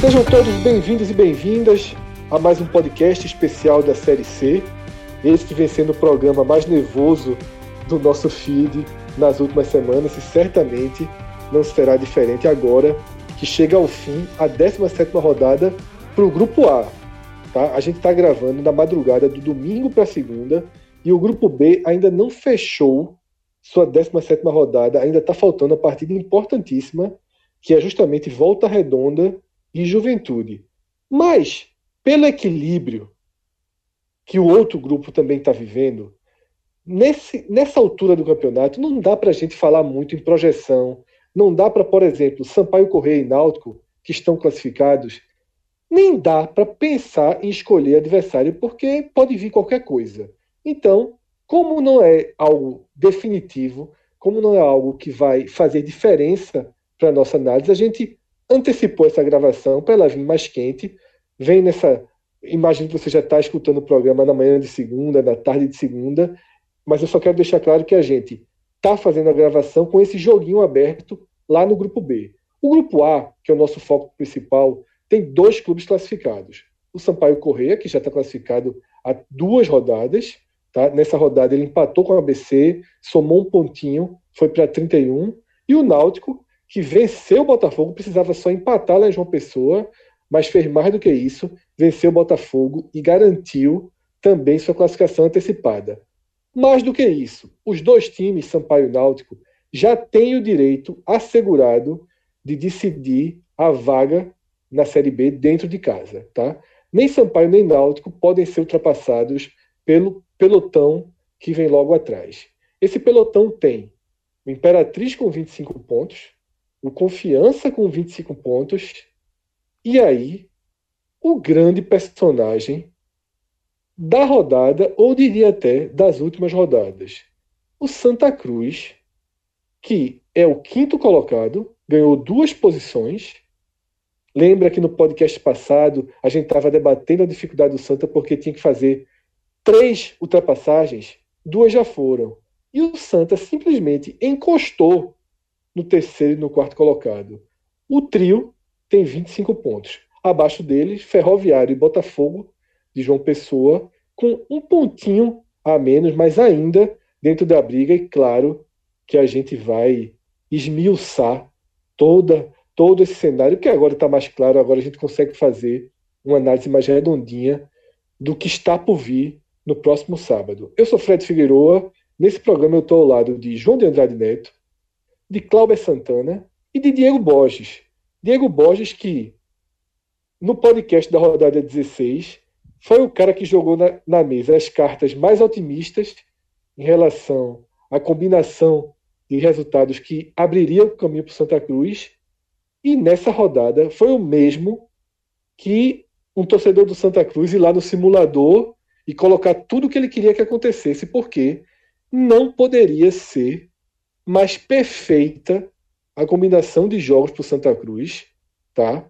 Sejam todos bem-vindos e bem-vindas a mais um podcast especial da Série C. Esse que vem sendo o programa mais nervoso do nosso feed nas últimas semanas e certamente não será diferente agora que chega ao fim a 17ª rodada para o Grupo A. Tá? A gente está gravando na madrugada do domingo para segunda e o Grupo B ainda não fechou sua 17ª rodada, ainda está faltando a partida importantíssima que é justamente Volta Redonda e juventude. Mas, pelo equilíbrio que o outro grupo também está vivendo, nesse, nessa altura do campeonato, não dá para a gente falar muito em projeção. Não dá para, por exemplo, Sampaio Correia e Náutico, que estão classificados, nem dá para pensar em escolher adversário, porque pode vir qualquer coisa. Então, como não é algo definitivo, como não é algo que vai fazer diferença para a nossa análise, a gente antecipou essa gravação para ela vir mais quente. Vem nessa. Imagino que você já está escutando o programa na manhã de segunda, na tarde de segunda, mas eu só quero deixar claro que a gente está fazendo a gravação com esse joguinho aberto lá no grupo B. O grupo A, que é o nosso foco principal, tem dois clubes classificados. O Sampaio Correia, que já está classificado há duas rodadas. Tá? Nessa rodada ele empatou com o ABC, somou um pontinho, foi para 31. E o Náutico, que venceu o Botafogo, precisava só empatar lá em João Pessoa, mas fez mais do que isso, venceu o Botafogo e garantiu também sua classificação antecipada. Mais do que isso, os dois times, Sampaio e Náutico, já têm o direito assegurado de decidir a vaga na Série B dentro de casa. Tá? Nem Sampaio nem Náutico podem ser ultrapassados pelo pelotão que vem logo atrás. Esse pelotão tem o Imperatriz com 25 pontos, o Confiança com 25 pontos. E aí, o grande personagem da rodada, ou diria até das últimas rodadas. O Santa Cruz, que é o quinto colocado, ganhou duas posições. Lembra que no podcast passado a gente estava debatendo a dificuldade do Santa porque tinha que fazer três ultrapassagens, duas já foram. E o Santa simplesmente encostou no terceiro e no quarto colocado. O trio tem 25 pontos. Abaixo deles, Ferroviário e Botafogo de João Pessoa, com um pontinho a menos, mas ainda dentro da briga, e claro que a gente vai esmiuçar toda, todo esse cenário, que agora está mais claro, agora a gente consegue fazer uma análise mais redondinha do que está por vir no próximo sábado. Eu sou Fred Figueroa, nesse programa eu estou ao lado de João de Andrade Neto, de Cláudio Santana e de Diego Borges. Diego Borges, que no podcast da rodada 16 foi o cara que jogou na, na mesa as cartas mais otimistas em relação à combinação de resultados que abriria o caminho para Santa Cruz. E nessa rodada foi o mesmo que um torcedor do Santa Cruz ir lá no simulador e colocar tudo o que ele queria que acontecesse, porque não poderia ser mas perfeita a combinação de jogos para o Santa Cruz, tá?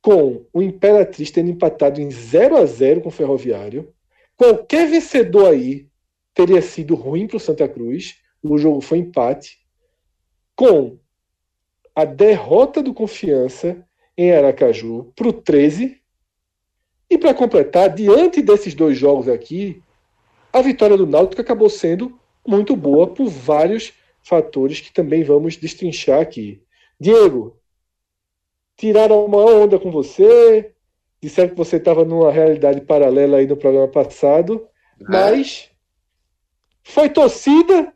Com o Imperatriz tendo empatado em 0 a 0 com o Ferroviário. Qualquer vencedor aí teria sido ruim para o Santa Cruz. O jogo foi empate. Com a derrota do Confiança em Aracaju para o 13. E para completar, diante desses dois jogos aqui, a vitória do Náutico acabou sendo muito boa por vários fatores que também vamos destrinchar aqui. Diego, tiraram uma onda com você, disseram que você estava numa realidade paralela aí no programa passado, é. mas foi torcida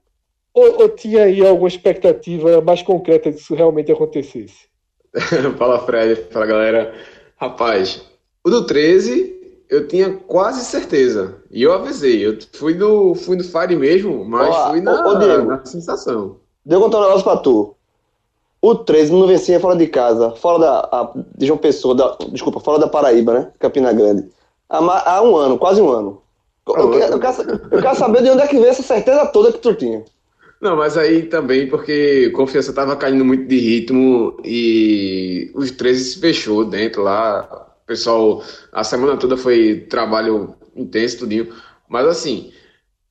ou, ou, tinha aí alguma expectativa mais concreta de isso realmente acontecesse? fala Fred, fala galera. Rapaz, o do 13 eu tinha quase certeza. E eu avisei. Eu fui no, fui no Fire mesmo, mas Olá, fui na, ô, Diego, na sensação. Deu contar um negócio pra tu. O 13 não vencia fora de casa, fora da. A, de João Pessoa, da, desculpa, fora da Paraíba, né? Campina Grande. Há, há um ano, quase um ano. Eu, eu, eu, quero, eu, quero, saber de onde é que veio essa certeza toda que tu tinha. Não, mas aí também porque confiança tava caindo muito de ritmo e os 13 se fechou dentro lá pessoal, a semana toda foi trabalho intenso, tudinho. Mas assim,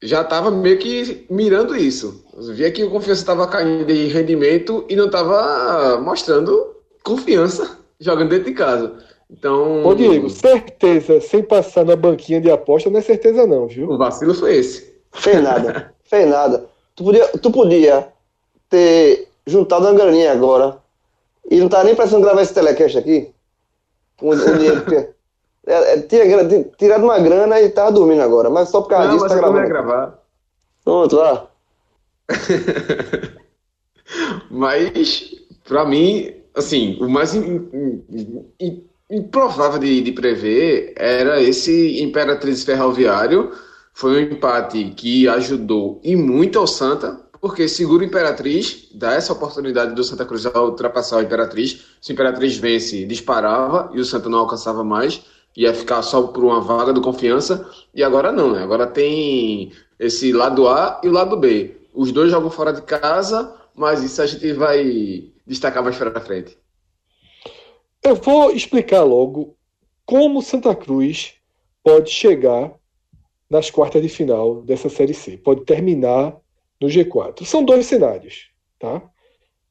já estava meio que mirando isso. via que o confiança estava caindo de rendimento e não estava mostrando confiança jogando dentro de casa. Então. Ô, Diego, certeza, sem passar na banquinha de aposta, não é certeza, não, viu? O vacilo foi esse. Fez nada, fez nada. Tu podia, tu podia ter juntado uma graninha agora e não tá nem precisando gravar esse telecast aqui. Com o dinheiro que. É, é, tinha, tinha tirado uma grana e tava dormindo agora, mas só por causa não, disso tá gravando. gravar. Pronto, lá. mas, pra mim, assim, o mais improvável de, de prever era esse Imperatriz Ferroviário. Foi um empate que ajudou e muito ao Santa, porque segura o Imperatriz, dá essa oportunidade do Santa Cruz a ultrapassar o Imperatriz. Se o Imperatriz vence, disparava e o Santa não alcançava mais, ia ficar só por uma vaga do confiança. E agora não, né? Agora tem esse lado A e o lado B. Os dois jogam fora de casa, mas isso a gente vai destacar mais para frente. Eu vou explicar logo como Santa Cruz pode chegar nas quartas de final dessa Série C. Pode terminar no G4. São dois cenários. Tá?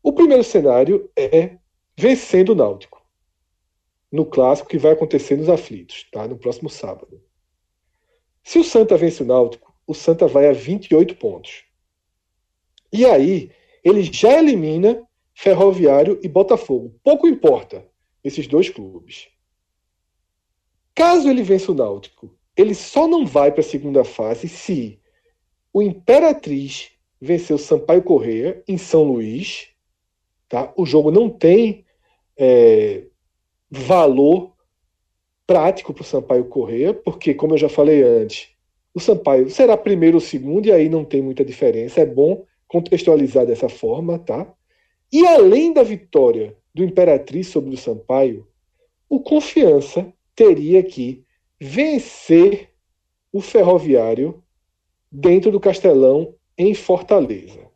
O primeiro cenário é vencendo o Náutico no clássico que vai acontecer nos aflitos, tá? no próximo sábado. Se o Santa vence o Náutico, o Santa vai a 28 pontos. E aí, ele já elimina Ferroviário e Botafogo. Pouco importa esses dois clubes. Caso ele vença o Náutico, ele só não vai para a segunda fase se o Imperatriz venceu Sampaio Correia em São Luís. Tá? O jogo não tem é, valor prático para o Sampaio Correia, porque, como eu já falei antes, o Sampaio será primeiro ou segundo, e aí não tem muita diferença. É bom contextualizar dessa forma, tá? E além da vitória do Imperatriz sobre o Sampaio, o Confiança teria que vencer o Ferroviário dentro do Castelão em Fortaleza.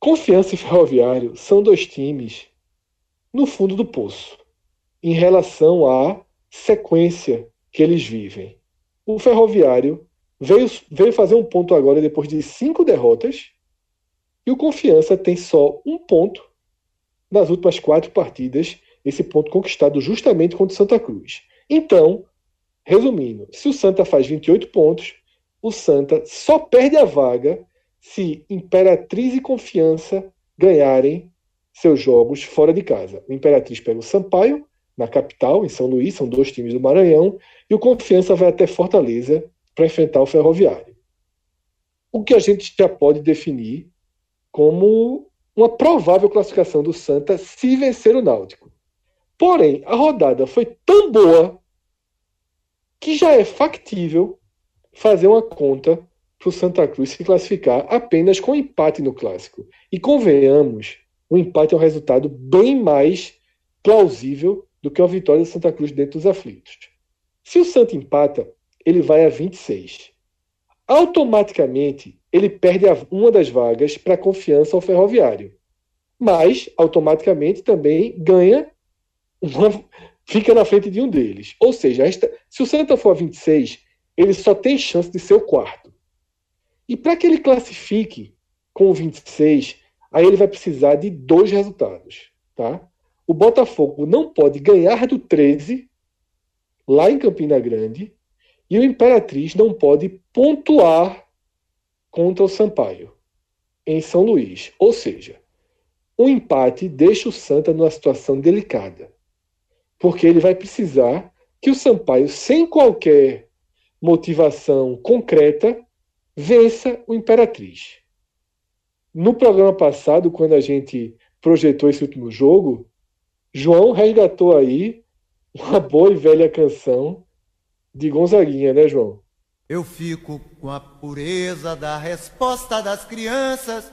Confiança e Ferroviário são dois times no fundo do poço em relação à sequência que eles vivem. O Ferroviário veio, veio fazer um ponto agora depois de cinco derrotas e o Confiança tem só um ponto nas últimas quatro partidas, esse ponto conquistado justamente contra o Santa Cruz. Então, resumindo, se o Santa faz 28 pontos, o Santa só perde a vaga se Imperatriz e Confiança ganharem seus jogos fora de casa. O Imperatriz pega o Sampaio, na capital, em São Luís, são dois times do Maranhão, e o Confiança vai até Fortaleza para enfrentar o Ferroviário. O que a gente já pode definir como uma provável classificação do Santa se vencer o Náutico. Porém, a rodada foi tão boa que já é factível fazer uma conta para o Santa Cruz se classificar apenas com empate no clássico. E convenhamos, o empate é um resultado bem mais plausível do que a vitória do Santa Cruz dentro dos aflitos. Se o Santa empata, ele vai a 26. Automaticamente, ele perde uma das vagas para confiança ao ferroviário. Mas, automaticamente, também ganha, uma, fica na frente de um deles. Ou seja, esta, se o Santa for a 26, ele só tem chance de ser o quarto. E para que ele classifique com o 26, aí ele vai precisar de dois resultados. Tá? O Botafogo não pode ganhar do 13 lá em Campina Grande e o Imperatriz não pode pontuar contra o Sampaio, em São Luís. Ou seja, o empate deixa o Santa numa situação delicada, porque ele vai precisar que o Sampaio, sem qualquer motivação concreta, vença o Imperatriz. No programa passado, quando a gente projetou esse último jogo, João resgatou aí uma boa e velha canção de Gonzaguinha, né, João? Eu fico com a pureza da resposta das crianças.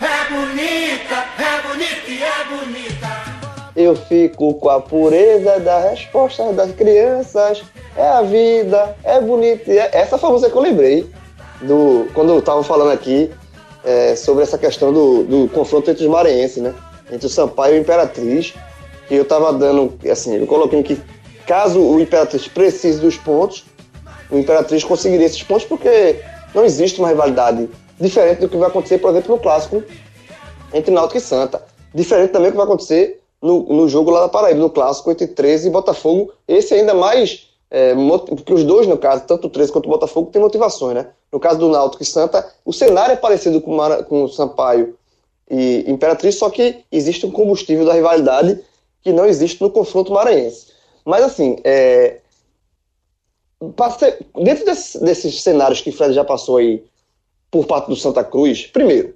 É bonita, é bonita e é bonita. Eu fico com a pureza da resposta das crianças. É a vida, é bonita. É... Essa foi a música que eu lembrei do, quando eu estava falando aqui é, sobre essa questão do, do confronto entre os maranhenses, né? Entre o Sampaio e o Imperatriz. Que eu estava dando, assim, eu coloquei que caso o Imperatriz precise dos pontos, o Imperatriz conseguiria esses pontos porque não existe uma rivalidade diferente do que vai acontecer, por exemplo, no clássico entre Náutico e Santa. Diferente também do que vai acontecer no, no jogo lá da Paraíba, no clássico entre 13 e Botafogo. Esse ainda mais, é, porque os dois, no caso, tanto o 13 quanto o Botafogo, têm motivações, né? No caso do Náutico e Santa, o cenário é parecido com, Mara, com o Sampaio e Imperatriz, só que existe um combustível da rivalidade que não existe no confronto maranhense. Mas assim, é, dentro desse, desses cenários que o Fred já passou aí por parte do Santa Cruz, primeiro,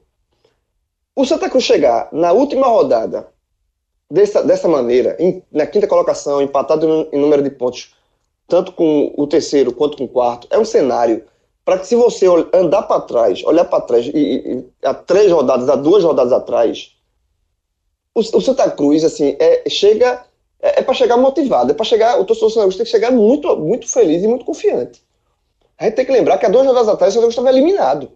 o Santa Cruz chegar na última rodada dessa, dessa maneira, em, na quinta colocação, empatado em número de pontos, tanto com o terceiro quanto com o quarto, é um cenário para que se você andar para trás, olhar para trás, e, e, há três rodadas, há duas rodadas atrás, o, o Santa Cruz, assim, é, chega é, é para chegar motivado, é para chegar, o torcedor Santa Cruz tem que chegar muito, muito feliz e muito confiante. A gente tem que lembrar que há duas rodadas atrás o Santa Cruz estava eliminado,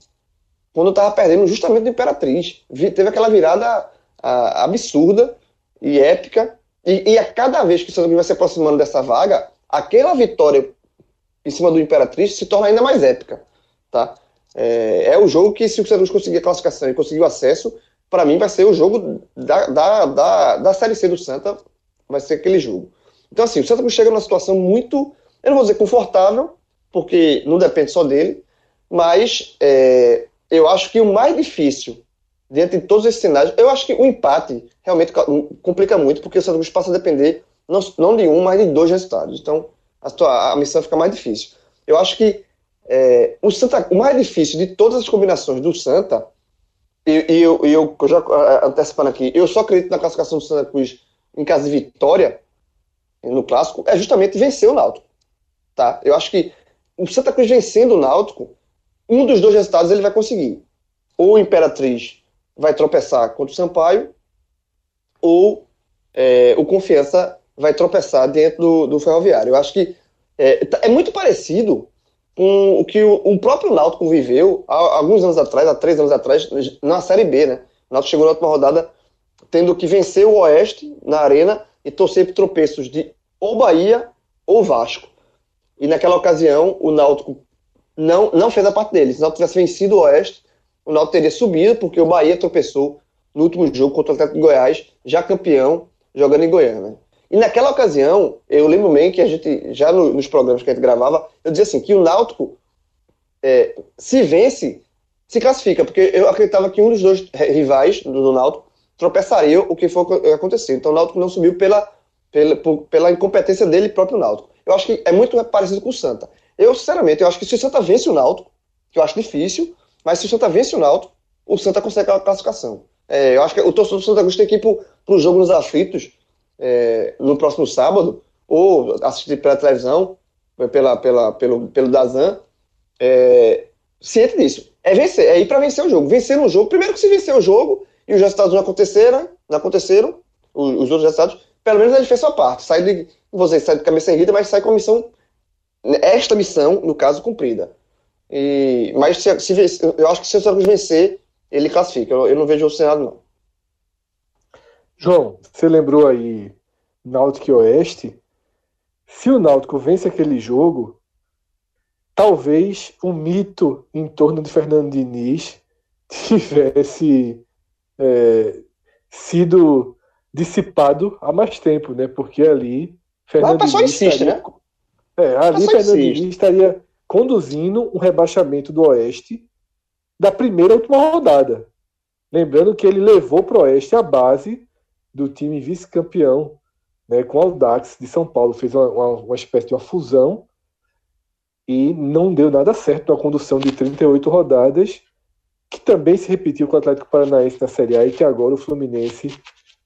quando estava perdendo justamente do Imperatriz. Teve aquela virada a, absurda e épica, e, e, a cada vez que o Santa Cruz vai se aproximando dessa vaga, aquela vitória em cima do Imperatriz se torna ainda mais épica. Tá? É, é o jogo que, se o Santa Cruz conseguir a classificação e conseguir o acesso, para mim vai ser o jogo da, da, da, da Série C do Santa vai ser aquele jogo. Então, assim, o Santa Cruz chega numa situação muito, eu não vou dizer confortável, porque não depende só dele, mas é, eu acho que o mais difícil, dentro de todos esses cenários, eu acho que o empate realmente complica muito, porque o Santa Cruz passa a depender não, não de um, mas de dois resultados. Então, a, a missão fica mais difícil. Eu acho que é, o, Santa, o mais difícil de todas as combinações do Santa, e, e eu, eu, já antecipando aqui, eu só acredito na classificação do Santa Cruz em caso de vitória no clássico, é justamente vencer o Náutico. Tá? Eu acho que o Santa Cruz vencendo o Náutico, um dos dois resultados ele vai conseguir. Ou Imperatriz vai tropeçar contra o Sampaio, ou é, o Confiança vai tropeçar dentro do, do Ferroviário. Eu acho que é, tá, é muito parecido com o que o, o, próprio Náutico viveu há, alguns anos atrás, há três anos atrás, na Série B, né? O Náutico chegou na última rodada tendo que vencer o Oeste na arena e torcer por tropeços de ou Bahia ou Vasco. E naquela ocasião, o Náutico não, não fez a parte dele. Se o Náutico tivesse vencido o Oeste, o Náutico teria subido, porque o Bahia tropeçou no último jogo contra o Atlético de Goiás, já campeão, jogando em Goiânia. E naquela ocasião, eu lembro bem que a gente, já no, nos programas que a gente gravava, eu dizia assim, que o Náutico, é, se vence, se classifica, porque eu acreditava que um dos dois rivais do, do Náutico tropeçaria o que foi acontecer. Então o Náutico não subiu pela, pela, pela incompetência dele próprio Náutico. Eu acho que é muito parecido com o Santa. Eu, sinceramente, eu acho que se o Santa vence o Náutico, que eu acho difícil, mas se o Santa vence o Náutico, o Santa consegue a classificação. É, eu acho que o torcedor do Santa Cruz tem que ir para o jogo nos aflitos é, no próximo sábado, ou assistir pela televisão, pela, pela, pelo, pelo Dazan, é, ciente disso. É vencer, é ir para vencer o jogo. Vencer no jogo, primeiro que se vencer o jogo, e os resultados não aconteceram, não aconteceram, os, os outros resultados, pelo menos ele fez sua parte. Sai de, você sai de cabeça erguida, mas sai com a missão, esta missão, no caso, cumprida. E, mas se, se, eu acho que se o Santa Cruz vencer, ele classifica. Eu, eu não vejo o Senado, não. João, você lembrou aí Náutico e Oeste? Se o Náutico vence aquele jogo, talvez o mito em torno de Fernando Diniz tivesse é, sido dissipado há mais tempo, né? Porque ali Fernando insiste, estaria, né? É, ali Fernando Diniz estaria conduzindo um rebaixamento do Oeste da primeira última rodada. Lembrando que ele levou para o Oeste a base do time vice-campeão né, com o Audax de São Paulo. Fez uma, uma, uma, espécie de uma fusão e não deu nada certo na condução de 38 rodadas que também se repetiu com o Atlético Paranaense na Série A e que agora o Fluminense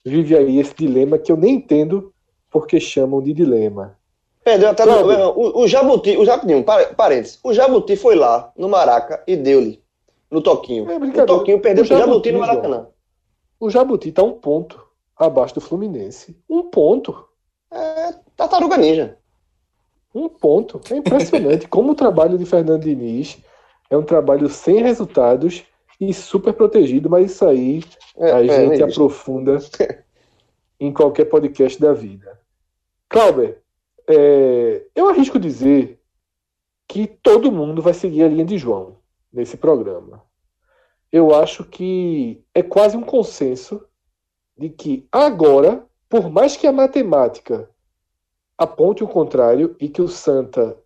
vive aí esse dilema que eu nem entendo porque chamam de dilema. Perdeu até no, o, o Jabuti, o Jabuti, um parênteses, o Jabuti foi lá no Maraca e deu-lhe no Toquinho. É o Toquinho perdeu o Jabuti, Jabuti no Maracanã. O Jabuti tá um ponto abaixo do Fluminense. Um ponto. É tartaruga ninja. Um ponto. É impressionante como o trabalho de Fernando Diniz é um trabalho sem resultados e super protegido, mas isso aí é, a é, gente é aprofunda em qualquer podcast da vida. Clauber, é, eu arrisco dizer que todo mundo vai seguir a linha de João nesse programa. Eu acho que é quase um consenso de que agora, por mais que a matemática aponte o contrário e que o Santa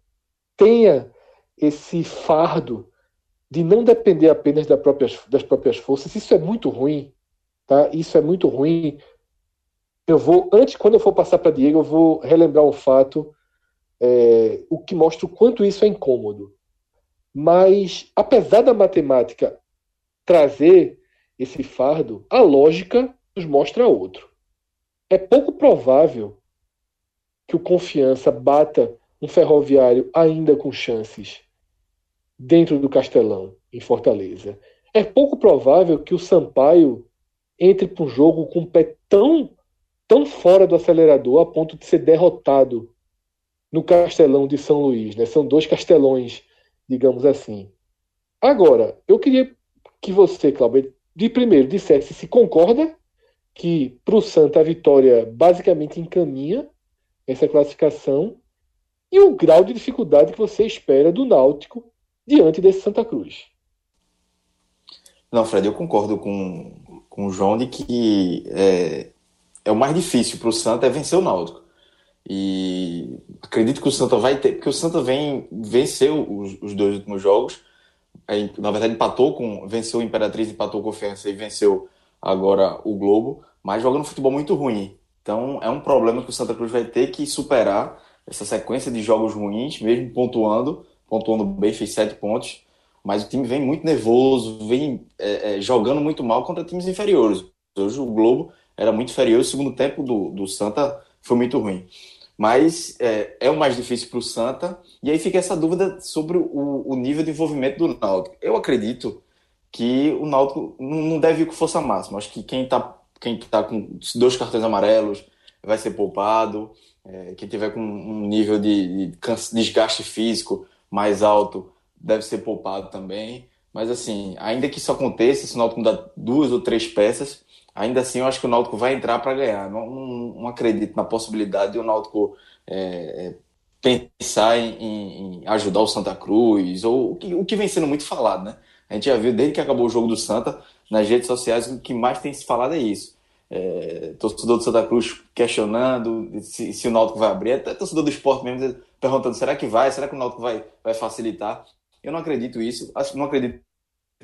tenha esse fardo de não depender apenas das próprias, das próprias forças, isso é muito ruim, tá? Isso é muito ruim. Eu vou, antes, quando eu for passar para Diego, eu vou relembrar um fato, é, o que mostra o quanto isso é incômodo. Mas, apesar da matemática trazer esse fardo, a lógica nos mostra outro. É pouco provável que o Confiança bata um ferroviário ainda com chances dentro do Castelão, em Fortaleza. É pouco provável que o Sampaio entre para um jogo com o pé tão, tão fora do acelerador a ponto de ser derrotado no Castelão de São Luís. Né? São dois castelões, digamos assim. Agora, eu queria que você, Cláudio, de primeiro dissesse se concorda que para o Santa a vitória basicamente encaminha essa classificação e o grau de dificuldade que você espera do Náutico diante desse Santa Cruz. Não, Fred, eu concordo com, com o João de que é, é o mais difícil para o Santa é vencer o Náutico. E acredito que o Santa vai ter, porque o Santa vem venceu os, os dois últimos jogos. É, na verdade, empatou com. Venceu o Imperatriz, empatou com o Confiança e venceu agora o Globo, mas jogando futebol muito ruim. Então é um problema que o Santa Cruz vai ter que superar essa sequência de jogos ruins, mesmo pontuando, pontuando bem, fez sete pontos, mas o time vem muito nervoso, vem é, é, jogando muito mal contra times inferiores. Hoje o Globo era muito inferior, o segundo tempo do, do Santa foi muito ruim. Mas é, é o mais difícil para o Santa, e aí fica essa dúvida sobre o, o nível de envolvimento do Náutico. Eu acredito que o Náutico não deve ir com força máxima. Acho que quem está quem tá com dois cartões amarelos vai ser poupado. É, quem tiver com um nível de, de desgaste físico mais alto deve ser poupado também. Mas assim, ainda que isso aconteça, se o Náutico dá duas ou três peças, ainda assim eu acho que o Náutico vai entrar para ganhar. Não, não, acredito na possibilidade de o Náutico é, é pensar em, em, ajudar o Santa Cruz, ou o que, o que vem sendo muito falado, né? A gente já viu desde que acabou o jogo do Santa, nas redes sociais, o que mais tem se falado é isso. É, torcedor do Santa Cruz questionando se, se, o Náutico vai abrir, até torcedor do esporte mesmo perguntando: será que vai? Será que o Náutico vai, vai facilitar? Eu não acredito isso, não acredito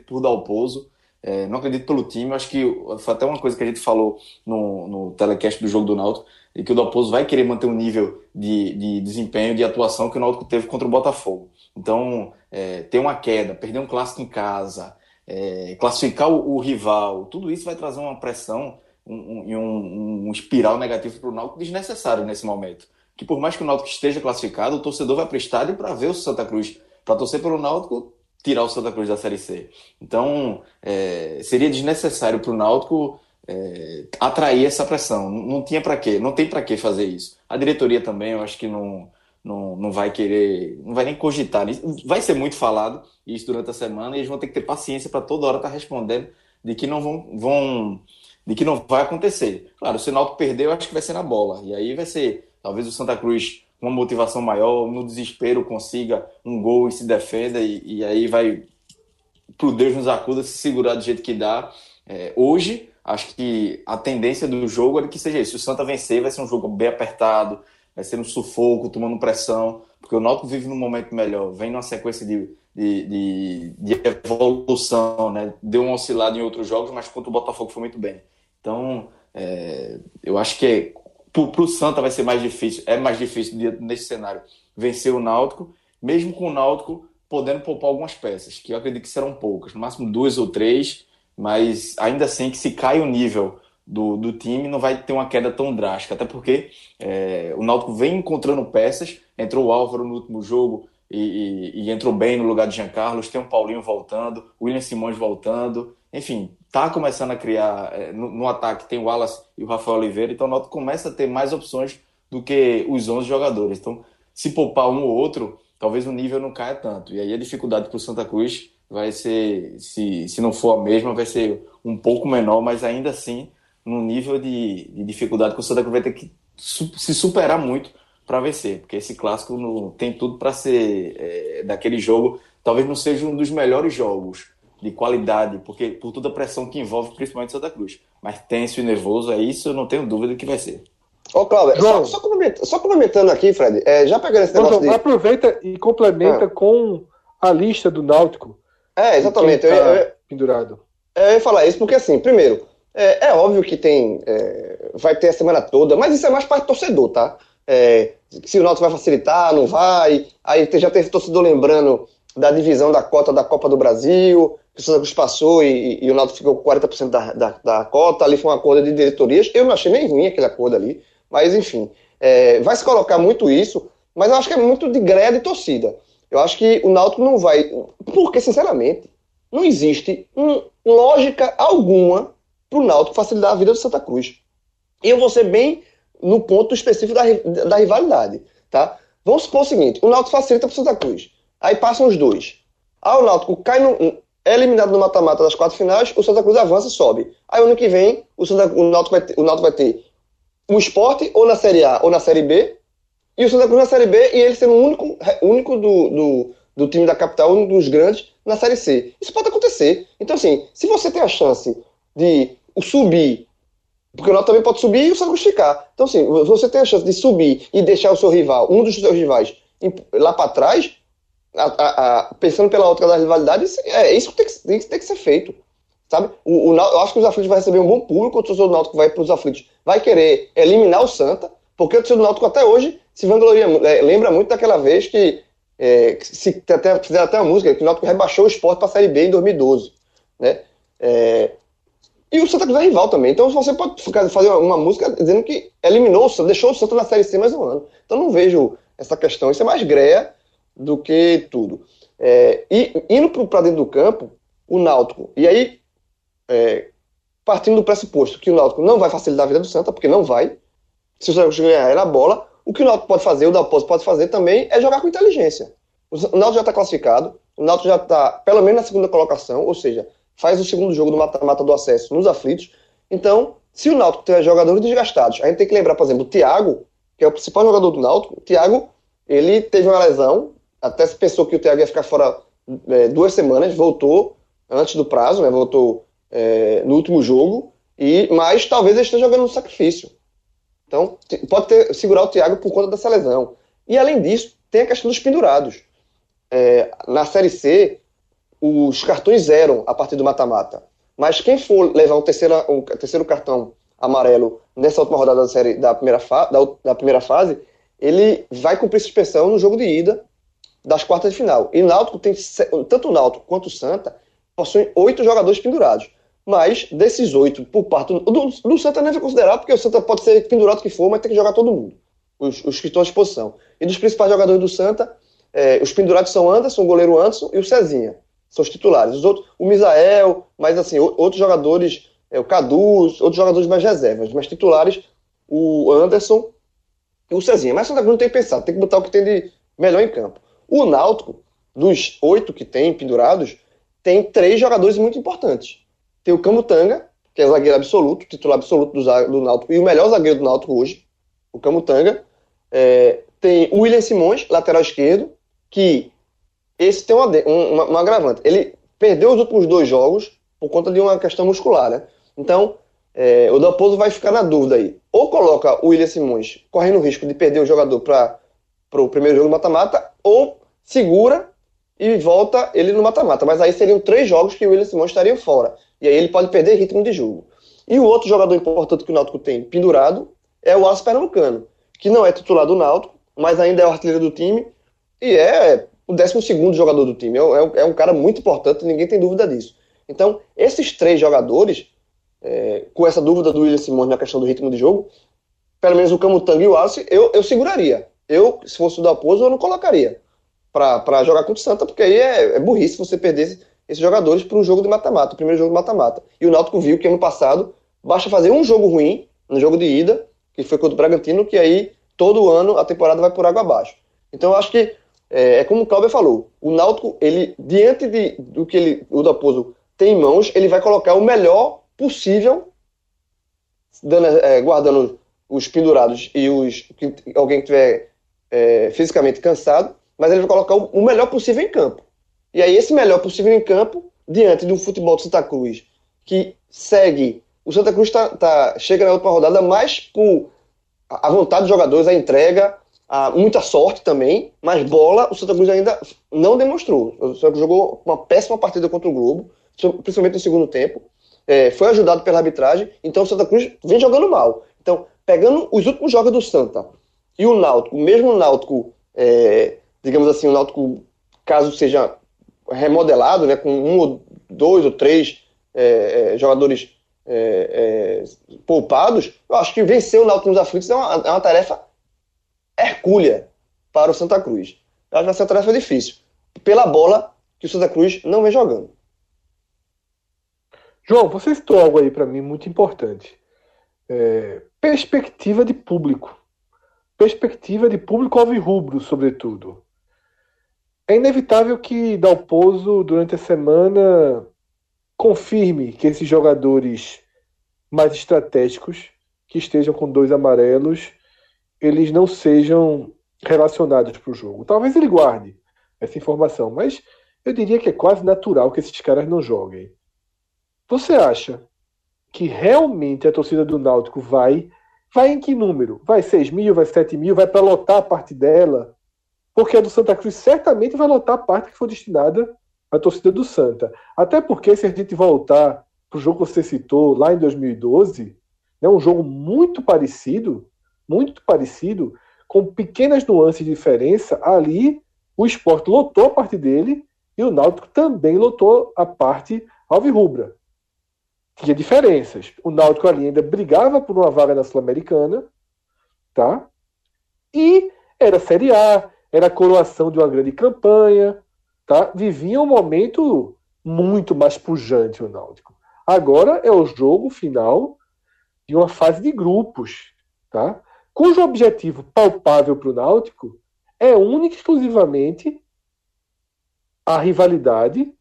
por dar o pouso, é, não acredito pelo time. Acho que foi até uma coisa que a gente falou no, no telecast do jogo do Náutico, e que o Dalpozo vai querer manter um nível de, de desempenho, de atuação que o Náutico teve contra o Botafogo. Então, é, ter uma queda, perder um clássico em casa, é, classificar o, o, rival, tudo isso vai trazer uma pressão e um, um, um, espiral negativo para o Náutico desnecessário nesse momento. Que por mais que o Náutico esteja classificado, o torcedor vai para o estádio para ver o Santa Cruz, para torcer pelo Náutico, tirar o Santa Cruz da Série C. Então, é, seria desnecessário para o Náutico é, atrair essa pressão. Não, não tinha para quê, não tem para que fazer isso. A diretoria também, eu acho que não não, não vai querer, não vai nem cogitar Vai ser muito falado isso durante a semana e eles vão ter que ter paciência para toda hora estar tá respondendo de que não vão, vão de que não vai acontecer. Claro, se o Náutico perder, eu acho que vai ser na bola. E aí vai ser, talvez o Santa Cruz uma motivação maior, no desespero consiga um gol e se defenda e, e aí vai pro Deus nos acuda se segurar do jeito que dá. É, hoje, acho que a tendência do jogo é que seja isso. Se o Santa vencer, vai ser um jogo bem apertado, vai ser um sufoco, tomando pressão, porque o Náutico vive num momento melhor, vem numa sequência de, de, de, de evolução, né? Deu um oscilado em outros jogos, mas contra o Botafogo foi muito bem. Então, é, eu acho que é, para o Santa vai ser mais difícil, é mais difícil nesse cenário vencer o Náutico, mesmo com o Náutico podendo poupar algumas peças, que eu acredito que serão poucas, no máximo duas ou três, mas ainda assim que se cai o nível do, do time, não vai ter uma queda tão drástica, até porque é, o Náutico vem encontrando peças, entrou o Álvaro no último jogo e, e, e entrou bem no lugar de Jean Carlos, tem o Paulinho voltando, o William Simões voltando, enfim, tá começando a criar, é, no, no, ataque tem o Wallace e o Rafael Oliveira, então o Náutico começa a ter mais opções do que os 11 jogadores, então se poupar um ou outro, talvez o nível não caia tanto, e aí a dificuldade para o Santa Cruz vai ser, se, se não for a mesma, vai ser um pouco menor, mas ainda assim, no nível de, de dificuldade que o Santa Cruz vai ter que su se superar muito para vencer, porque esse clássico no, tem tudo para ser é, daquele jogo, talvez não seja um dos melhores jogos de qualidade, porque por toda a pressão que envolve, principalmente Santa Cruz. Mas tenso e nervoso, é isso, eu não tenho dúvida que vai ser. Ô, Cláudio, só, só, complementando, só, complementando aqui, Fred, é, já pegando esse negócio. Não, de... Aproveita e complementa ah. com a lista do Náutico é, exatamente. Tá eu, eu, pendurado. Eu ia falar isso porque, assim, primeiro, é, é óbvio que tem. É, vai ter a semana toda, mas isso é mais para torcedor, tá? É, se o Náutico vai facilitar, não vai. Aí já teve torcedor lembrando da divisão da cota da Copa do Brasil, que o Santa Cruz passou e, e o Náutico ficou com 40% da, da, da cota, ali foi um acordo de diretorias. Eu não achei nem ruim aquele acordo ali, mas enfim. É, vai se colocar muito isso, mas eu acho que é muito de greia de torcida. Eu acho que o Náutico não vai. Porque, sinceramente, não existe um, lógica alguma para o Náutico facilitar a vida do Santa Cruz. E eu vou ser bem no ponto específico da, da rivalidade. Tá? Vamos supor o seguinte: o Náutico facilita para o Santa Cruz. Aí passam os dois. Aí o Náutico cai no, é eliminado no mata-mata das quatro finais, o Santa Cruz avança e sobe. Aí ano que vem, o, Santa, o, Náutico, vai ter, o Náutico vai ter um esporte ou na Série A ou na Série B, e o Santa Cruz na Série B e ele sendo o único, único do, do, do time da capital, um dos grandes, na Série C. Isso pode acontecer. Então, assim, se você tem a chance de subir, porque o Náutico também pode subir e o Santa Cruz ficar. Então, assim, você tem a chance de subir e deixar o seu rival, um dos seus rivais, lá para trás, a, a, a, pensando pela outra da rivalidade, é isso que tem que, tem, tem que ser feito. Sabe? O, o, eu acho que os aflitos vai receber um bom público, o torcedor do Náutico vai para os aflitos, vai querer eliminar o Santa, porque o torcedor do Náutico até hoje se vangloria, é, lembra muito daquela vez que, é, se, até, fizeram até uma música, que o Náutico rebaixou o esporte para a Série B em 2012. Né? É, e o Santa Cruz é rival também. Então você pode fazer uma música dizendo que eliminou o Santa, deixou o Santa na Série C mais um ano. Então não vejo essa questão. Isso é mais greia do que tudo. É, e indo para dentro do campo, o Náutico. E aí, é, partindo do pressuposto que o Náutico não vai facilitar a vida do Santa, porque não vai. Se o Santa ganhar na bola, o que o Náutico pode fazer, o Dalpozo pode fazer também, é jogar com inteligência. O Náutico já está classificado, o Náutico já está, pelo menos na segunda colocação, ou seja, faz o segundo jogo do mata-mata do acesso nos aflitos. Então, se o Náutico tiver jogadores desgastados, a gente tem que lembrar, por exemplo, o Thiago, que é o principal jogador do Náutico, o Thiago, ele teve uma lesão, até se pensou que o Thiago ia ficar fora é, duas semanas, voltou antes do prazo, né, voltou é, no último jogo, e mas talvez ele esteja jogando no sacrifício. Então, pode ter, segurar o Thiago por conta dessa lesão. E além disso, tem a questão dos pendurados. É, na Série C, os cartões zeram a partir do mata-mata. Mas quem for levar o terceiro, terceiro cartão amarelo nessa última rodada da, série, da, primeira, fa, da, da primeira fase, ele vai cumprir suspensão no jogo de ida das quartas de final. E Náutico tem, tanto o Náutico quanto o Santa, possuem oito jogadores pendurados. Mas desses oito, por parte do, do, Santa nem foi considerado, porque o Santa pode ser pendurado que for, mas tem que jogar todo mundo, os, os que estão à disposição. E dos principais jogadores do Santa, é, os pendurados são Anderson, o goleiro Anderson e o Cezinha. São os titulares. Os outros, o Misael, mas assim, outros jogadores, é, o Cadu, outros jogadores mais reservas, mas titulares, o Anderson e o Cezinha. Mas o Santa Cruz não tem pensar, tem que botar o que tem de melhor em campo. O Náutico, dos oito que tem pendurados, tem três jogadores muito importantes tem o Camutanga, que é zagueiro absoluto, titular absoluto do, do Náutico, e o melhor zagueiro do Náutico hoje, o Camutanga. É, tem o William Simões, lateral esquerdo, que esse tem uma, uma, uma agravante. Ele perdeu os últimos dois jogos por conta de uma questão muscular, né? Então, é, o Dalpozo vai ficar na dúvida aí. Ou coloca o William Simões correndo o risco de perder o jogador para o primeiro jogo mata-mata, ou segura e volta ele no mata-mata. Mas aí seriam três jogos que o William Simões estaria fora. E aí ele pode perder ritmo de jogo. E o outro jogador importante que o Náutico tem pendurado é o Aço Pernambucano, que não é titular do Náutico, mas ainda é o artilheiro do time e é o 12 jogador do time. É, é, um cara muito importante, ninguém tem dúvida disso. Então, esses três jogadores é, com essa dúvida do William Simões na questão do ritmo de jogo, pelo menos o Camutanga e o Wallace, eu, eu seguraria. Eu, se fosse o Dalpozo, eu não colocaria para jogar contra o Santa, porque aí é, é burrice você perder esses jogadores para um jogo de mata-mata, o primeiro jogo de mata-mata. E o Náutico viu que ano passado basta fazer um jogo ruim no jogo de ida, que foi contra o Bragantino, que aí todo ano a temporada vai por água abaixo. Então eu acho que é, é como o Cláudio falou, o Náutico, ele, diante de, do que ele, o Dalpozo tem em mãos, ele vai colocar o melhor possível, dando, é, guardando os pendurados e os que, alguém que estiver é, fisicamente cansado, mas ele vai colocar o, melhor possível em campo. E aí, esse melhor possível em campo, diante de um futebol de Santa Cruz, que segue. O Santa Cruz tá, tá chega na última rodada mais por a vontade dos jogadores, a entrega, a muita sorte também, mas bola o Santa Cruz ainda não demonstrou. O Santa Cruz jogou uma péssima partida contra o Globo, principalmente no segundo tempo. É, foi ajudado pela arbitragem, então o Santa Cruz vem jogando mal. Então, pegando os últimos jogos do Santa e o Náutico, mesmo o Náutico é, digamos assim, o Náutico, caso seja remodelado, né, com um ou dois ou três é, é, jogadores é, é poupados, eu acho que vencer o Náutico nos aflitos é uma, é uma tarefa hercúlea para o Santa Cruz. Eu acho que vai ser uma tarefa difícil, pela bola que o Santa Cruz não vem jogando. João, você citou algo aí para mim muito importante. É, perspectiva de público. Perspectiva de público alvirrubro, sobretudo. É inevitável que Dalpozo, durante a semana, confirme que esses jogadores mais estratégicos, que estejam com dois amarelos, eles não sejam relacionados para o jogo. Talvez ele guarde essa informação, mas eu diria que é quase natural que esses caras não joguem. Você acha que realmente a torcida do Náutico vai? Vai em que número? Vai 6 mil, vai 7 mil, vai para lotar a parte dela? Porque a do Santa Cruz certamente vai lotar a parte que for destinada à torcida do Santa. Até porque, se a gente voltar para o jogo que você citou lá em 2012, é né, um jogo muito parecido, muito parecido, com pequenas nuances de diferença. Ali, o esporte lotou a parte dele e o Náutico também lotou a parte alvirrubra. Tinha diferenças. O Náutico ali ainda brigava por uma vaga na Sul-Americana, tá? E era Série A, era a coroação de uma grande campanha, tá? Vivia um momento muito mais pujante o Náutico. Agora é o jogo final de uma fase de grupos, tá? Cujo objetivo palpável para o Náutico é único e exclusivamente a rivalidade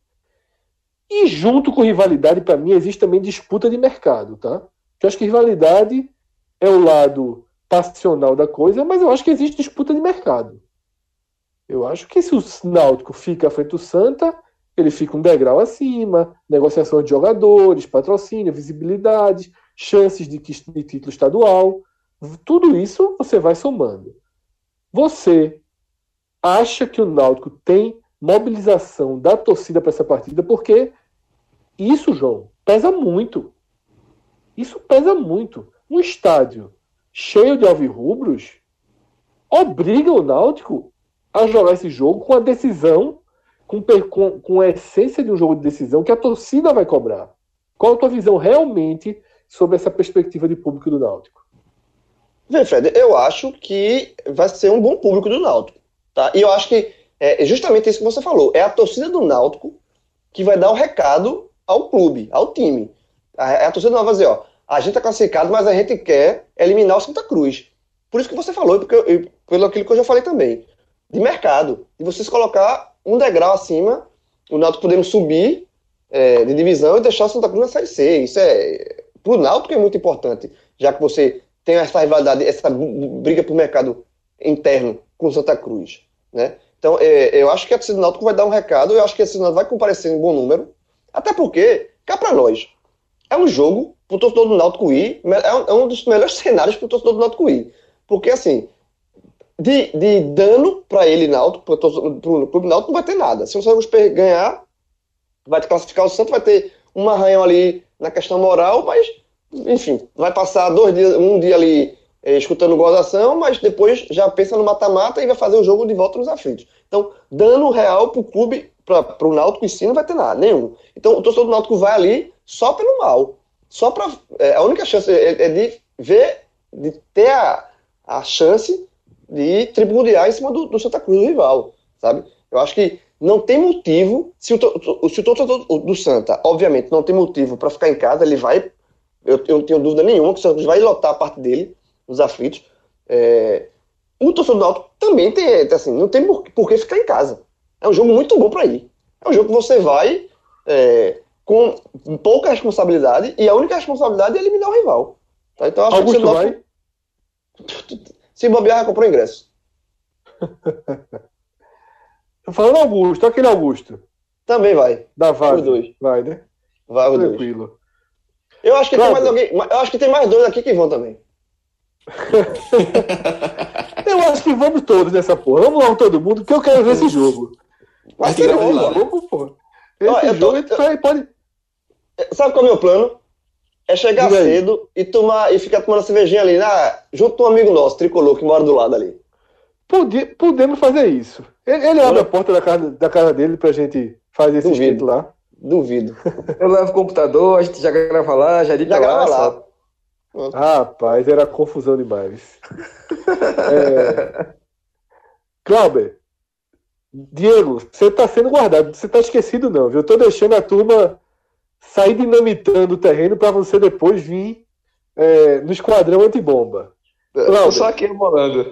e junto com rivalidade, para mim, existe também disputa de mercado, tá? Eu acho que rivalidade é o lado passional da coisa, mas eu acho que existe disputa de mercado. Eu acho que se o Náutico fica à frente do Santa, ele fica um degrau acima, negociação de jogadores, patrocínio, visibilidade, chances de, de título estadual. Tudo isso você vai somando. Você acha que o Náutico tem mobilização da torcida para essa partida? Porque isso, João, pesa muito. Isso pesa muito. Um estádio cheio de alvirrubros obriga o Náutico a jogar esse jogo com a decisão, com, com, com a essência de um jogo de decisão que a torcida vai cobrar. Qual a tua visão realmente sobre essa perspectiva de público do Náutico? Vê, Fred, eu acho que vai ser um bom público do Náutico. Tá? E eu acho que é justamente isso que você falou. É a torcida do Náutico que vai dar o recado ao clube, ao time. A, a torcida não vai dizer, ó, a gente está classificado, mas a gente quer eliminar o Santa Cruz. Por isso que você falou, porque eu, pelo aquilo que eu já falei também de mercado. E vocês colocar um degrau acima, o Náutico podendo subir é, de divisão e deixar o Santa Cruz na Série C. Isso é, pro Náutico é muito importante, já que você tem essa rivalidade, essa briga por mercado interno com o Santa Cruz, né? Então, é, eu acho que a torcida do Náutico vai dar um recado, eu acho que a torcida vai comparecer em bom número, até porque, cá para nós, é um jogo pro torcedor do Náutico ir, é um, é um dos melhores cenários pro torcedor do Náutico ir. Porque, assim, de, de dano para ele, Náutico, para o clube Náutico, não vai ter nada. Se o Santos ganhar, vai classificar o Santos, vai ter um arranhão ali na questão moral, mas, enfim, vai passar dois dias, um dia ali é, escutando gozação, mas depois já pensa no mata-mata e vai fazer o jogo de volta nos aflitos. Então, dano real para o clube, para o Náutico em si, não vai ter nada, nenhum. Então, o torcedor do Náutico vai ali só pelo mal. só para é, a única chance é, é, de ver, de ter a, a chance de tripudiar em cima do, do Santa Cruz, do rival, sabe? Eu acho que não tem motivo, se o, se o torcedor do Santa, obviamente, não tem motivo para ficar em casa, ele vai, eu, eu não tenho dúvida nenhuma que o Santa vai lotar a parte dele, nos aflitos. É, o torcedor do Náutico também tem, assim, não tem por, por que ficar em casa. É um jogo muito bom para ir. É um jogo que você vai é, com pouca responsabilidade e a única responsabilidade é eliminar o rival. Tá? Então, acho Augusto que você vai? Se bobear, já comprou ingresso. Tô falando Augusto, aquele Augusto. Também vai. Da Vale. Os dois. Vai, né? Vai os Tranquilo. Dois. Eu acho que claro. tem mais alguém. Eu acho que tem mais dois aqui que vão também. eu acho que vamos todos nessa porra. Vamos lá todo mundo, porque eu quero ver esse jogo. Mas que jogo, pô. Esse jogo tô, eu... pode. Sabe qual é o meu plano? É chegar Diga cedo aí. e tomar e ficar tomando cervejinha ali, na, junto com um amigo nosso, tricolor, que mora do lado ali. Podi, podemos fazer isso. Ele, ele abre a porta da casa, da casa dele pra gente fazer esse Duvido. lá. Duvido. Eu levo o computador, a gente já grava lá, já edita já lá. lá. Rapaz, era confusão demais. é... Clauber, Diego, você tá sendo guardado, você tá esquecido não, viu? Eu tô deixando a turma sair dinamitando o terreno para você depois vir é, no esquadrão antibomba. Tô só aqui molando.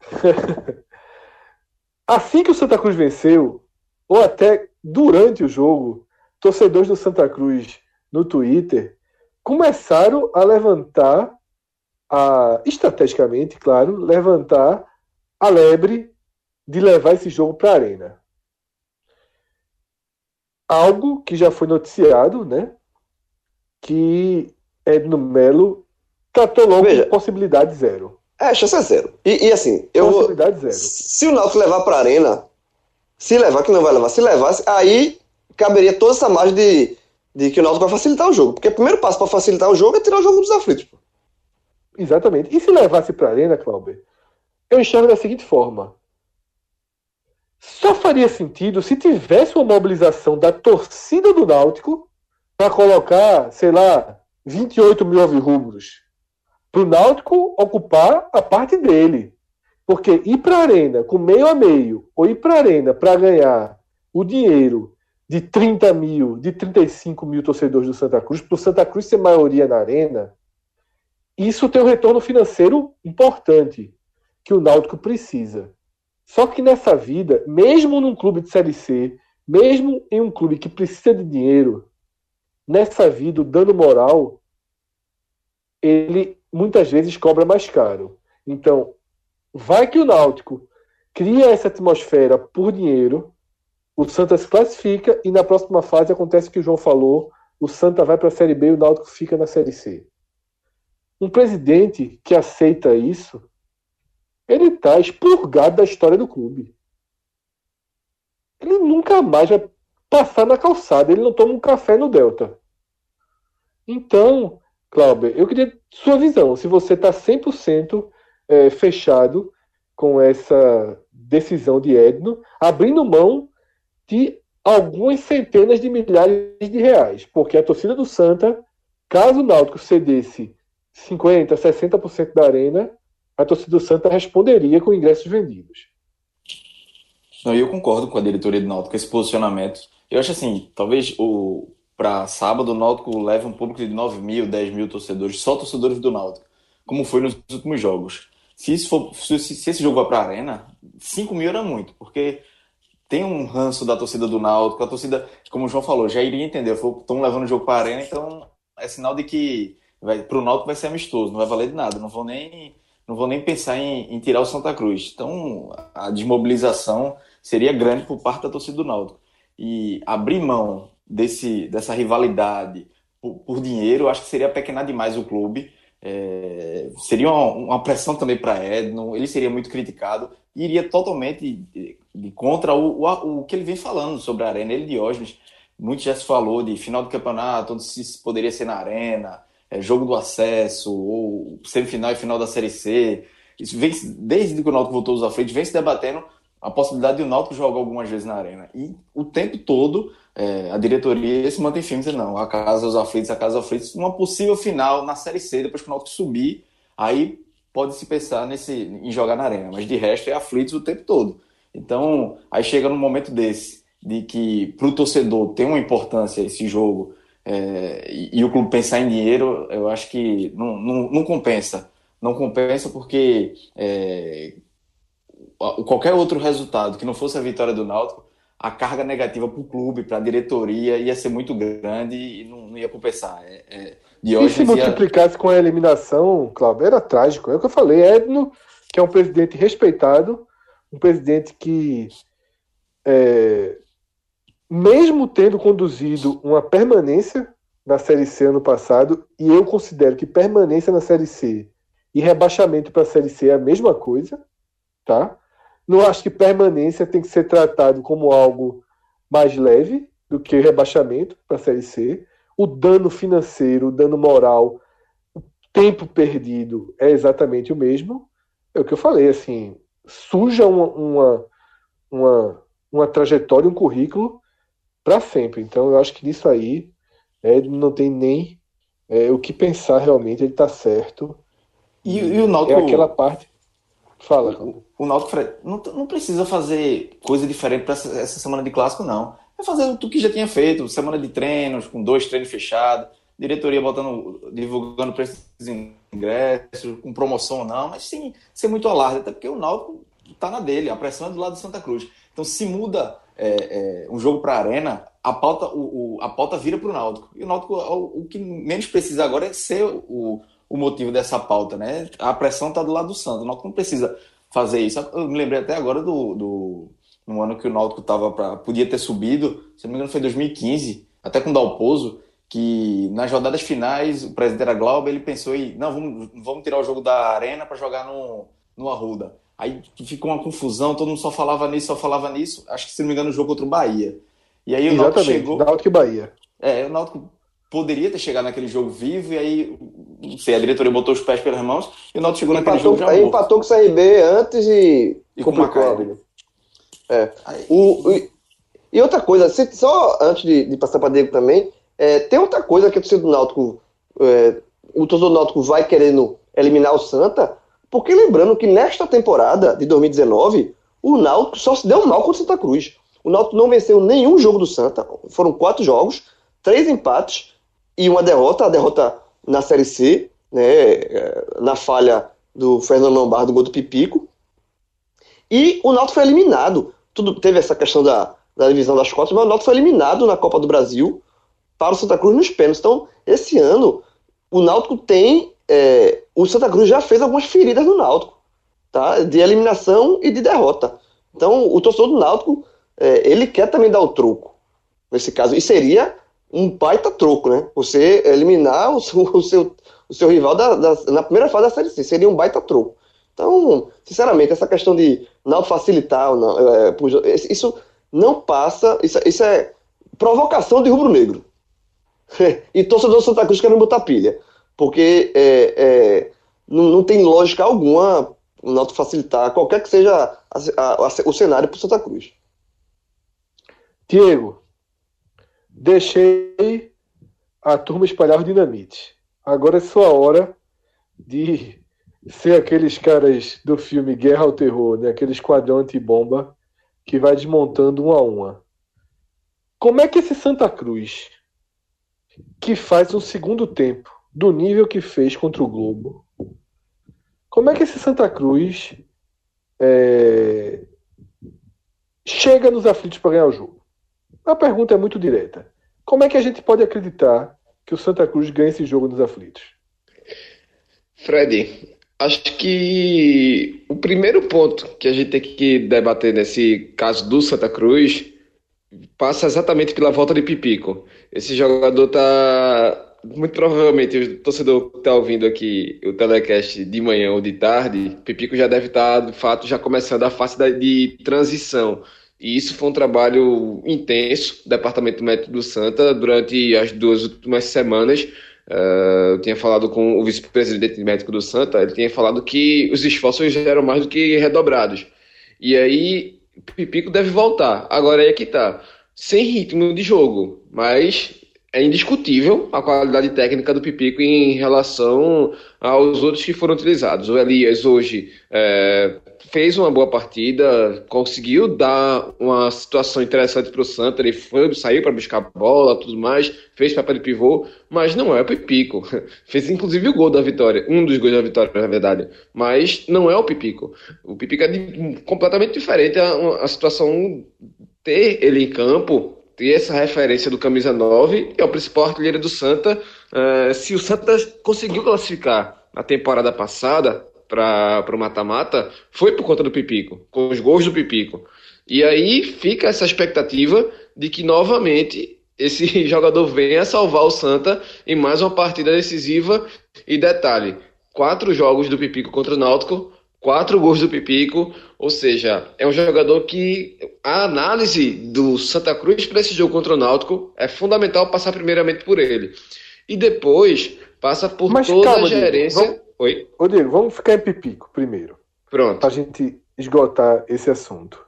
assim que o Santa Cruz venceu, ou até durante o jogo, torcedores do Santa Cruz no Twitter começaram a levantar, a, estrategicamente, claro, levantar a lebre de levar esse jogo para a arena. Algo que já foi noticiado, né? Que Edno Melo tratou logo Veja, possibilidade zero. É, chance é zero. E, e assim, eu. Possibilidade zero. Se o Náutico levar para a arena, se levar, que não vai levar, se levasse, aí caberia toda essa margem de de que o Náutico vai facilitar o jogo. Porque o primeiro passo para facilitar o jogo é tirar o jogo dos aflitos. Pô. Exatamente. E se levasse para a Arena, Cláudio, eu enxergo da seguinte forma. Só faria sentido se tivesse uma mobilização da torcida do Náutico para colocar, sei lá, 28 mil alvirrubros. Para o Náutico ocupar a parte dele. Porque ir para a Arena com meio a meio, ou ir para a Arena para ganhar o dinheiro de 30 mil, de 35 mil torcedores do Santa Cruz, para o Santa Cruz ser maioria na arena, isso tem um retorno financeiro importante que o Náutico precisa. Só que nessa vida, mesmo num clube de Série C, mesmo em um clube que precisa de dinheiro, nessa vida o dano moral, ele muitas vezes cobra mais caro. Então, vai que o Náutico cria essa atmosfera por dinheiro, o Santa se classifica e na próxima fase acontece o que o João falou: o Santa vai para a Série B e o Náutico fica na Série C. Um presidente que aceita isso, ele está expurgado da história do clube. Ele nunca mais vai passar na calçada, ele não toma um café no Delta. Então, Cláudio, eu queria sua visão. Se você está 100% é, fechado com essa decisão de Edno, abrindo mão de algumas centenas de milhares de reais, porque a torcida do Santa, caso o Náutico cedesse 50%, 60% da arena, a torcida do Santa responderia com ingressos vendidos. Não, eu concordo com a diretoria do Náutico, esse posicionamento. Eu acho assim, talvez o para sábado o Náutico leve um público de 9 mil, 10 mil torcedores, só torcedores do Náutico, como foi nos últimos jogos. Se, isso for, se, se esse jogo vai para a arena, 5 mil era muito, porque tem um ranço da torcida do Náutico. A torcida, como o João falou, já iria entender. Estão levando o jogo para a arena, então é sinal de que para o Náutico vai ser amistoso, não vai valer de nada. Não vou nem, não vou nem pensar em, em, tirar o Santa Cruz. Então a desmobilização seria grande por parte da torcida do Náutico. E abrir mão desse, dessa rivalidade por, por dinheiro, acho que seria pequenar demais o clube. É, seria uma, uma, pressão também para Edno, ele seria muito criticado e iria totalmente de contra o, o, o, que ele vem falando sobre a arena. Ele, Diógenes, muito já se falou de final do campeonato, onde se poderia ser na arena, é, jogo do acesso, ou semifinal e final da Série C. Isso vem, desde que o Náutico voltou aos aflitos, vem se debatendo a possibilidade de o Náutico jogar algumas vezes na arena. E o tempo todo é, a diretoria se mantém firme não, a casa dos aflitos, a casa dos aflitos, uma possível final na Série C, depois que o Náutico subir, aí pode se pensar nesse, em jogar na arena, mas de resto é aflitos o tempo todo. Então, aí chega num momento desse, de que para o torcedor tem uma importância esse jogo, é, e, e, o clube pensar em dinheiro, eu acho que não, não, não compensa. Não compensa porque é, qualquer outro resultado que não fosse a vitória do Náutico, a carga negativa para o clube, para a diretoria, ia ser muito grande e não, não ia compensar. É, é, e se multiplicasse ia... com a eliminação, Cláudio, era trágico. É o que eu falei. Edno, que é um presidente respeitado, um presidente que, é, mesmo tendo conduzido uma permanência na Série C ano passado, e eu considero que permanência na Série C e rebaixamento para a Série C é a mesma coisa, tá? Não acho que permanência tem que ser tratado como algo mais leve do que rebaixamento para a Série C. O dano financeiro, o dano moral, o tempo perdido é exatamente o mesmo. É o que eu falei, assim, suja uma, uma, uma, uma trajetória, um currículo para sempre. Então eu acho que nisso aí é, não tem nem é, o que pensar realmente, ele está certo. E, e, o Náutico... É aquela parte... Fala, o, o Náutico Fred, não, não precisa fazer coisa diferente para essa, essa, semana de clássico, não. É fazer o que já tinha feito, semana de treinos, com dois treinos fechados, diretoria botando, divulgando preços de ingressos, com promoção ou não, mas sim ser muito alarde, até porque o Náutico está na dele, a pressão é do lado do Santa Cruz. Então, se muda é, é, um jogo para a Arena, a pauta, o, o, a pauta vira para o Náutico. E o Náutico, o, o, que menos precisa agora é ser o, o motivo dessa pauta, né? A pressão está do lado do Santos. O Náutico não precisa fazer isso. Eu me lembrei até agora do, do no ano que o Náutico tava para podia ter subido, se não me engano foi 2015, até com o Dalpozo, que nas rodadas finais o presidente era Glauber, ele pensou em, não, vamos, vamos tirar o jogo da Arena para jogar no, no Arruda. Aí ficou uma confusão, todo mundo só falava nisso, só falava nisso. Acho que, se não me engano, o jogo contra o Bahia. E aí o Náutico chegou... Náutico e Bahia. É, o Náutico poderia ter chegado naquele jogo vivo e aí, não sei, a diretoria botou os pés pelas mãos e o Náutico chegou empatou, naquele jogo já Aí empatou com o CRB antes e, e complicou com o É. O, o, e outra coisa, só antes de, de passar para Diego também, é, tem outra coisa que a torcida do Náutico, é, o torcedor do Náutico vai querendo eliminar o Santa, porque lembrando que nesta temporada de 2019, o Náutico só se deu mal contra o Santa Cruz. O Náutico não venceu nenhum jogo do Santa, foram quatro jogos, três empates e uma derrota, a derrota na Série C, né, é, na falha do Fernando Lombardo, gol do Pipico. E o Náutico foi eliminado. Tudo teve essa questão da, da divisão das cotas, mas o Náutico foi eliminado na Copa do Brasil para o Santa Cruz nos pênaltis. Então, esse ano, o Náutico tem. É, o Santa Cruz já fez algumas feridas no Náutico, tá? De eliminação e de derrota. Então, o torcedor do Náutico, é, ele quer também dar o troco nesse caso. E seria um baita troco, né? Você eliminar o seu, o seu, o seu rival da, da, na primeira fase da Série C, seria um baita troco. Então, sinceramente, essa questão de não facilitar, não, é, isso não passa, isso, isso é provocação de rubro-negro. e torcedor do Santa Cruz querendo botar pilha. Porque é, é, não, não, tem lógica alguma o Náutico facilitar qualquer que seja a, a, a, o cenário para o Santa Cruz. Diego, Deixei a turma espalhar o dinamite. Agora é sua hora de ser aqueles caras do filme Guerra ao Terror, né? aquele esquadrão antibomba que vai desmontando uma a uma. Como é que esse Santa Cruz, que faz um segundo tempo do nível que fez contra o Globo, como é que esse Santa Cruz é, chega nos aflitos para ganhar o jogo? A pergunta é muito direta. Como é que a gente pode acreditar que o Santa Cruz ganhe esse jogo nos aflitos? Fred, acho que o primeiro ponto que a gente tem que debater nesse caso do Santa Cruz passa exatamente pela volta de Pipico. Esse jogador tá muito provavelmente o torcedor que está ouvindo aqui o telecast de manhã ou de tarde, Pipico já deve estar, tá, de fato, já começando a fase de transição. E isso foi um trabalho intenso do Departamento Médico do Santa durante as duas últimas semanas. Uh, eu tinha falado com o vice-presidente médico do Santa, ele tinha falado que os esforços eram mais do que redobrados. E aí Pipico deve voltar. Agora é que tá. Sem ritmo de jogo, mas é indiscutível a qualidade técnica do Pipico em relação aos outros que foram utilizados. O Elias hoje é, fez uma boa partida, conseguiu dar uma situação interessante para o Santa, ele foi, saiu para buscar a bola, tudo mais, fez papel de pivô, mas não é o Pipico. Fez inclusive o gol da vitória, um dos gols da vitória, na verdade, mas não é o Pipico. O Pipico é de, completamente diferente a, a situação ter ele em campo ter essa referência do camisa 9 é o principal artilheiro do Santa. Uh, se o Santa conseguiu classificar na temporada passada para o mata-mata, foi por conta do Pipico, com os gols do Pipico. E aí fica essa expectativa de que novamente esse jogador venha salvar o Santa em mais uma partida decisiva. E detalhe: quatro jogos do Pipico contra o Náutico quatro gols do Pipico, ou seja, é um jogador que a análise do Santa Cruz para esse jogo contra o Náutico é fundamental passar primeiramente por ele. E depois passa por Mas, toda calma, a gerência. Diego, vamos, Oi? Ô Diego, vamos ficar em Pipico primeiro. Pronto. Para a gente esgotar esse assunto.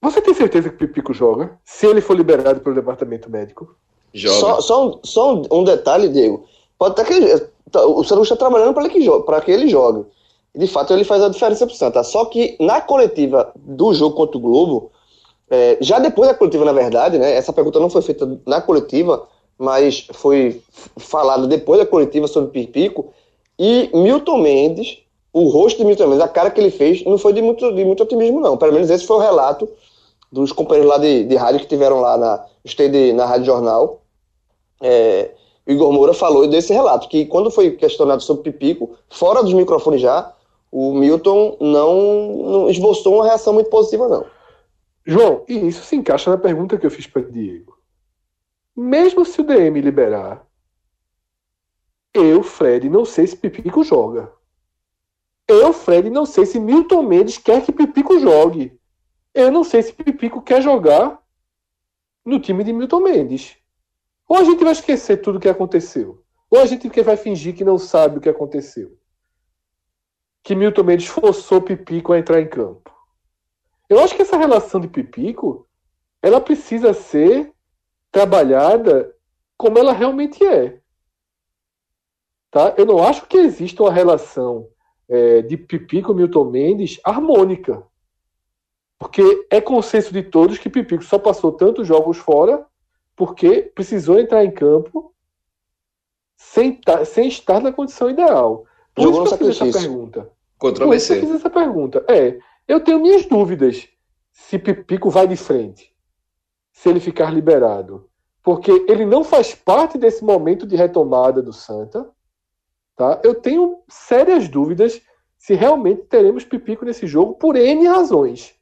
Você tem certeza que o Pipico joga? Se ele for liberado pelo departamento médico? Joga. Só, só, um, só um detalhe, Diego. Pode até que o Santa está trabalhando para que, que ele jogue. De fato, ele faz a diferença para o Santa. Só que na coletiva do jogo contra o Globo, é, já depois da coletiva, na verdade, né, essa pergunta não foi feita na coletiva, mas foi falada depois da coletiva sobre Pipico, e Milton Mendes, o rosto de Milton Mendes, a cara que ele fez, não foi de muito, de muito otimismo, não. Pelo menos esse foi o relato dos companheiros lá de, de rádio que tiveram lá na, na Rádio Jornal. É, Igor Moura falou desse relato, que quando foi questionado sobre Pipico, fora dos microfones já, o Milton não, não esboçou uma reação muito positiva, não. João, e isso se encaixa na pergunta que eu fiz para Diego. Mesmo se o DM liberar, eu, Fred, não sei se Pipico joga. Eu, Fred, não sei se Milton Mendes quer que Pipico jogue. Eu não sei se Pipico quer jogar no time de Milton Mendes. Ou a gente vai esquecer tudo o que aconteceu. Ou a gente vai fingir que não sabe o que aconteceu. Que Milton Mendes forçou Pipico a entrar em campo. Eu acho que essa relação de Pipico ela precisa ser trabalhada como ela realmente é. Tá? Eu não acho que exista uma relação é, de Pipico e Milton Mendes harmônica. Porque é consenso de todos que Pipico só passou tantos jogos fora porque precisou entrar em campo sem, sem estar na condição ideal. Por Jogou isso que eu fiz essa pergunta. Contra Por isso eu fiz essa pergunta. É, eu tenho minhas dúvidas se Pipico vai de frente, se ele ficar liberado. Porque ele não faz parte desse momento de retomada do Santa. Tá? Eu tenho sérias dúvidas se realmente teremos Pipico nesse jogo por N razões.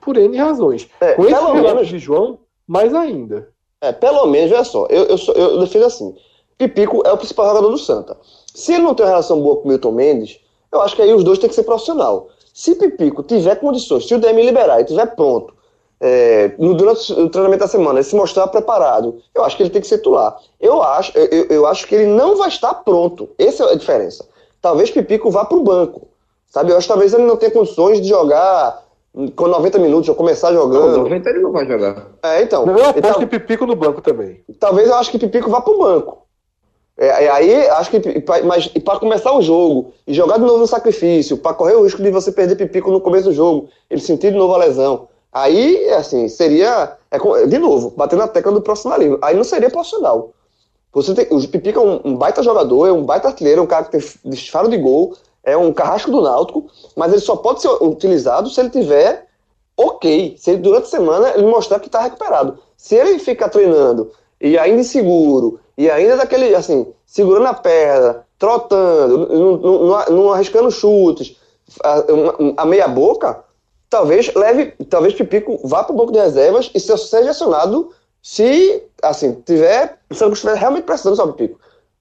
Por N razões. É, Com esse relato menos... de João, mais ainda. É, pelo menos, olha só, eu, eu, sou, eu defendo assim. Pipico é o principal jogador do Santa. Se ele não tem uma relação boa com o Milton Mendes, eu acho que aí os dois têm que ser profissional. Se Pipico tiver condições, se o DM liberar e estiver pronto, é, durante o treinamento da semana, ele se mostrar preparado, eu acho que ele tem que ser titular. Eu acho, eu, eu acho que ele não vai estar pronto. Essa é a diferença. Talvez Pipico vá para o banco. Sabe? Eu acho que talvez ele não tenha condições de jogar com 90 minutos, eu começar jogando. Não, 90 ele não vai jogar. É, então. Não, eu aposto então, que Pipico no banco também. Talvez eu acho que Pipico vá pro banco. É, aí, acho que. Mas para começar o jogo e jogar de novo no sacrifício, para correr o risco de você perder Pipico no começo do jogo, ele sentir de novo a lesão. Aí, assim, seria. É, de novo, bater na tecla do profissionalismo. Aí não seria profissional. Você tem, o Pipico é um, um baita jogador, é um baita artilheiro, é um cara que tem disparo de gol, é um carrasco do Náutico, mas ele só pode ser utilizado se ele tiver ok, se ele durante a semana ele mostrar que está recuperado. Se ele ficar treinando e ainda inseguro, e ainda daquele, assim, segurando a perna, trotando, não, não, não arriscando chutes, a, a, meia boca, talvez leve, talvez Pipico vá para o banco de reservas e seja acionado se, assim, tiver, se ele estiver realmente precisando do Pipico.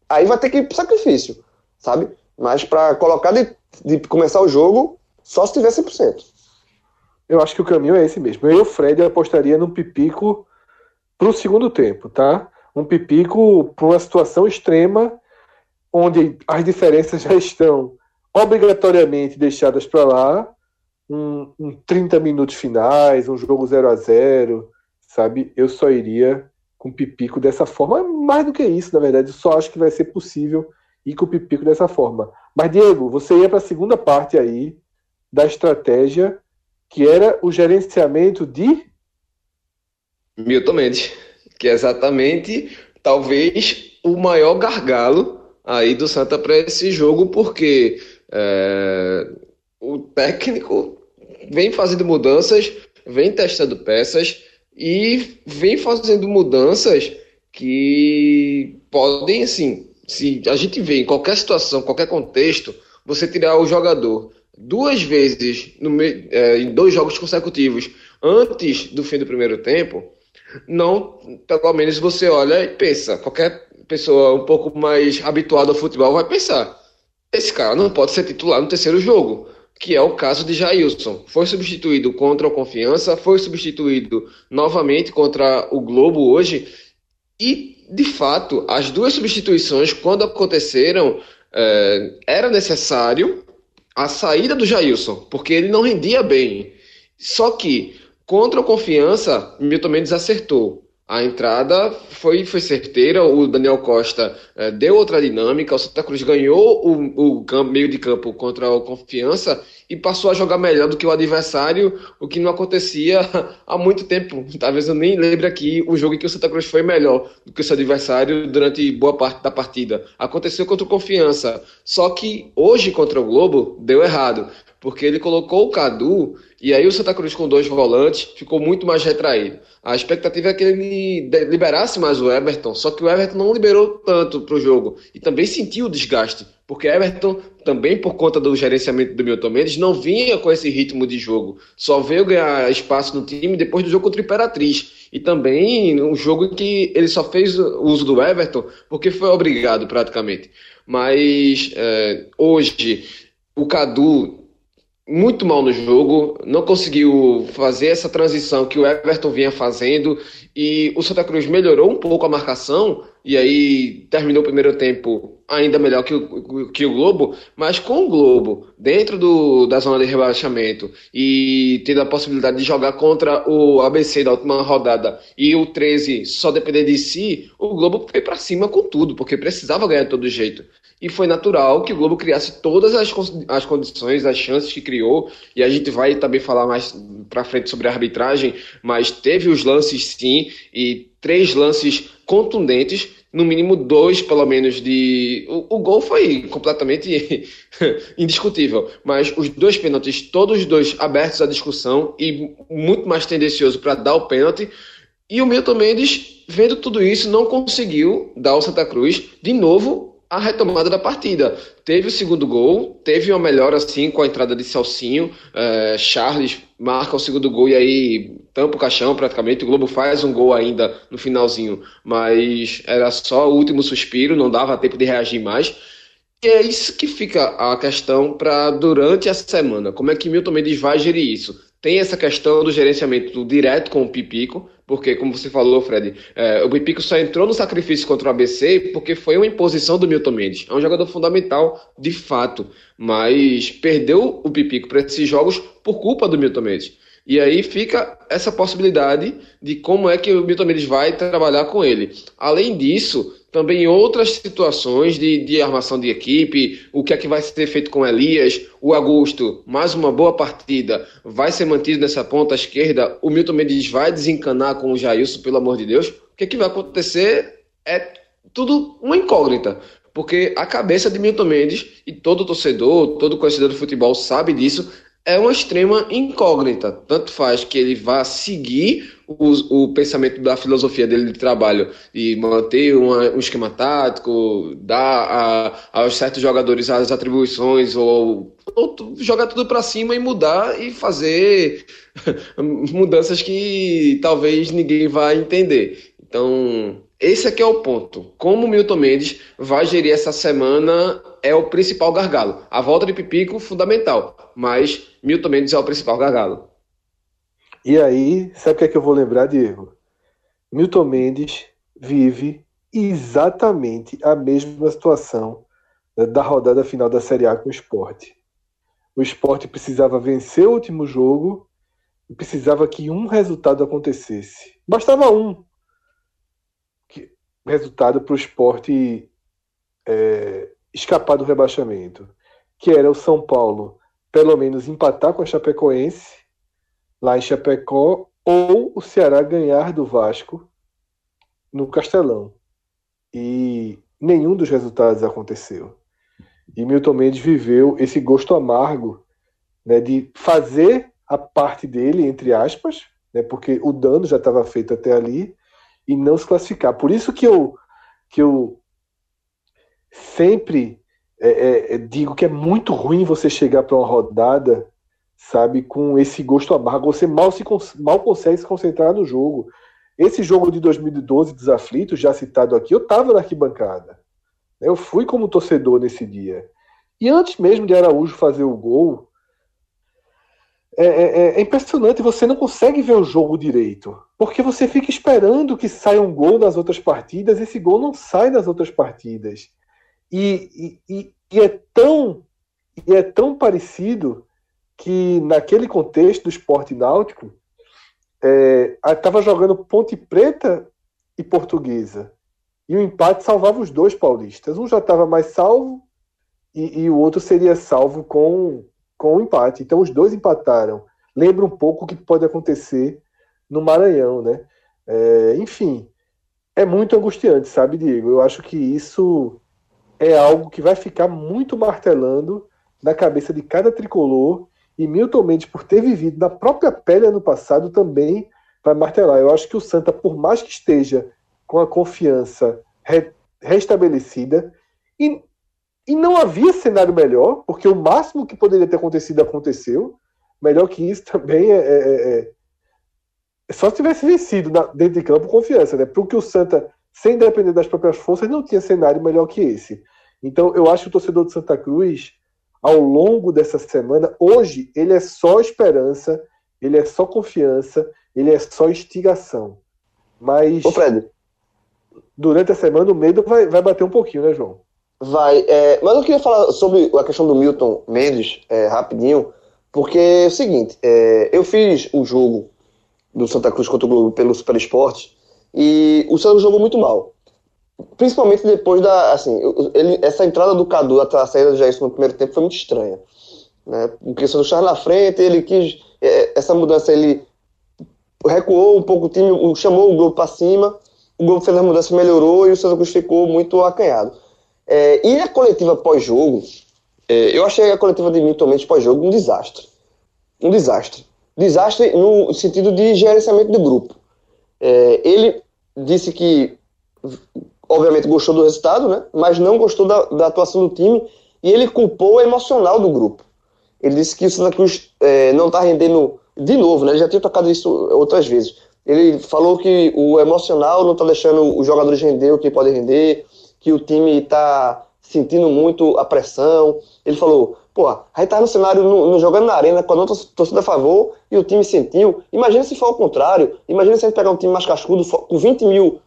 Aí vai ter que ir para sacrifício, sabe? Mas para colocar de, de, começar o jogo, só se tiver 100%. Eu acho que o caminho é esse mesmo. Eu, Fred, apostaria no Pipico para o segundo tempo, tá? Um Pipico para uma situação extrema, onde as diferenças já estão obrigatoriamente deixadas para lá, um, um 30 minutos finais, um jogo 0 a 0 sabe? Eu só iria com Pipico dessa forma. Mais do que isso, na verdade, eu só acho que vai ser possível ir com o Pipico dessa forma. Mas, Diego, você ia para a segunda parte aí da estratégia, que era o gerenciamento de. Milton Mendes, que é exatamente, talvez, o maior gargalo aí do Santa para esse jogo, porque é, o técnico vem fazendo mudanças, vem testando peças e vem fazendo mudanças que podem, assim, se a gente vê em qualquer situação, qualquer contexto, você tirar o jogador duas vezes no, é, em dois jogos consecutivos antes do fim do primeiro tempo, não, pelo menos você olha e pensa, qualquer pessoa um pouco mais habituada ao futebol vai pensar, esse cara não pode ser titular no terceiro jogo que é o caso de Jailson. Foi substituído contra o Confiança, foi substituído novamente contra o Globo hoje. E, de fato, as duas substituições, quando aconteceram, é, era necessário a saída do Jailson, porque ele não rendia bem. Só que, contra o Confiança, Milton Mendes acertou. A entrada foi, foi certeira, o Daniel Costa é, deu outra dinâmica, o Santa Cruz ganhou o, o campo, meio de campo contra o Confiança e passou a jogar melhor do que o adversário, o que não acontecia há muito tempo. Talvez eu nem lembre aqui o jogo em que o Santa Cruz foi melhor do que o seu adversário durante boa parte da partida. Aconteceu contra o Confiança, só que hoje contra o Globo deu errado porque ele colocou o Cadu e aí o Santa Cruz com dois volantes ficou muito mais retraído. A expectativa é que ele liberasse mais o Everton, só que o Everton não liberou tanto para o jogo e também sentiu o desgaste, porque Everton também por conta do gerenciamento do Milton Mendes não vinha com esse ritmo de jogo, só veio ganhar espaço no time depois do jogo contra o Imperatriz e também um jogo em que ele só fez uso do Everton porque foi obrigado praticamente. Mas é, hoje o Cadu muito mal no jogo, não conseguiu fazer essa transição que o Everton vinha fazendo e o Santa Cruz melhorou um pouco a marcação e aí terminou o primeiro tempo ainda melhor que o, que o Globo, mas com o Globo dentro do, da zona de rebaixamento e tendo a possibilidade de jogar contra o ABC da última rodada e o 13 só depender de si, o Globo foi para cima com tudo, porque precisava ganhar de todo jeito e foi natural que o Globo criasse todas as, as condições, as chances que criou, e a gente vai também falar mais para frente sobre a arbitragem, mas teve os lances sim, e três lances contundentes, no mínimo dois, pelo menos, de. O, o gol foi completamente indiscutível, mas os dois pênaltis, todos os dois abertos à discussão e muito mais tendencioso para dar o pênalti. E o Milton Mendes, vendo tudo isso, não conseguiu dar ao Santa Cruz de novo a retomada da partida. Teve o segundo gol, teve uma melhora assim com a entrada de Celcinho, é, Charles marca o segundo gol e aí tampa o caixão praticamente. O Globo faz um gol ainda no finalzinho, mas era só o último suspiro, não dava tempo de reagir mais. E é isso que fica a questão para durante a semana. Como é que Milton Mendes vai gerir isso? Tem essa questão do gerenciamento direto com o Pipico, porque, como você falou, Fred, é, o Pipico só entrou no sacrifício contra o ABC porque foi uma imposição do Milton Mendes. É um jogador fundamental, de fato, mas perdeu o Pipico para esses jogos por culpa do Milton Mendes. E aí fica essa possibilidade de como é que o Milton Mendes vai trabalhar com ele. Além disso, também outras situações de, de armação de equipe, o que é que vai ser feito com Elias, o Augusto, mais uma boa partida, vai ser mantido nessa ponta esquerda, o Milton Mendes vai desencanar com o Jailson, pelo amor de Deus, o que é que vai acontecer? É tudo uma incógnita, porque a cabeça de Milton Mendes, e todo torcedor, todo conhecedor do futebol sabe disso, é uma extrema incógnita. Tanto faz que ele vá seguir o, o pensamento da filosofia dele de trabalho e manter uma, um esquema tático, dar a, aos certos jogadores as atribuições ou, ou jogar tudo para cima e mudar e fazer mudanças que talvez ninguém vai entender. Então, esse aqui é o ponto. Como o Milton Mendes vai gerir essa semana é o principal gargalo. A volta de Pipico, fundamental, mas Milton Mendes é o principal gargalo. E aí, sabe o que é que eu vou lembrar, Diego? Milton Mendes vive exatamente a mesma situação da rodada final da Série A com o esporte. o esporte precisava vencer o último jogo e precisava que um resultado acontecesse. Bastava um que, resultado para o esporte é, escapar do rebaixamento, que era o São Paulo pelo menos empatar com a Chapecoense lá em Chapecó ou o Ceará ganhar do Vasco no Castelão. E nenhum dos resultados aconteceu. E Milton Mendes viveu esse gosto amargo né, de fazer a parte dele, entre aspas, né, porque o dano já estava feito até ali, e não se classificar. Por isso que eu, que eu sempre é, é, é digo que é muito ruim você chegar para uma rodada, sabe, com esse gosto amargo. Você mal, se, mal consegue se concentrar no jogo. Esse jogo de 2012 dos aflitos, já citado aqui, eu estava na arquibancada. Eu fui como torcedor nesse dia. E antes mesmo de Araújo fazer o gol, é, é, é, impressionante, você não consegue ver o jogo direito. Porque você fica esperando que saia um gol nas outras partidas, esse gol não sai nas outras partidas. E, e, e, é tão e é tão parecido que naquele contexto do esporte náutico estava é, jogando Ponte Preta e Portuguesa. E o empate salvava os dois paulistas. Um já estava mais salvo e, e, o outro seria salvo com com o empate. Então os dois empataram. Lembra um pouco o que pode acontecer no Maranhão né? É, enfim é muito angustiante sabe Diego? Eu acho que isso é algo que vai ficar muito martelando na cabeça de cada tricolor. E Milton Mendes, por ter vivido na própria pele ano passado, também vai martelar. Eu acho que o Santa, por mais que esteja com a confiança re restabelecida, e, e não havia cenário melhor, porque o máximo que poderia ter acontecido aconteceu. Melhor que isso também é, é, é, é só se tivesse vencido na, dentro de campo confiança, né? Porque o Santa sem depender das próprias forças, não tinha cenário melhor que esse. Então, eu acho que o torcedor de Santa Cruz, ao longo dessa semana, hoje, ele é só esperança, ele é só confiança, ele é só instigação. Mas. Ô, Fred. Durante a semana, o medo vai, vai bater um pouquinho, né, João? Vai. É, mas eu queria falar sobre a questão do Milton Mendes, é, rapidinho, porque é o seguinte: é, eu fiz o jogo do Santa Cruz contra o Globo pelo Super Esporte e o Santos jogou muito mal. Principalmente depois da. Assim, ele, essa entrada do Cadu, a saída do Jair no primeiro tempo foi muito estranha. Né? Porque o Santos estava na frente, ele quis. É, essa mudança, ele recuou um pouco o time, chamou o Globo para cima, o Globo fez a mudança, melhorou e o Santos ficou muito acanhado. É, e a coletiva pós-jogo, é, eu achei a coletiva de Mendes pós-jogo um desastre. Um desastre. Desastre no sentido de gerenciamento do grupo. É, ele disse que, obviamente, gostou do resultado, né? mas não gostou da, da, atuação do time e ele culpou o emocional do grupo. Ele disse que o Santa Cruz é, não está rendendo de novo, né? ele já tinha tocado isso outras vezes. Ele falou que o emocional não está deixando os jogadores render o que podem render, que o time está sentindo muito a pressão. Ele falou: Pô, a tá no cenário, no, no, jogando na arena, com a nossa torcida a favor e o time sentiu. Imagina se for ao contrário. Imagina se a gente pegar um time mais cascudo com 20 mil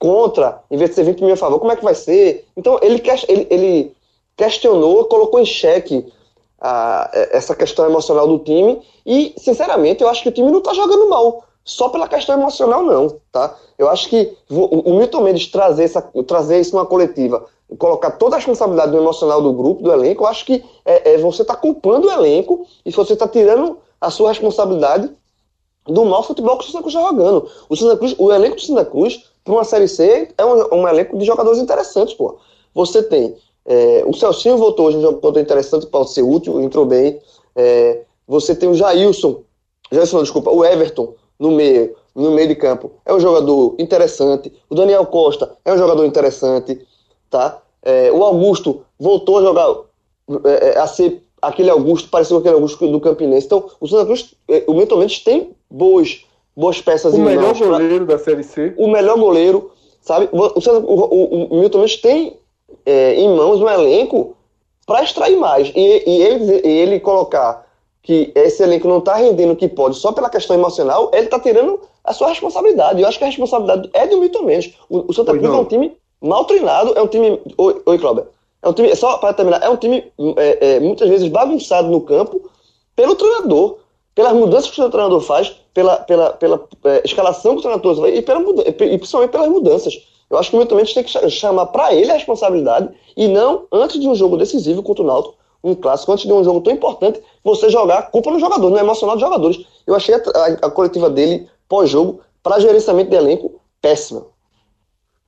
contra, em vez de ser 20 mil a favor. Como é que vai ser? Então, ele, ele, ele questionou, colocou em xeque a, essa questão emocional do time. E, sinceramente, eu acho que o time não tá jogando mal. Só pela questão emocional, não, tá? Eu acho que o Milton Mendes trazer, essa, trazer isso numa coletiva colocar toda a responsabilidade do emocional do grupo, do elenco, eu acho que é, é você está culpando o elenco e você está tirando a sua responsabilidade do mau futebol que o Santa Cruz está jogando. O, Santa Cruz, o elenco do Santa Cruz, para uma Série C, é um, um, elenco de jogadores interessantes, pô. Você tem. É, o Celcinho voltou hoje, um jogador interessante, pode ser útil, entrou bem. É, você tem o Jailson, Jailson, desculpa, o Everton no meio, no meio de campo. É um jogador interessante. O Daniel Costa é um jogador interessante tá? É, o Augusto voltou a jogar, é, é, a ser aquele Augusto, pareceu aquele Augusto do Campinense. Então, o Santa Cruz, é, o Milton Mendes tem boas, boas peças o melhor goleiro pra, da Série C. O melhor goleiro, sabe? O, o, o, o Milton Mendes tem é, em mãos um elenco para extrair mais. E, e, ele, ele colocar que esse elenco não está rendendo o que pode só pela questão emocional, ele está tirando a sua responsabilidade. Eu acho que a responsabilidade é do Milton Mendes. O, o Santa Cruz é um time mal treinado, é um time. Oi, oi. É um time, só para terminar, é um time é, é, muitas vezes bagunçado no campo pelo treinador, pelas mudanças que o treinador faz, pela, pela, pela é, escalação que o treinador faz e, pela, e principalmente pelas mudanças. Eu acho que o Milton tem que chamar para ele a responsabilidade e não antes de um jogo decisivo contra o Náutico, um clássico, antes de um jogo tão importante, você jogar a culpa no jogador, no emocional dos jogadores. Eu achei a, a, a coletiva dele pós-jogo, para gerenciamento de elenco, péssima.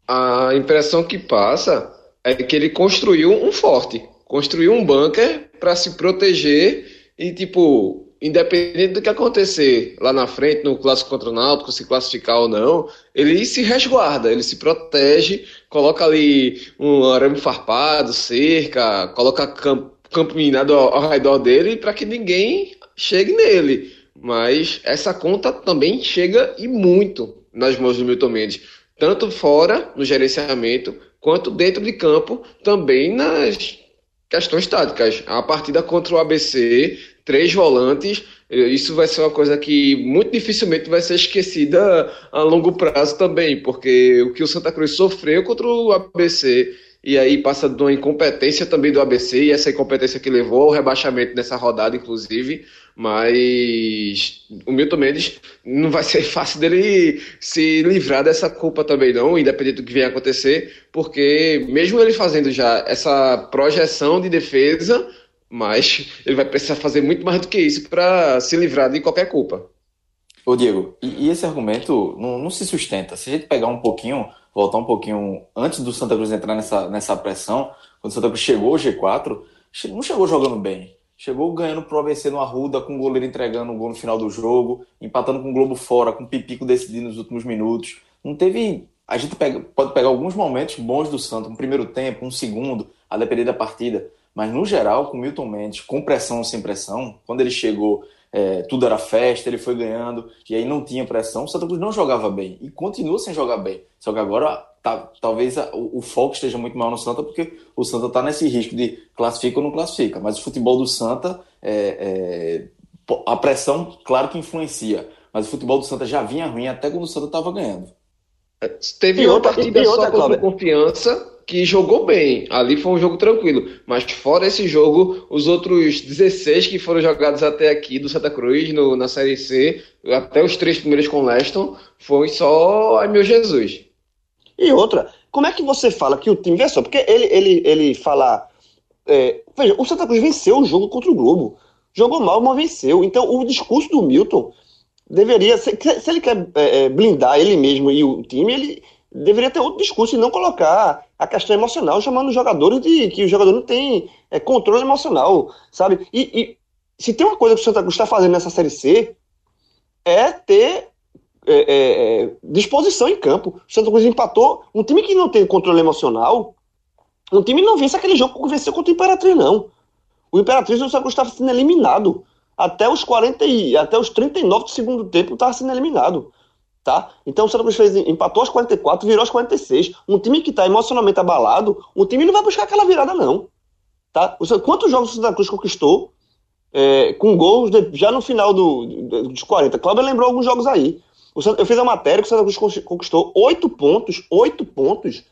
A impressão que passa é que ele construiu um forte, construiu um bunker para se proteger e, tipo, independente do que acontecer lá na frente, no clássico contra o Náutico, se classificar ou não, ele se resguarda, ele se protege, coloca ali um arame farpado, cerca, coloca campo, campo minado ao, ao redor dele para que ninguém chegue nele. Mas essa conta também chega e muito nas mãos do Milton Mendes, tanto fora no gerenciamento, quanto dentro de campo, também nas questões táticas. A partida contra o ABC, três volantes, isso vai ser uma coisa que muito dificilmente vai ser esquecida a longo prazo também, porque o que o Santa Cruz sofreu contra o ABC e aí passa de uma incompetência também do ABC, e essa incompetência que levou ao rebaixamento nessa rodada, inclusive, mas o Milton Mendes não vai ser fácil dele se livrar dessa culpa também não, independente do que venha acontecer, porque mesmo ele fazendo já essa projeção de defesa, mas ele vai precisar fazer muito mais do que isso para se livrar de qualquer culpa. Ô Diego, e, esse argumento não, não se sustenta. Se a gente pegar um pouquinho voltar um pouquinho antes do Santa Cruz entrar nessa, nessa pressão, quando o Santa Cruz chegou ao G4, não chegou jogando bem. Chegou ganhando pro ABC no Arruda, com o goleiro entregando o gol no final do jogo, empatando com o Globo fora, com o Pipico decidindo nos últimos minutos. Não teve. A gente pega, pode pegar alguns momentos bons do Santa, um primeiro tempo, um segundo, a depender da partida. Mas no geral, com o Milton Mendes, com pressão ou sem pressão, quando ele chegou é, tudo era festa, ele foi ganhando, e aí não tinha pressão. O Santa Cruz não jogava bem e continua sem jogar bem. Só que agora tá, talvez a, o, o, foco esteja muito mal no Santa, porque o Santa está nesse risco de classifica ou não classifica. Mas o futebol do Santa, é, é, a pressão, claro que influencia, mas o futebol do Santa já vinha ruim até quando o Santa estava ganhando. Teve e uma outra, partida e outra, só contra confiança que jogou bem. Ali foi um jogo tranquilo. Mas fora esse jogo, os outros 16 que foram jogados até aqui do Santa Cruz no, na Série C, até os três primeiros com o Leston, foi só ai meu Jesus. E outra, como é que você fala que o time venceu? Porque ele, ele, ele fala. É, veja, o Santa Cruz venceu o jogo contra o Globo. Jogou mal, mas venceu. Então o discurso do Milton deveria. Se, se ele quer é, é, blindar ele mesmo e o time, ele deveria ter outro discurso e não colocar a questão emocional chamando os jogadores de que o jogador não tem é, controle emocional, sabe? E, e, se tem uma coisa que o Santa Cruz está fazendo nessa Série C é ter é, é, é, disposição em campo. O Santa Cruz empatou um time que não tem controle emocional, um time não vence aquele jogo que venceu contra o Imperatriz, não. O Imperatriz do Santa Cruz estava sendo eliminado. Até os 40 e, até os 39 do segundo tempo estava sendo eliminado tá? Então o Santa Cruz fez, empatou aos 44, virou aos 46. Um time que está emocionalmente abalado, o time não vai buscar aquela virada, não. Tá? Quantos jogos o Santa Cruz conquistou é, com gols de, já no final do, dos 40? Cláudio lembrou alguns jogos aí. Santa, eu fiz a matéria que o Santa Cruz conquistou 8 pontos, 8 pontos,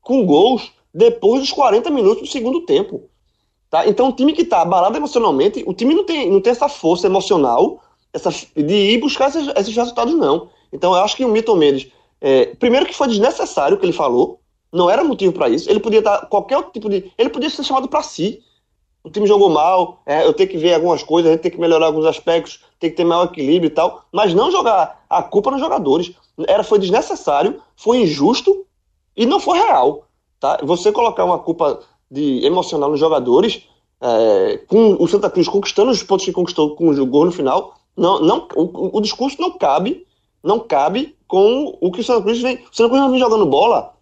com gols depois dos 40 minutos do segundo tempo. Tá? Então, um time que está abalado emocionalmente, o time não tem, não tem essa força emocional essa, de ir buscar esses, esses resultados, não. Então eu acho que o Milton Mendes, é, primeiro que foi desnecessário o que ele falou, não era motivo para isso. Ele podia dar qualquer outro tipo de. Ele podia ser chamado para si. O time jogou mal, é, eu tenho que ver algumas coisas, a gente tem que melhorar alguns aspectos, tem que ter maior equilíbrio e tal, mas não jogar a culpa nos jogadores. Era, foi desnecessário, foi injusto e não foi real. Tá? Você colocar uma culpa de emocional nos jogadores, é, com o Santa Cruz conquistando os pontos que conquistou com o gol no final, não, não, o, o discurso não cabe não cabe com o que o Santa Cruz vem. O Santa Cruz não vem jogando bola.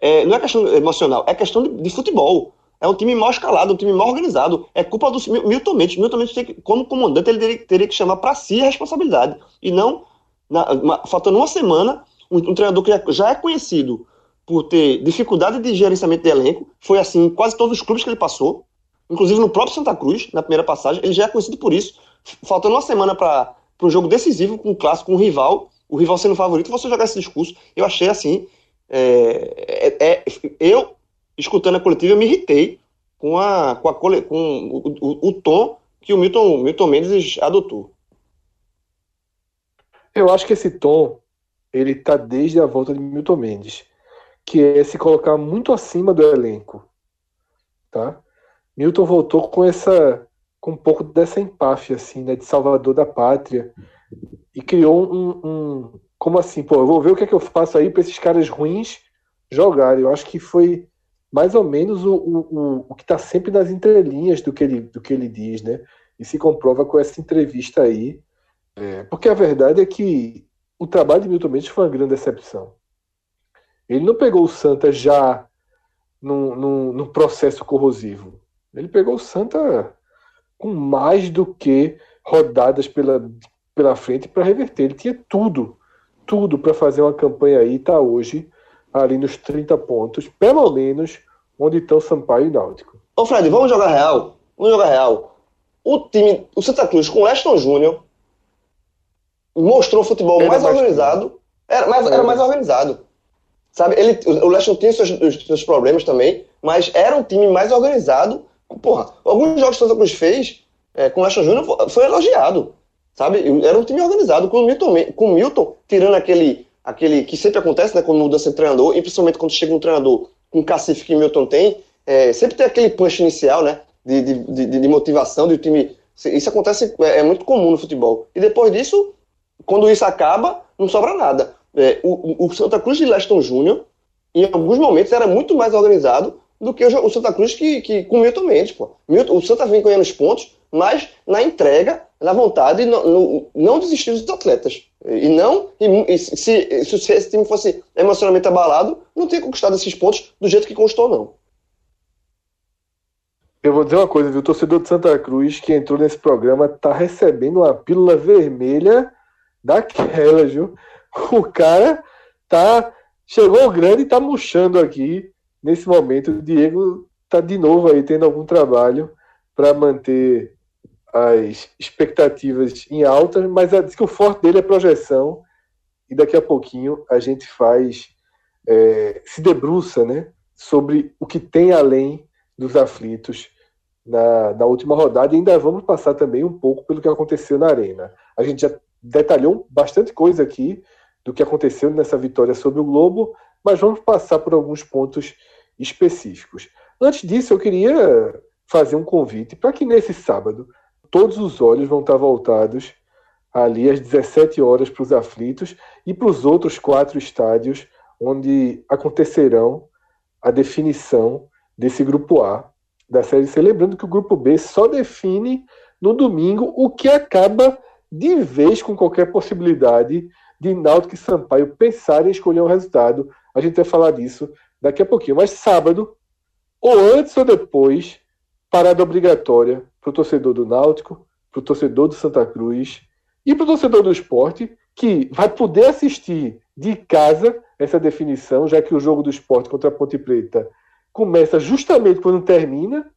É, não é questão emocional, é questão de, de, futebol. É um time mal escalado, um time mal organizado. É culpa do Milton Mendes. Milton Mendes, que, como comandante, ele teria, teria que chamar para si a responsabilidade. E não, na, uma, faltando uma semana, um, um, treinador que já é conhecido por ter dificuldade de gerenciamento de elenco. Foi assim em quase todos os clubes que ele passou. Inclusive no próprio Santa Cruz, na primeira passagem, ele já é conhecido por isso. Faltando uma semana para um jogo decisivo, com um clássico, com um rival, o rival sendo favorito, você jogar esse discurso. Eu achei assim. É, é, é, eu escutando a coletiva, me irritei com, a, com, a, com o, o, o tom que o Milton, Milton Mendes adotou. Eu acho que esse tom ele tá desde a volta de Milton Mendes, que é se colocar muito acima do elenco, tá? Milton voltou com essa com um pouco dessa empáfia assim, né, de salvador da pátria e criou um, um como assim, pô, eu vou ver o que é que eu faço aí para esses caras ruins jogarem. Eu acho que foi mais ou menos o, o, o que está sempre nas entrelinhas do que, ele, do que ele diz, né? E se comprova com essa entrevista aí. É, porque a verdade é que o trabalho de Milton Mendes foi uma grande decepção. Ele não pegou o Santa já num, num, num processo corrosivo. Ele pegou o Santa com mais do que rodadas pela, pela frente para reverter. Ele tinha tudo, tudo para fazer uma campanha aí e está hoje ali nos 30 pontos, pelo menos onde estão Sampaio e Náutico. Ô Fred, vamos jogar real? Vamos jogar real. O time, o Santa Cruz com o Aston Júnior mostrou um futebol mais, mais organizado. Era mais, era mais organizado. Sabe, ele, o Leston tinha seus, seus problemas também, mas era um time mais organizado. Porra, alguns jogos que o Santa Cruz fez é, com o Leston Júnior foi, elogiado. Sabe, era um time organizado. Com o Milton, com o Milton tirando aquele, aquele que sempre acontece, né, quando muda de treinador, e principalmente quando chega um treinador com o cacife que o Milton tem, é, sempre tem aquele punch inicial, né, de, de, de, de motivação do time. Isso acontece, é, é muito comum no futebol. E depois disso, quando isso acaba, não sobra nada. É, o, o, Santa Cruz de Leston Júnior, em alguns momentos, era muito mais organizado do que o, Santa Cruz que, que, com Milton Mendes. Pô. Milton, o Santa vem ganhando os pontos, mas na entrega, na vontade, não, não, não desistir dos atletas. E não, e, e se, se, se, esse time fosse emocionalmente abalado, não teria conquistado esses pontos do jeito que constou, não. Eu vou dizer uma coisa, viu? O torcedor de Santa Cruz que entrou nesse programa tá recebendo uma pílula vermelha daquelas, viu? O cara tá. Chegou grande e tá murchando aqui nesse momento. O Diego tá de novo aí tendo algum trabalho para manter as expectativas em alta, mas diz que o forte dele é projeção. E daqui a pouquinho a gente faz. É, se debruça né, sobre o que tem além dos aflitos na, na última rodada. E ainda vamos passar também um pouco pelo que aconteceu na Arena. A gente já detalhou bastante coisa aqui do que aconteceu nessa vitória sobre o Globo, mas vamos passar por alguns pontos específicos. Antes disso, eu queria fazer um convite para que nesse sábado todos os olhos vão estar voltados ali às 17 horas para os aflitos e para os outros quatro estádios onde acontecerão a definição desse grupo A da Série C. Lembrando que o grupo B só define no domingo, o que acaba de vez com qualquer possibilidade de Náutico e Sampaio pensarem em escolher um resultado. A gente vai falar disso daqui a pouquinho. Mas sábado, ou antes ou depois, parada obrigatória para o torcedor do Náutico, para o torcedor do Santa Cruz e para o torcedor do esporte, que vai poder assistir de casa essa definição, já que o jogo do esporte contra a Ponte Preta começa justamente quando termina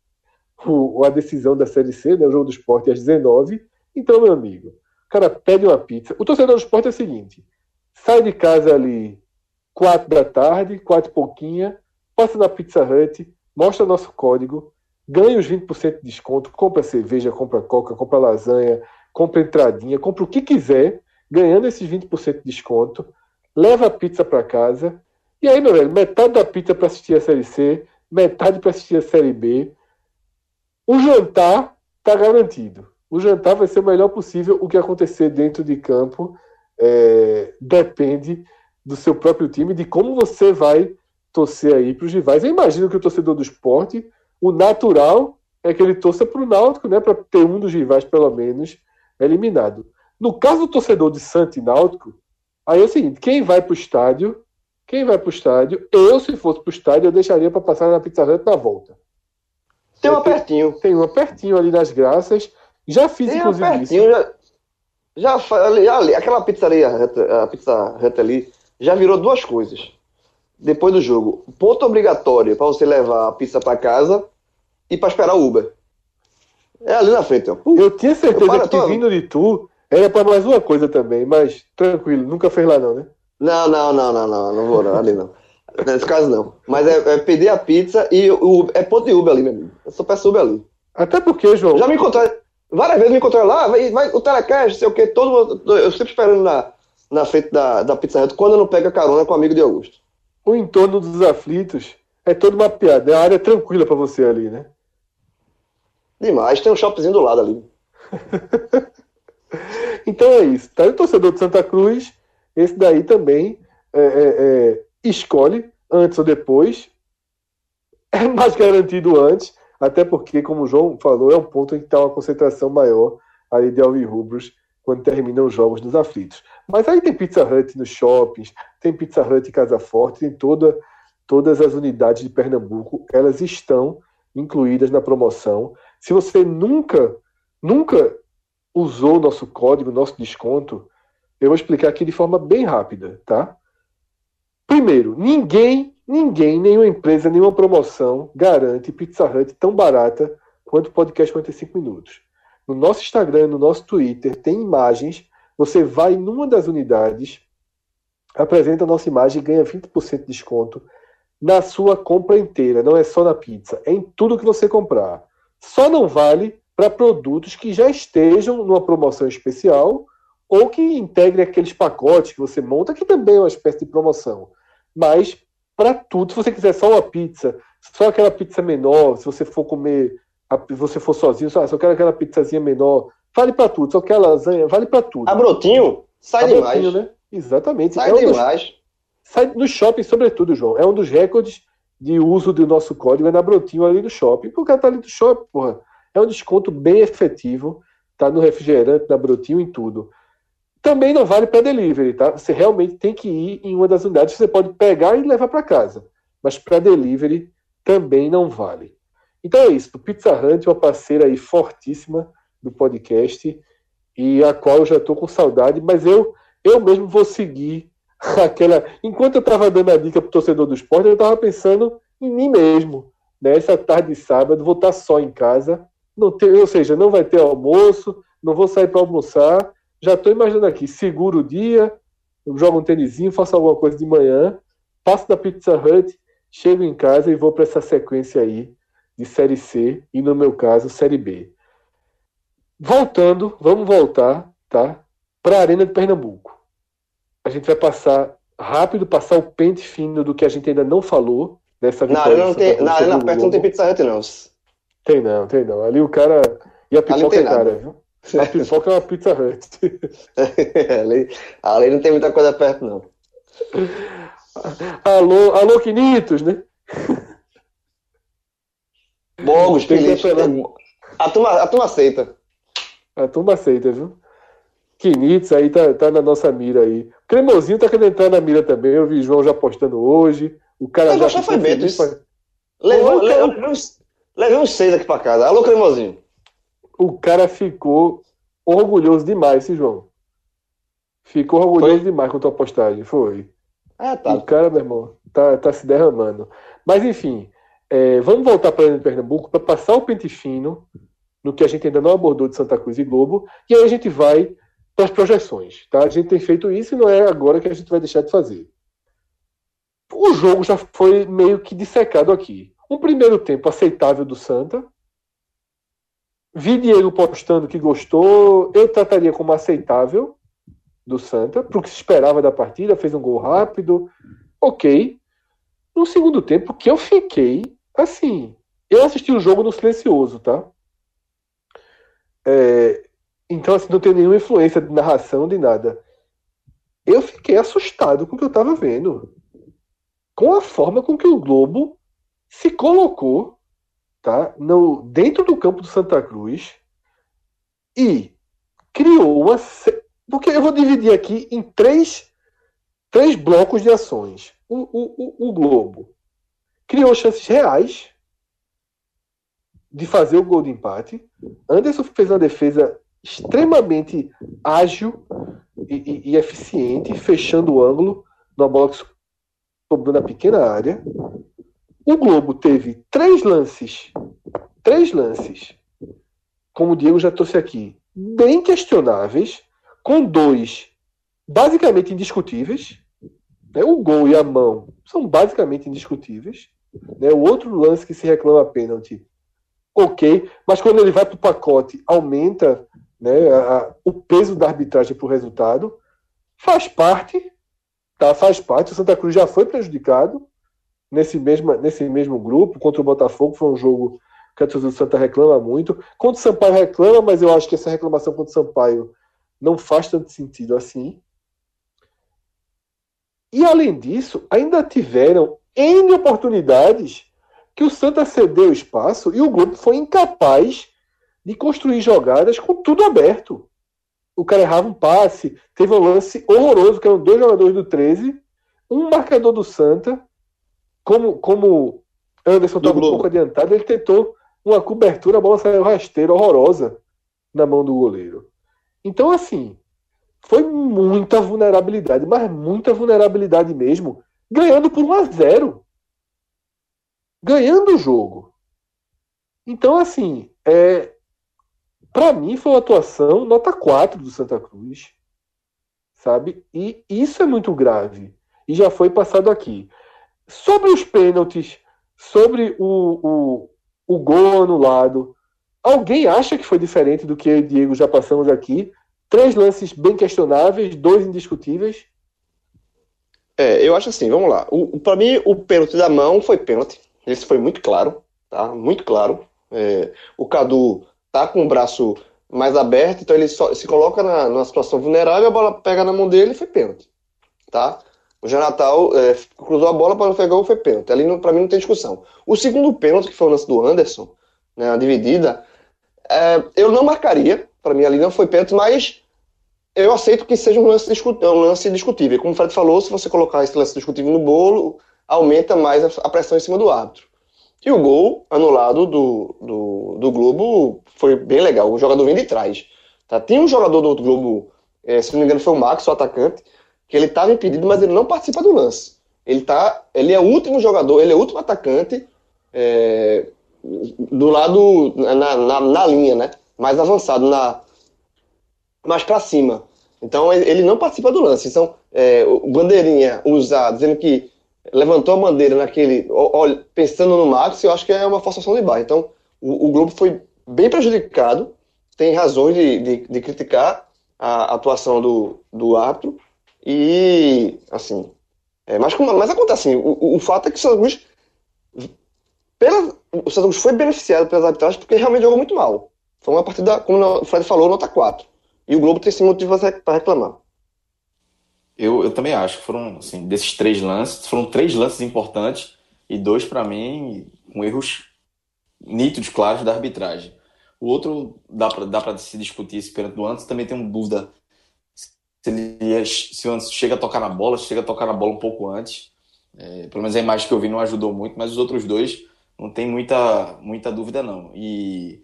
o, a decisão da Série C, né, o jogo do esporte às 19 Então, meu amigo, cara pede uma pizza. O torcedor do esporte é o seguinte: sai de casa ali quatro da tarde, quatro e pouquinha, passa na Pizza Hut, mostra nosso código, ganha os 20% de desconto, compra cerveja, compra coca, compra lasanha, compra entradinha, compra o que quiser, ganhando esses 20% de desconto, leva a pizza para casa. E aí, meu velho, metade da pizza para assistir a Série C, metade para assistir a Série B. O jantar tá garantido o jantar vai ser o melhor possível. O que acontecer dentro de campo é, depende do seu próprio time, de como você vai torcer aí para os rivais. Eu imagino que o torcedor do esporte, o natural é que ele torça para o Náutico, né, para ter um dos rivais, pelo menos, eliminado. No caso do torcedor de Santo e Náutico, aí é o seguinte: quem vai para o estádio, quem vai para o estádio, eu, se fosse para o estádio, eu deixaria para passar na Pizza Hut na volta. Tem um apertinho. Tem um apertinho ali nas graças. Já fiz, Tem inclusive, isso. Já, já ali, ali, aquela pizzaria, a pizza reta ali, já virou duas coisas. Depois do jogo, ponto obrigatório para você levar a pizza para casa e para esperar o Uber. É ali na frente, ó. eu tinha certeza eu que tô... vindo de tu era para mais uma coisa também, mas tranquilo, nunca fez lá não, né? Não, não, não, não, não, não vou não, ali não. Nesse caso não. Mas é, é, pedir a pizza e o, é ponto de Uber ali, meu amigo. Eu só peço Uber ali. Até porque, João. Já me encontrei. Várias vezes me encontrei lá, vai, vai o telecast, sei o que, todo Eu sempre esperando na, na frente da, da Pizza Hut quando eu não pego a carona com o amigo de Augusto. O entorno dos aflitos é toda uma piada. É uma área tranquila para você ali, né? Demais. Tem um shoppingzinho do lado ali. então é isso. Tá? o torcedor de Santa Cruz, esse daí também é, é, é, escolhe antes ou depois. É mais garantido antes, até porque, como o João falou, é um ponto em que está uma concentração maior ali de Rubros quando terminam os jogos dos aflitos. Mas aí tem Pizza Hut nos shoppings, tem Pizza Hut em Casa Forte, tem toda, todas as unidades de Pernambuco, elas estão incluídas na promoção. Se você nunca, nunca usou nosso código, nosso desconto, eu vou explicar aqui de forma bem rápida, tá? Primeiro, ninguém, ninguém, nenhuma empresa, nenhuma promoção garante Pizza Hut tão barata quanto o podcast 45 minutos. No nosso Instagram, no nosso Twitter, tem imagens. Você vai numa das unidades, apresenta a nossa imagem e ganha 20% de desconto na sua compra inteira. Não é só na pizza, é em tudo que você comprar. Só não vale para produtos que já estejam numa promoção especial ou que integrem aqueles pacotes que você monta, que também é uma espécie de promoção. Mas para tudo, se você quiser só uma pizza, só aquela pizza menor, se você for comer, se você for sozinho, só, só quero aquela pizzazinha menor, vale para tudo, só quer lasanha, vale para tudo. A brotinho sai a demais. Brotinho, né? Exatamente. Sai é demais. Dos, sai no shopping, sobretudo, João. É um dos recordes de uso do nosso código é na Brotinho ali do shopping. Porque o cara tá ali do shopping, porra. É um desconto bem efetivo. Tá no refrigerante, na Brotinho, em tudo. Também não vale para delivery, tá? Você realmente tem que ir em uma das unidades. Você pode pegar e levar para casa. Mas para delivery também não vale. Então é isso. Pizza Hut, uma parceira aí fortíssima do podcast e a qual eu já estou com saudade, mas eu eu mesmo vou seguir aquela. Enquanto eu estava dando a dica para o torcedor do esporte, eu estava pensando em mim mesmo. Nessa né? tarde de sábado, vou estar só em casa, não ter, ou seja, não vai ter almoço, não vou sair para almoçar. Já estou imaginando aqui, seguro o dia, jogo um tênisinho, faço alguma coisa de manhã, passo da Pizza Hut, chego em casa e vou para essa sequência aí de Série C e, no meu caso, Série B. Voltando, vamos voltar, tá? Para a Arena de Pernambuco a gente vai passar rápido, passar o pente fino do que a gente ainda não falou dessa vitória. Não, não tem, na arena perto não tem Pizza Hut, não. Tem não, tem não. Ali o cara. E a pipoca é cara, viu? A pipoca é uma Pizza Hut. ali, ali não tem muita coisa perto, não. Alô, alô, Quinitos, né? Bogos, Felipe. A turma, a turma aceita. A turma aceita, viu? Kinitz aí tá, tá na nossa mira aí. Cremosinho tá querendo entrar na mira também. Eu vi João já postando hoje. O cara já, já foi bem. Levou, levou, levou uns seis aqui pra casa. Alô, Cremosinho. O cara ficou orgulhoso demais, esse João. Ficou orgulhoso foi? demais com a tua postagem. Foi. Ah, tá. O cara, meu irmão, tá, tá se derramando. Mas, enfim, é, vamos voltar para Pernambuco para passar o pente fino no que a gente ainda não abordou de Santa Cruz e Globo. E aí a gente vai para as projeções. Tá? A gente tem feito isso e não é agora que a gente vai deixar de fazer. O jogo já foi meio que dissecado aqui. Um primeiro tempo aceitável do Santa. Vi Diego postando que gostou. Eu trataria como aceitável do Santa, para o que se esperava da partida. Fez um gol rápido. Ok. No segundo tempo, que eu fiquei assim. Eu assisti o jogo no silencioso, tá? É, então, assim, não tem nenhuma influência de narração, de nada. Eu fiquei assustado com o que eu estava vendo. Com a forma com que o Globo se colocou tá, no, dentro do campo do Santa Cruz e criou uma. Porque eu vou dividir aqui em três, três blocos de ações. O, o, o, o Globo criou chances reais de fazer o gol de empate. Anderson fez uma defesa extremamente ágil e, e, e, eficiente, fechando o ângulo na bola sobrou na pequena área. O Globo teve três lances, três lances, como o Diego já trouxe aqui, bem questionáveis, com dois basicamente indiscutíveis. Né? O gol e a mão são basicamente indiscutíveis. Né? O outro lance que se reclama pênalti, ok, mas quando ele vai para o pacote, aumenta né, a, o peso da arbitragem para o resultado. Faz parte, tá? Faz parte. O Santa Cruz já foi prejudicado nesse mesmo, nesse mesmo grupo contra o Botafogo. Foi um jogo que a torcida do Santa reclama muito. Contra o Sampaio reclama, mas eu acho que essa reclamação contra o Sampaio não faz tanto sentido assim. E além disso, ainda tiveram N oportunidades que o Santa cedeu espaço e o grupo foi incapaz de construir jogadas com tudo aberto. O cara errava um passe, teve um lance horroroso, que eram dois jogadores do 13, um marcador do Santa, como, como Anderson estava um pouco adiantado, ele tentou uma cobertura, a bola saiu rasteira, horrorosa, na mão do goleiro. Então, assim, foi muita vulnerabilidade, mas muita vulnerabilidade mesmo, ganhando por 1 a 0 Ganhando o jogo. Então, assim, é, para mim foi uma atuação nota 4 do Santa Cruz. Sabe? E isso é muito grave. E já foi passado aqui. Sobre os pênaltis, sobre o, o, o gol anulado, alguém acha que foi diferente do que eu e Diego já passamos aqui? Três lances bem questionáveis, dois indiscutíveis. É, eu acho assim, vamos lá. O, para mim, o pênalti da mão foi pênalti. Esse foi muito claro, tá? Muito claro. É, o Cadu tá com o braço mais aberto, então ele só, se coloca na, numa situação vulnerável, a bola pega na mão dele e foi pênalti, tá? O Janatal é, cruzou a bola para o gol, foi pênalti. Ali, para mim, não tem discussão. O segundo pênalti, que foi o lance do Anderson, né, a dividida, é, eu não marcaria. Para mim, ali não foi pênalti, mas eu aceito que seja um lance, um lance discutível. Como o Fred falou, se você colocar esse lance discutível no bolo, aumenta mais a pressão em cima do árbitro. E o gol anulado do, do, do Globo foi bem legal. O jogador vem de trás. Tá? Tem um jogador do Globo, é, se não me engano foi o Max, o atacante, que ele estava impedido, mas ele não participa do lance. Ele, tá, ele é o último jogador, ele é o último atacante é, do lado, na, na, na, linha, né? Mais avançado, na, mais para cima. Então ele não participa do lance. Então, é, o Bandeirinha usar, dizendo que levantou a bandeira naquele. Olha, pensando no Max, eu acho que é uma forçação de barra. Então, o, o Globo foi bem prejudicado, tem razões de, de, de criticar a atuação do, do árbitro, e, assim, é, mas, mas acontece assim, o, o fato é que o Santa Cruz, pela, o Santa Cruz foi beneficiado pelas arbitragens porque realmente jogou muito mal. Foi uma partida, como o Fred falou, nota 4. E o Globo tem esse motivo para reclamar. Eu, eu também acho que foram, assim, desses três lances, foram três lances importantes e dois, para mim, com erros nítidos, claros da arbitragem. O outro, dá para dá se discutir esse pênalti do antes, também tenho dúvida se ele se o Anderson chega a tocar na bola, chega a tocar na bola um pouco antes. É, pelo menos a imagem que eu vi não ajudou muito, mas os outros dois não tem muita, muita dúvida não. E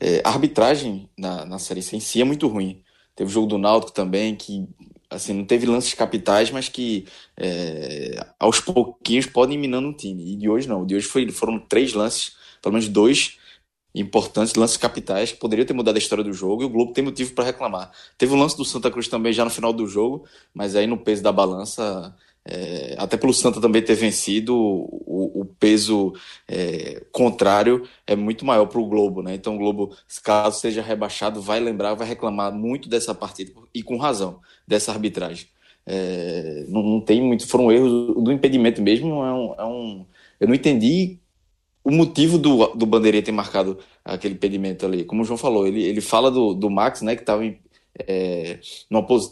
é, a arbitragem na, na Série C em si é muito ruim. Teve o jogo do Náutico também, que assim, não teve lances capitais, mas que é, aos pouquinhos podem minando um time. E de hoje não. De hoje foi, foram três lances, pelo menos dois importantes, lances capitais, que poderiam ter mudado a história do jogo, e o Globo tem motivo para reclamar. Teve o lance do Santa Cruz também já no final do jogo, mas aí no peso da balança, é, até pelo Santa também ter vencido, o, o peso é, contrário é muito maior para o Globo, né? Então o Globo, caso seja rebaixado, vai lembrar, vai reclamar muito dessa partida, e com razão, dessa arbitragem. É, não, não, tem muito, foram erros do impedimento mesmo, é um, é um eu não entendi o motivo do, do Bandeirinha ter marcado aquele impedimento ali. Como o João falou, ele, ele fala do, do Max, né, que estava é,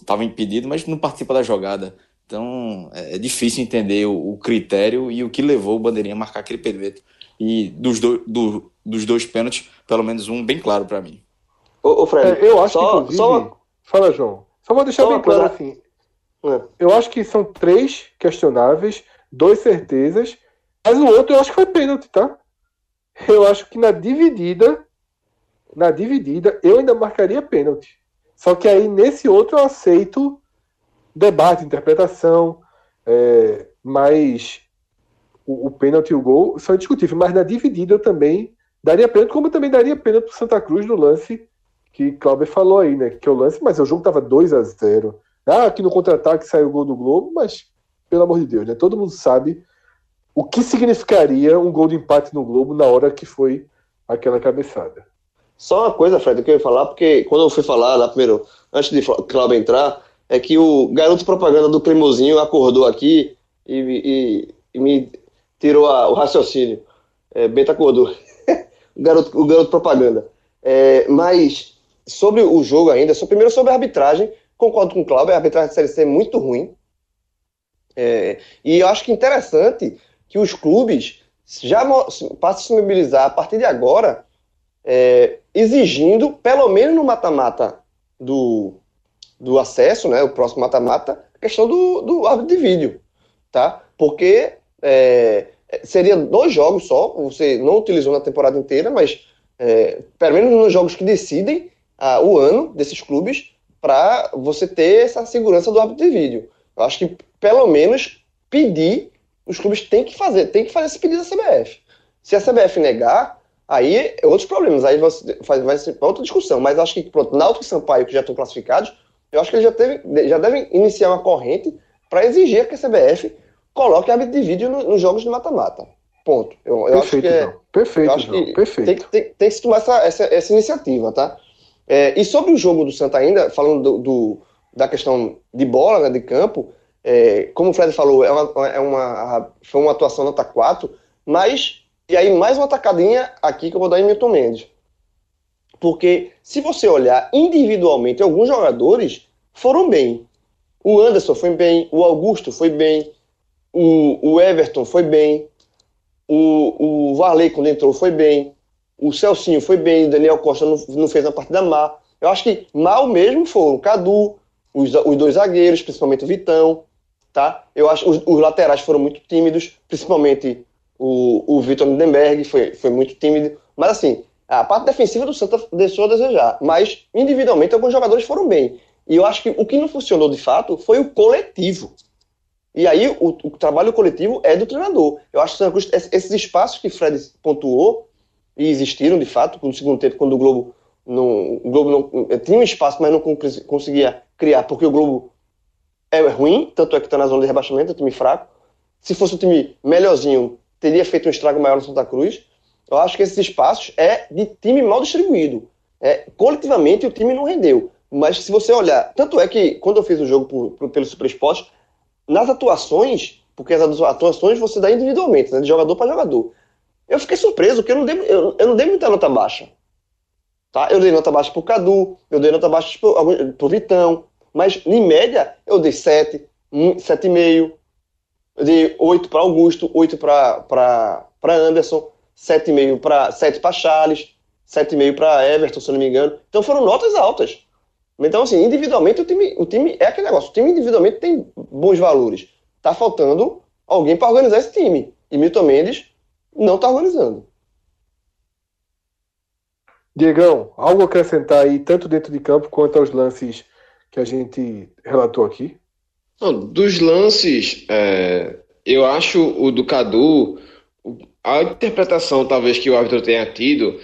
tava impedido, mas não participa da jogada. Então é, é difícil entender o, o, critério e o que levou o Bandeirinha a marcar aquele impedimento. E dos, do, do, dos dois pênaltis, pelo menos um bem claro para mim. Ô, ô Fred, é, eu acho só, que. Só... Fala, João. Só vou deixar só bem claro assim. É. Eu acho que são três questionáveis, dois certezas, mas o outro eu acho que foi pênalti, tá? Eu acho que na dividida, na dividida, eu ainda marcaria pênalti. Só que aí nesse outro eu aceito debate, interpretação, é, mas o, o pênalti e o gol são indiscutíveis. Mas na dividida eu também daria pênalti, como eu também daria pênalti pro Santa Cruz no lance que Cláudio falou aí, né? Que é o lance, mas o jogo tava 2 a 0 Ah, aqui no contra-ataque saiu o gol do Globo, mas pelo amor de Deus, né? Todo mundo sabe o que significaria um gol de empate no Globo na hora que foi aquela cabeçada. Só uma coisa, Fred, que eu ia falar, porque quando eu fui falar lá primeiro, antes de Cláudio entrar, é que o garoto propaganda do Cremosinho acordou aqui e, e, e me tirou a, o raciocínio. É, Bento acordou. o, garoto, o garoto propaganda. É, mas sobre o jogo ainda, só primeiro sobre a arbitragem, concordo com o Cláudio, a arbitragem da Série C é muito ruim. É, e eu acho que interessante que os clubes já passem a se mobilizar a partir de agora, é, exigindo, pelo menos no mata-mata do, do acesso, né, o próximo mata-mata, a questão do, do árbitro de vídeo, tá? Porque é, seria dois jogos só, você não utilizou na temporada inteira, mas é, pelo menos nos jogos que decidem o ano desses clubes, para você ter essa segurança do árbitro de vídeo. Eu acho que pelo menos pedir, os clubes têm que fazer, tem que fazer esse pedido da CBF. Se a CBF negar, aí é outros problemas, aí vai, vai ser outra discussão. Mas acho que, pronto, Náutico e Sampaio, que já estão classificados, eu acho que eles já, teve, já devem iniciar uma corrente para exigir que a CBF coloque árbitro de vídeo no, nos jogos de mata-mata. Ponto. Eu, eu perfeito, acho que é, Perfeito, acho que perfeito. Tem, tem, tem, que se tomar essa, essa, essa iniciativa, tá? É, e sobre o jogo do Santa ainda, falando do, do da questão de bola, né, de campo, é, como o Fred falou, é uma, é uma, foi uma atuação nota 4, mas, e aí mais uma tacadinha aqui que eu vou dar em Milton Mendes. Porque se você olhar individualmente, alguns jogadores foram bem. O Anderson foi bem, o Augusto foi bem, o, o Everton foi bem, o, o Varley, quando entrou, foi bem, o Celcinho foi bem, o Daniel Costa não, não fez uma partida má. Eu acho que mal mesmo foram o Cadu, os, os dois zagueiros, principalmente o Vitão, tá? Eu acho os, os laterais foram muito tímidos, principalmente o, o Vitor Lindenberg foi, foi muito tímido. Mas assim, a parte defensiva do Santa deixou a desejar. Mas individualmente alguns jogadores foram bem. E eu acho que o que não funcionou de fato foi o coletivo. E aí o, o trabalho coletivo é do treinador. Eu acho que esses espaços que Fred pontuou e existiram de fato no segundo tempo quando o Globo não, o Globo não tinha um espaço, mas não conseguia criar porque o Globo é ruim, tanto é que está na zona de rebaixamento, é um time fraco. Se fosse um time melhorzinho, teria feito um estrago maior no Santa Cruz. Eu acho que esses espaços é de time mal distribuído. É, coletivamente o time não rendeu. Mas se você olhar, tanto é que quando eu fiz o jogo por, por, pelo Super Esporte, nas atuações, porque as atuações você dá individualmente, né, de jogador para jogador. Eu fiquei surpreso, porque eu não dei, eu, eu não dei muita nota baixa. Tá? Eu dei nota baixa pro Cadu, eu dei nota baixa pro, pro Vitão, mas, em média, eu dei 7, 7,5. Eu dei 8 para Augusto, 8 para Anderson, 7,5 para 7 para Charles, 7,5 para Everton, se não me engano. Então foram notas altas. Então, assim, individualmente o time, o time é aquele negócio. O time individualmente tem bons valores. Tá faltando alguém para organizar esse time. E Milton Mendes não está organizando. Diegão, algo acrescentar aí, tanto dentro de campo quanto aos lances que a gente relatou aqui? Não, dos lances, é, eu acho o do Cadu, a interpretação talvez que o árbitro tenha tido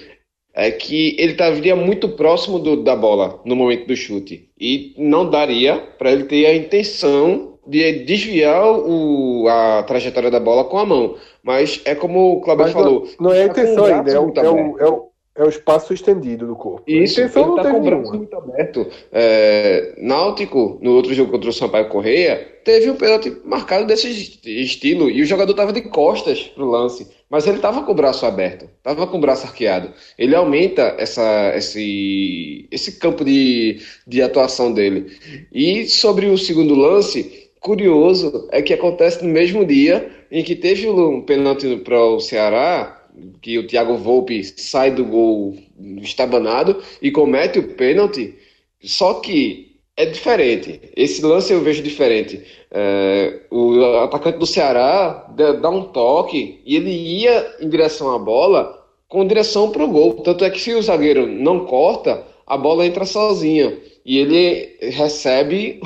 é que ele estaria muito próximo do, da bola no momento do chute e não daria para ele ter a intenção de desviar o, a trajetória da bola com a mão. Mas é como o Cláudio falou. Não, não é a tá intenção ainda, é o, é, o, é, o, é o espaço estendido do corpo. Isso, ele não tá com o braço muito aberto. É, Náutico, no outro jogo contra o Sampaio Correia, teve um pênalti marcado desse estilo e o jogador estava de costas pro lance, mas ele estava com o braço aberto, estava com o braço arqueado. Ele aumenta essa, esse, esse campo de, de atuação dele. E sobre o segundo lance, curioso é que acontece no mesmo dia em que teve um pênalti para o Ceará que o Thiago Volpe sai do gol estabanado e comete o pênalti, só que é diferente. Esse lance eu vejo diferente. É, o atacante do Ceará dá um toque e ele ia em direção à bola com direção para o gol. Tanto é que se o zagueiro não corta, a bola entra sozinha. E ele recebe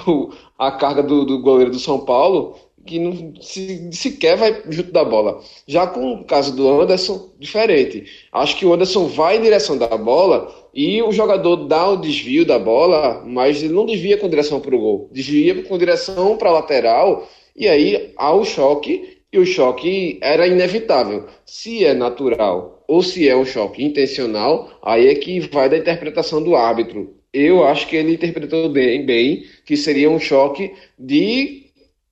a carga do, do goleiro do São Paulo que não se, sequer vai junto da bola. Já com o caso do Anderson, diferente. Acho que o Anderson vai em direção da bola e o jogador dá o desvio da bola, mas ele não desvia com direção para o gol. Desvia com direção para a lateral E aí há o choque, e o choque era inevitável. Se é natural ou se é um choque intencional, aí é que vai da interpretação do árbitro. Eu acho que ele interpretou bem, bem que seria um choque de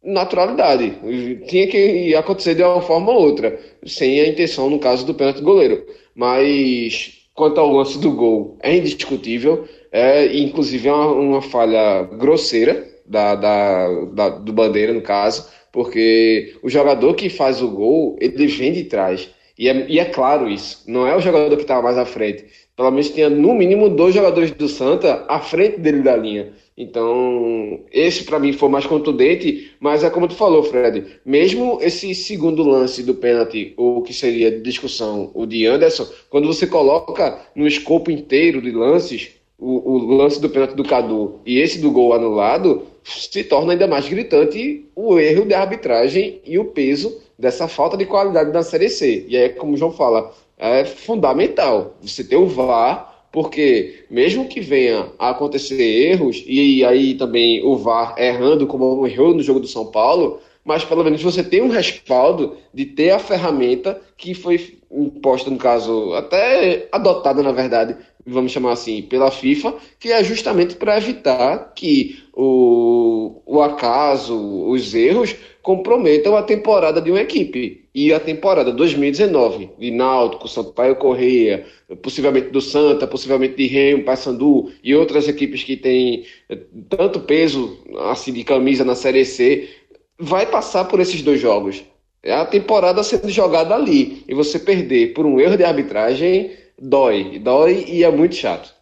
naturalidade. Tinha que acontecer de uma forma ou outra, sem a intenção, no caso do pênalti do goleiro. Mas quanto ao lance do gol, é indiscutível. É, inclusive, é uma, uma falha grosseira da, da, da, do Bandeira, no caso, porque o jogador que faz o gol, ele vem de trás. E é, e é claro isso. Não é o jogador que estava mais à frente. Pelo menos tinha no mínimo dois jogadores do Santa à frente dele da linha. Então, esse para mim foi mais contundente, mas é como tu falou, Fred, mesmo esse segundo lance do pênalti, o que seria discussão, o de Anderson, quando você coloca no escopo inteiro de lances, o, o lance do pênalti do Cadu e esse do gol anulado, se torna ainda mais gritante o erro de arbitragem e o peso dessa falta de qualidade na Série C. E é como o João fala, é fundamental você ter o VAR porque mesmo que venha a acontecer erros, e aí também o VAR errando como errou no jogo do São Paulo, mas pelo menos você tem um respaldo de ter a ferramenta que foi imposta, no caso, até adotada, na verdade, vamos chamar assim, pela FIFA, que é justamente para evitar que o, o acaso, os erros comprometam a temporada de uma equipe. E a temporada 2019 de Náutico, Sampaio Correia, possivelmente do Santa, possivelmente de Remo, Paysandu e outras equipes que têm eh, tanto peso assim de camisa na Série C, vai passar por esses dois jogos. É a temporada sendo jogada ali e você perder por um erro de arbitragem dói, dói e é muito chato.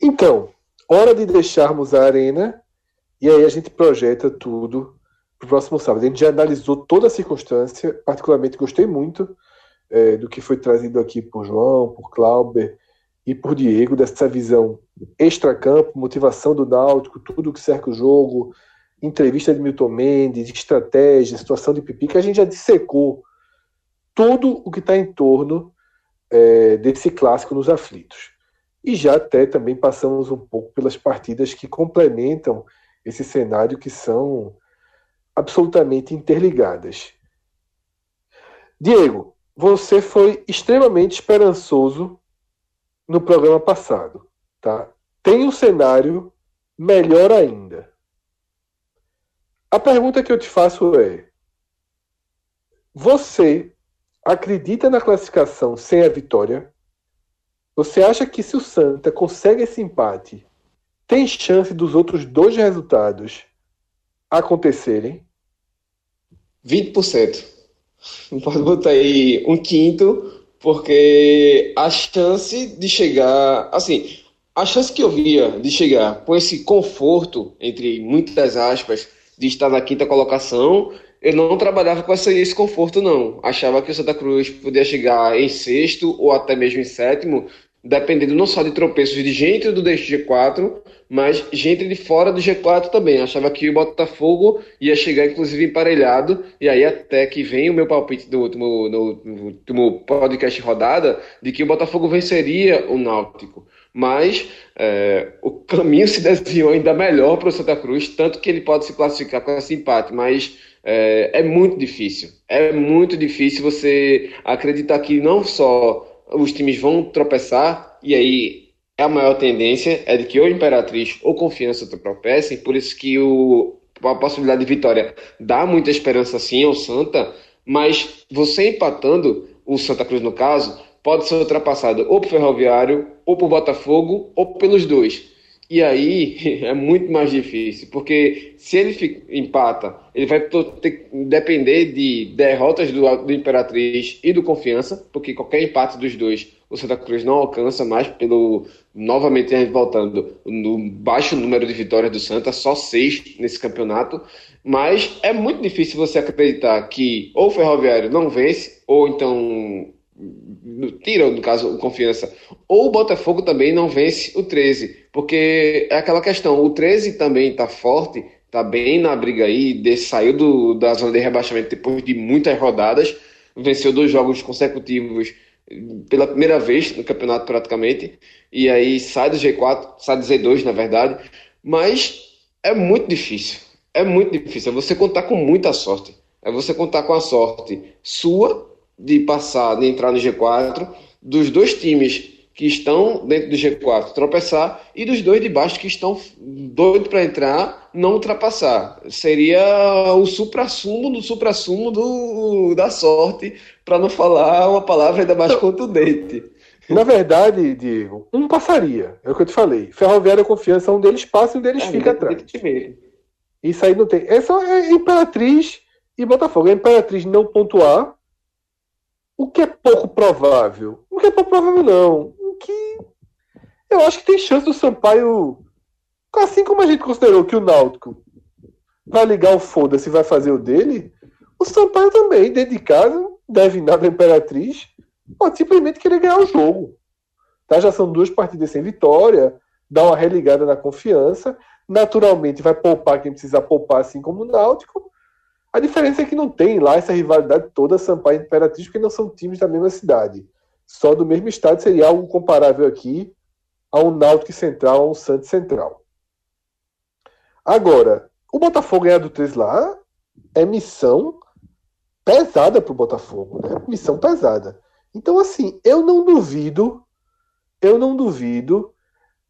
Então, hora de deixarmos a arena e aí a gente projeta tudo para o próximo sábado. A gente já analisou toda a circunstância, particularmente gostei muito é, do que foi trazido aqui por João, por Clauber e por Diego, dessa visão extra-campo, motivação do Náutico, tudo que cerca o jogo, entrevista de Milton Mendes, estratégia, situação de Pipi, que a gente já dissecou tudo o que está em torno é, desse clássico nos aflitos. E já até também passamos um pouco pelas partidas que complementam esse cenário, que são absolutamente interligadas. Diego, você foi extremamente esperançoso no programa passado, tá? Tem um cenário melhor ainda. A pergunta que eu te faço é: você acredita na classificação sem a vitória? Você acha que se o Santa consegue esse empate, tem chance dos outros dois resultados acontecerem? 20%. Pode botar aí um quinto, porque a chance de chegar. Assim, a chance que eu via de chegar com esse conforto, entre muitas aspas, de estar na quinta colocação, eu não trabalhava com esse conforto, não. Achava que o Santa Cruz podia chegar em sexto ou até mesmo em sétimo, dependendo não só de tropeços de gente do G4, mas gente de fora do G4 também. Achava que o Botafogo ia chegar, inclusive, emparelhado, e aí até que vem o meu palpite do último, no, último podcast rodada, de que o Botafogo venceria o Náutico. Mas é, o caminho se desviou ainda melhor para o Santa Cruz, tanto que ele pode se classificar com esse empate, mas é, é muito difícil. É muito difícil você acreditar que não só os times vão tropeçar, e aí a maior tendência é de que ou Imperatriz ou Confiança tropecem, por isso que o, a possibilidade de vitória dá muita esperança sim ao Santa, mas você empatando, o Santa Cruz no caso, pode ser ultrapassado ou por Ferroviário, ou por Botafogo, ou pelos dois. E aí é muito mais difícil, porque se ele empata, ele vai ter, depender de derrotas do, do Imperatriz e do Confiança, porque qualquer empate dos dois o Santa Cruz não alcança mais pelo novamente voltando no baixo número de vitórias do Santa, só seis nesse campeonato. Mas é muito difícil você acreditar que ou o Ferroviário não vence, ou então tira, no caso, confiança. Ou o Botafogo também não vence o 13, porque é aquela questão, o 13 também está forte, está bem na briga aí, de, saiu do, da zona de rebaixamento depois de muitas rodadas, venceu dois jogos consecutivos pela primeira vez no campeonato praticamente, e aí sai do G4, sai do Z2 na verdade, mas é muito difícil. é muito difícil. É você contar com muita sorte. É você contar com a sorte sua de passar, de entrar no G4, dos dois times que estão dentro do G4 tropeçar e dos dois de baixo que estão doidos para entrar não ultrapassar. Seria o supra-sumo do supra-sumo do, da sorte, para não falar uma palavra ainda mais contundente. Na verdade, Diego, um passaria. É o que eu te falei. Ferroviária Confiança, um deles passa e um deles é, fica atrás. Isso aí não tem. Essa é Imperatriz e Botafogo. A Imperatriz não pontuar, o que é pouco provável. O que é pouco provável, não que eu acho que tem chance do Sampaio, assim como a gente considerou que o Náutico vai ligar o foda-se e vai fazer o dele, o Sampaio também, dentro de casa, deve nada a Imperatriz, pode simplesmente querer ganhar o jogo. Tá? Já são duas partidas sem vitória, dá uma religada na confiança, naturalmente vai poupar quem precisa poupar, assim como o Náutico. A diferença é que não tem lá essa rivalidade toda Sampaio e Imperatriz, porque não são times da mesma cidade só do mesmo estado seria algo comparável aqui a um Náutico Central, a um Santos Central. Agora, o Botafogo ganhar do 3 lá é missão pesada para o Botafogo, né? Missão pesada. Então, assim, eu não duvido, eu não duvido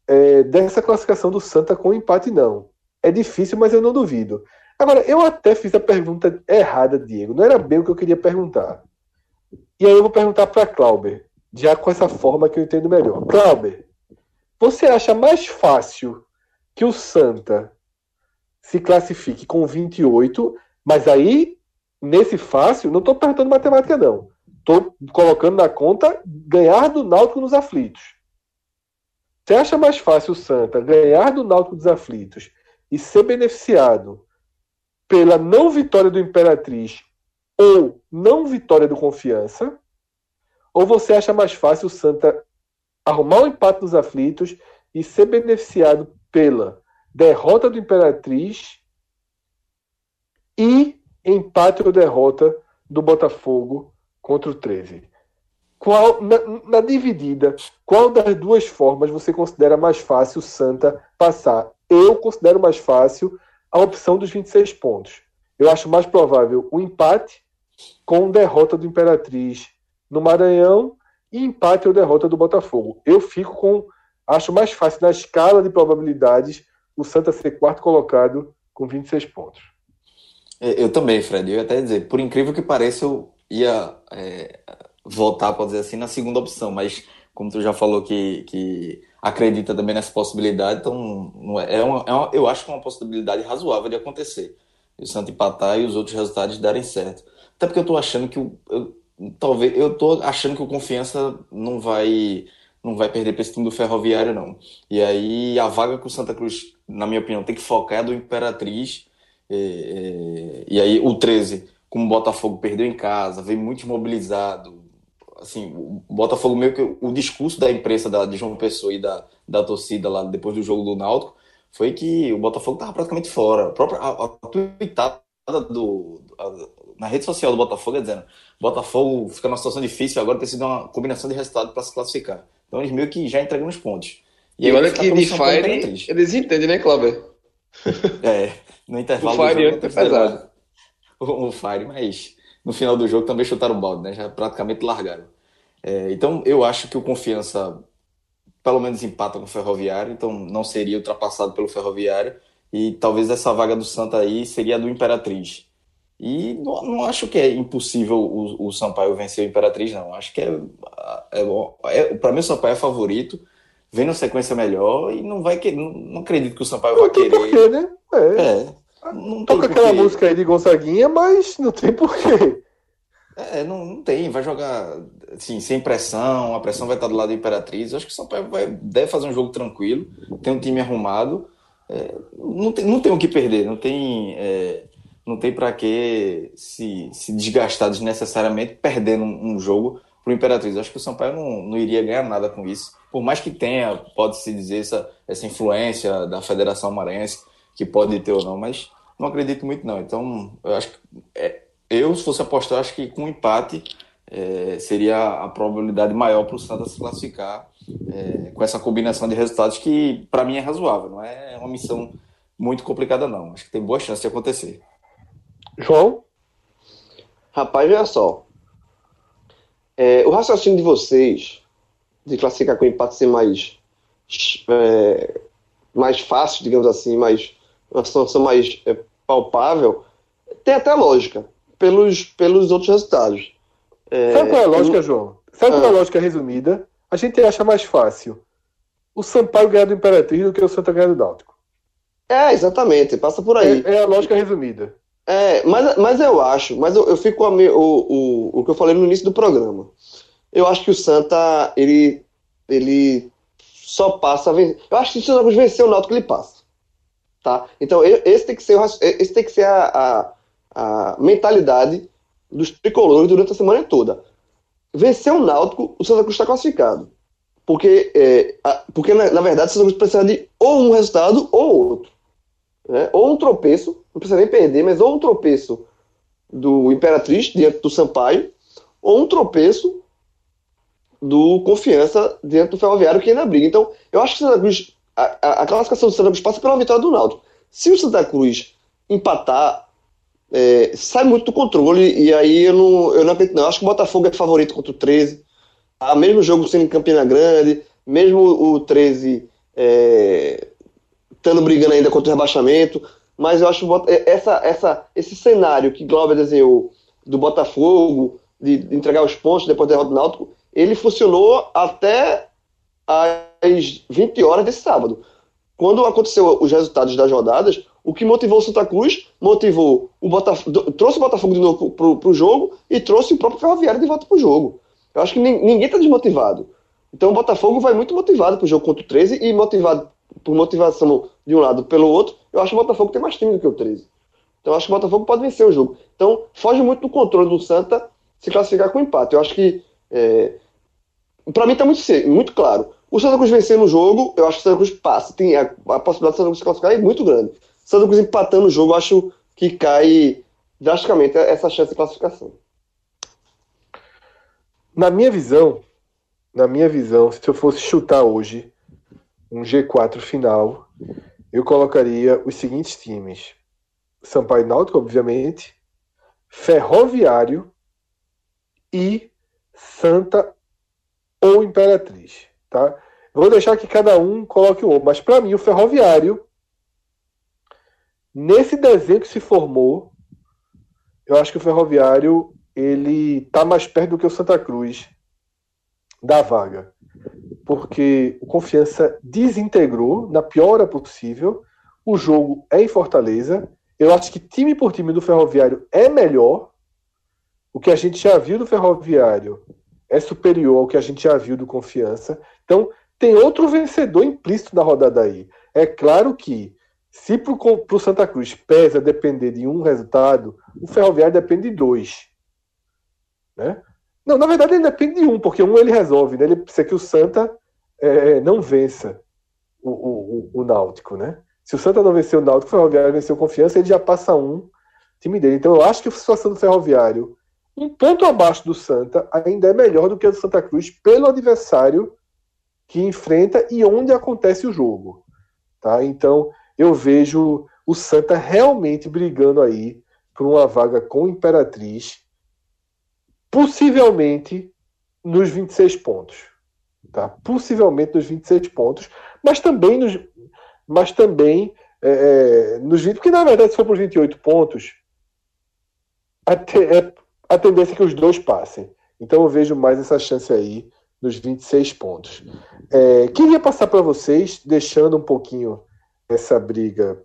é, dessa classificação do Santa com empate, não. É difícil, mas eu não duvido. Agora, eu até fiz a pergunta errada, Diego. Não era bem o que eu queria perguntar. E aí eu vou perguntar para Clauber já com essa forma que eu entendo melhor. Clauber, você acha mais fácil que o Santa se classifique com 28, mas aí, nesse fácil, não estou perguntando matemática, não. Estou colocando na conta ganhar do Náutico nos aflitos. Você acha mais fácil o Santa ganhar do Náutico dos aflitos e ser beneficiado pela não vitória do Imperatriz ou não vitória do Confiança? Ou você acha mais fácil o Santa arrumar o um empate dos aflitos e ser beneficiado pela derrota do Imperatriz e empate ou derrota do Botafogo contra o 13? Qual, na, na, dividida, qual das duas formas você considera mais fácil o Santa passar? Eu considero mais fácil a opção dos 26 pontos. Eu acho mais provável o empate com derrota do Imperatriz no Maranhão e empate ou derrota do Botafogo. Eu fico com. Acho mais fácil na escala de probabilidades o Santa ser quarto colocado com 26 pontos. É, eu também, Fred. Eu ia até dizer, por incrível que pareça, eu ia é, votar, pode dizer assim, na segunda opção, mas como tu já falou que, que acredita também nessa possibilidade, então é, é, uma, é uma, eu acho que é uma possibilidade razoável de acontecer. O Santa empatar e os outros resultados darem certo. Até porque eu tô achando que o, talvez eu tô achando que o Confiança não vai não vai perder para esse time do Ferroviário não. E aí a vaga que o Santa Cruz, na minha opinião, tem que focar é do Imperatriz. E, e, e aí o 13, como o Botafogo perdeu em casa, veio muito imobilizado. Assim, o Botafogo meio que o discurso da imprensa da, de João Pessoa e da, da torcida lá depois do jogo do Náutico foi que o Botafogo estava praticamente fora. A própria a, a tweetada do, a, na rede social do Botafogo é dizendo Botafogo fica numa situação difícil, agora tem sido uma combinação de resultados para se classificar. Então eles meio que já entregam os pontos. E, e olha que de Fire eles entendem, né, Cláudio? É, no intervalo o Fire é pesado. O, o Fire, mas no final do jogo também chutaram o balde, né? Já praticamente largaram. É, então eu acho que o Confiança pelo menos empata com o Ferroviário, então não seria ultrapassado pelo Ferroviário. E talvez essa vaga do Santa aí seria a do Imperatriz. E não, não, acho que é impossível o, o Sampaio vencer o Imperatriz, não. Acho que é, é, é para mim o Sampaio é favorito, vem na sequência melhor e não vai querer. Não, não acredito que o Sampaio não vai querer. Porquê, né? É. é não Toca aquela música aí de Gonçaguinha, mas não tem porquê. É, não, não tem, vai jogar assim, sem pressão, a pressão vai estar do lado da Imperatriz. Acho que o Sampaio vai, deve fazer um jogo tranquilo, tem um time arrumado, é, não, tem, não tem o que perder, não tem. É, não tem para que se, se desgastar desnecessariamente perdendo um, um jogo para o Imperatriz. Acho que o Sampaio não, não iria ganhar nada com isso. Por mais que tenha, pode-se dizer, essa, essa influência da Federação Maranhense, que pode ter ou não, mas não acredito muito não. Então, eu acho que é, eu, se fosse apostar, acho que com empate é, seria a probabilidade maior para o Santa se classificar é, com essa combinação de resultados que, para mim, é razoável. Não é uma missão muito complicada, não. Acho que tem boa chance de acontecer. João? Rapaz, olha só. É, o raciocínio de vocês de classificar com empate ser mais é, mais fácil, digamos assim, mais uma situação mais é, palpável, tem até lógica pelos, pelos outros resultados. É, Sabe qual é a lógica, eu... João? Sabe qual é a ah. lógica resumida? A gente acha mais fácil o Sampaio ganhar do Imperatriz do que o Santa ganhar do Náutico. É, exatamente, passa por aí. É, é a lógica resumida. É, mas, mas eu acho, mas eu, eu fico a me, o, o, o que eu falei no início do programa. Eu acho que o Santa, ele, ele só passa a vencer. Eu acho que se o Santa vencer o Náutico, ele passa. Tá? Então, esse tem que ser, esse tem que ser a, a, a mentalidade dos tricolores durante a semana toda. Vencer o Náutico, o Santa Cruz está classificado. Porque, é, a, porque na, na, verdade, o Santa Cruz precisa de ou um resultado ou outro. Né? Ou um tropeço, não precisa nem perder, mas ou um tropeço do Imperatriz diante do Sampaio, ou um tropeço do Confiança diante do Ferroviário que ainda briga. Então, eu acho que o Santa Cruz, a, a, a classificação do Santa Cruz passa pela vitória do Náutico. Se o Santa Cruz empatar, é, sai muito do controle, e aí eu não, eu não acredito, não. Acho que o Botafogo é favorito contra o 13. Tá? Mesmo jogo sendo em Campina Grande, mesmo o 13 é, estando brigando ainda contra o rebaixamento, mas eu acho é, essa, essa, esse cenário que Glauber desenhou do Botafogo, de, de entregar os pontos depois da derrota do Náutico, ele funcionou até às 20 horas desse sábado. Quando aconteceu os resultados das rodadas, o que motivou o Santa Cruz, motivou o Botafogo, trouxe o Botafogo de novo para o jogo e trouxe o próprio Ferroviário de volta para o jogo. Eu acho que ninguém está desmotivado. Então o Botafogo vai muito motivado para o jogo contra o 13 e motivado por motivação de um lado pelo outro, eu acho que o Botafogo tem mais time do que o 13. Então eu acho que o Botafogo pode vencer o jogo. Então foge muito do controle do Santa se classificar com empate. Eu acho que, é, para mim, está muito, muito claro. O Santa Cruz vencer no jogo, eu acho que o Santa Cruz passa. Tem a, a possibilidade do Santa Cruz se classificar é muito grande. Santa Cruz empatando o jogo, acho que cai drasticamente essa chance de classificação. Na minha visão, na minha visão, se eu fosse chutar hoje, um G4 final, eu colocaria os seguintes times: Sampaio Náutico, obviamente, Ferroviário e Santa ou Imperatriz, tá? Vou deixar que cada um coloque o outro, mas para mim o Ferroviário nesse desenho que se formou, eu acho que o Ferroviário ele tá mais perto do que o Santa Cruz da vaga porque o Confiança desintegrou na pior hora possível. O jogo é em Fortaleza. Eu acho que time por time do Ferroviário é melhor. O que a gente já viu do Ferroviário é superior ao que a gente já viu do Confiança. Então, tem outro vencedor implícito na rodada aí. É claro que, se para o Santa Cruz pesa depender de um resultado, o Ferroviário depende de dois. Né? Não, na verdade ele depende de um, porque um ele resolve, né? Ele precisa que o Santa é, não vença o, o, o, Náutico, né? Se o Santa não vencer o Náutico, o Ferroviário venceu confiança, ele já passa um time dele. Então eu acho que a situação do Ferroviário, um ponto abaixo do Santa, ainda é melhor do que a do Santa Cruz pelo adversário que enfrenta e onde acontece o jogo. Tá? Então eu vejo o Santa realmente brigando aí por uma vaga com Imperatriz possivelmente nos 26 pontos. Tá? Possivelmente nos 26 pontos, mas também nos, mas também é, é nos 20, porque na verdade se for para os 28 pontos, a, te, é, a tendência é que os dois passem. Então eu vejo mais essa chance aí nos 26 pontos. É, queria passar para vocês, deixando um pouquinho essa briga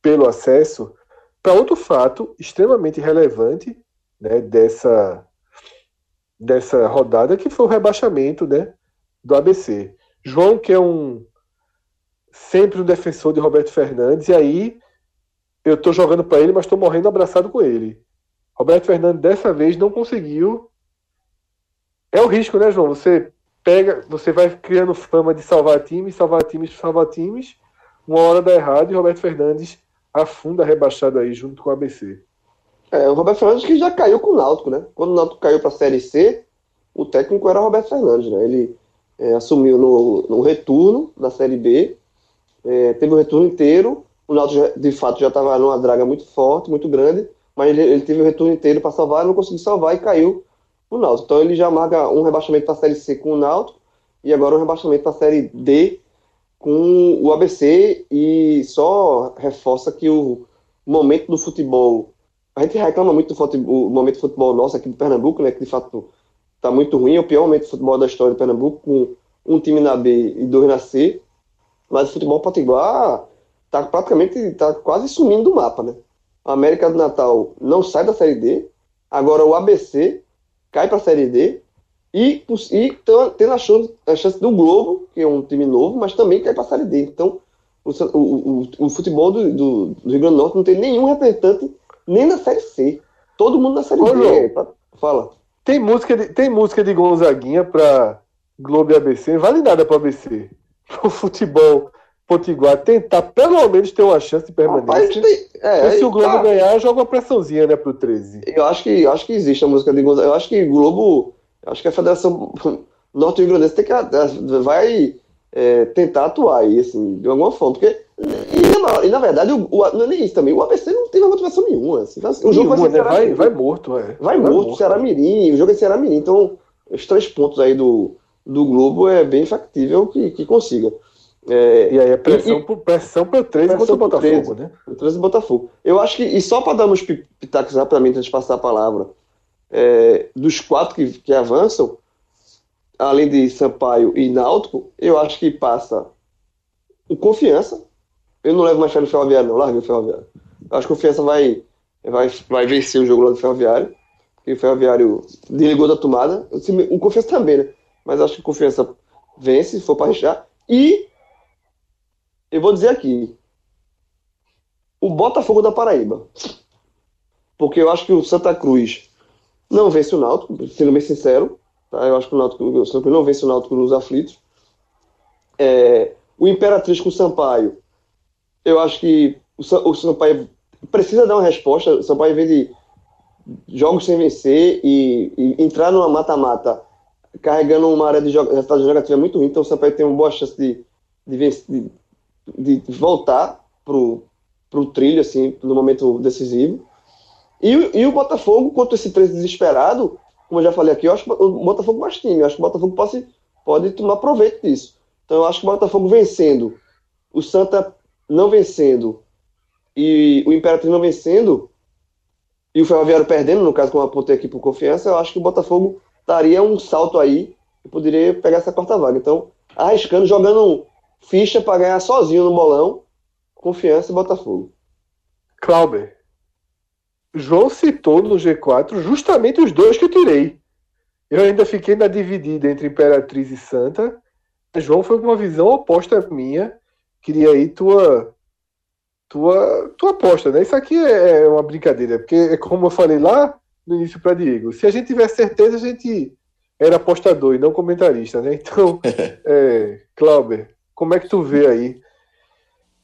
pelo acesso, para outro fato extremamente relevante né, dessa, dessa rodada, que foi o rebaixamento né, do ABC. João, que é um sempre um defensor de Roberto Fernandes, e aí eu estou jogando para ele, mas estou morrendo abraçado com ele. Roberto Fernandes dessa vez não conseguiu. É o risco, né, João? Você pega, você vai criando fama de salvar times, salvar times, salvar times. Uma hora dá errado e Roberto Fernandes afunda rebaixado aí junto com o ABC. É, o Roberto Fernandes que já caiu com o Náutico, né? Quando o Náutico caiu para a Série C, o técnico era o Roberto Fernandes, né? Ele é, assumiu no, no, retorno da Série B, é, teve o retorno inteiro, O Náutico, de fato, já estava numa draga muito forte, muito grande, mas ele, ele teve o retorno inteiro para salvar, não conseguiu salvar e caiu o Náutico. Então ele já marca um rebaixamento para a Série C com o Náutico e agora um rebaixamento para a Série D com o ABC e só reforça que o momento do futebol a gente reclama muito do futebol, momento do futebol nosso aqui de Pernambuco, né, que de fato está muito ruim, é o pior momento do futebol da história de Pernambuco, com um time na B e dois na C, mas o futebol potiguar está praticamente, tá quase sumindo do mapa, né? A América do Natal não sai da Série D, agora o ABC cai para a Série D, e, e tendo a chance, a chance do Globo, que é um time novo, mas também cai para a Série D. Então, o, o, o, o futebol do, do, do, Rio Grande do Norte não tem nenhum representante nem na Série C. Todo mundo na Série Ô, D. Fala. Tem música de, tem música de Gonzaguinha para Globo e ABC, vale nada para ABC. O futebol potiguar tentar pelo menos ter uma chance de permanência. É, se o Globo tá. ganhar, joga uma pressãozinha, né, pro 13. Eu acho que, acho que existe a música de Gonzaga. Eu acho que Globo, acho que a Federação Norte-Rio tem que vai é, tentar atuar aí, assim, de alguma forma, porque e na, e na verdade, o, o, não é nem isso também. O ABC não teve motivação nenhuma. Assim. O jogo vai, né? vai, vai, morto, é. Vai, vai morto, morto, Ceará Mirim. O jogo é Ceará Mirim. Então, os três pontos aí do, do Globo é bem factível que, que consiga. É, e aí a pressão, e, por, pressão para o 13 contra o Botafogo, 13, né? O 13 Botafogo. Eu acho que, e só para dar uns pitacos rapidamente antes de passar a palavra, é, dos quatro que, que avançam, além de Sampaio e Náutico, eu acho que passa o Confiança, eu não levo mais fé no Ferroviário, não. Larga o Ferroviário. Eu acho que o Confiança vai, vai, vai vencer o jogo lá do Ferroviário. Porque o Ferroviário desligou da tomada. O Confiança também, né? Mas acho que o Confiança vence, se for para arriscar. E eu vou dizer aqui: o Botafogo da Paraíba. Porque eu acho que o Santa Cruz não vence o Náutico, sendo bem sincero. Tá? Eu acho que o Náutico o Santa Cruz não vence o Náutico nos aflitos. É, o Imperatriz com o Sampaio eu acho que o, o Sampaio precisa dar uma resposta. O Sampaio vem de jogos sem vencer e, e entrar numa mata-mata carregando uma área de resultado negativo é muito ruim. Então o Sampaio tem uma boa chance de, de, vencer, de, de voltar pro, pro trilho, assim, no momento decisivo. E, e o Botafogo, contra esse 13 desesperado, como eu já falei aqui, eu acho que o Botafogo mais time. Eu acho que o Botafogo pode, pode tomar proveito disso. Então eu acho que o Botafogo vencendo, o Santa não vencendo e o Imperatriz não vencendo e o Ferroviário perdendo, no caso, como eu apontei aqui por confiança, eu acho que o Botafogo daria um salto aí e poderia pegar essa quarta vaga. Então, arriscando, jogando ficha para ganhar sozinho no bolão, confiança e Botafogo. Clauber, João citou no G4 justamente os dois que eu tirei. Eu ainda fiquei na dividida entre Imperatriz e Santa. João foi com uma visão oposta à minha queria aí tua tua tua aposta, né? Isso aqui é, é uma brincadeira, porque é como eu falei lá no início para Diego. Se a gente tivesse certeza, a gente era apostador e não comentarista, né? Então, é, Clauber, como é que tu vê aí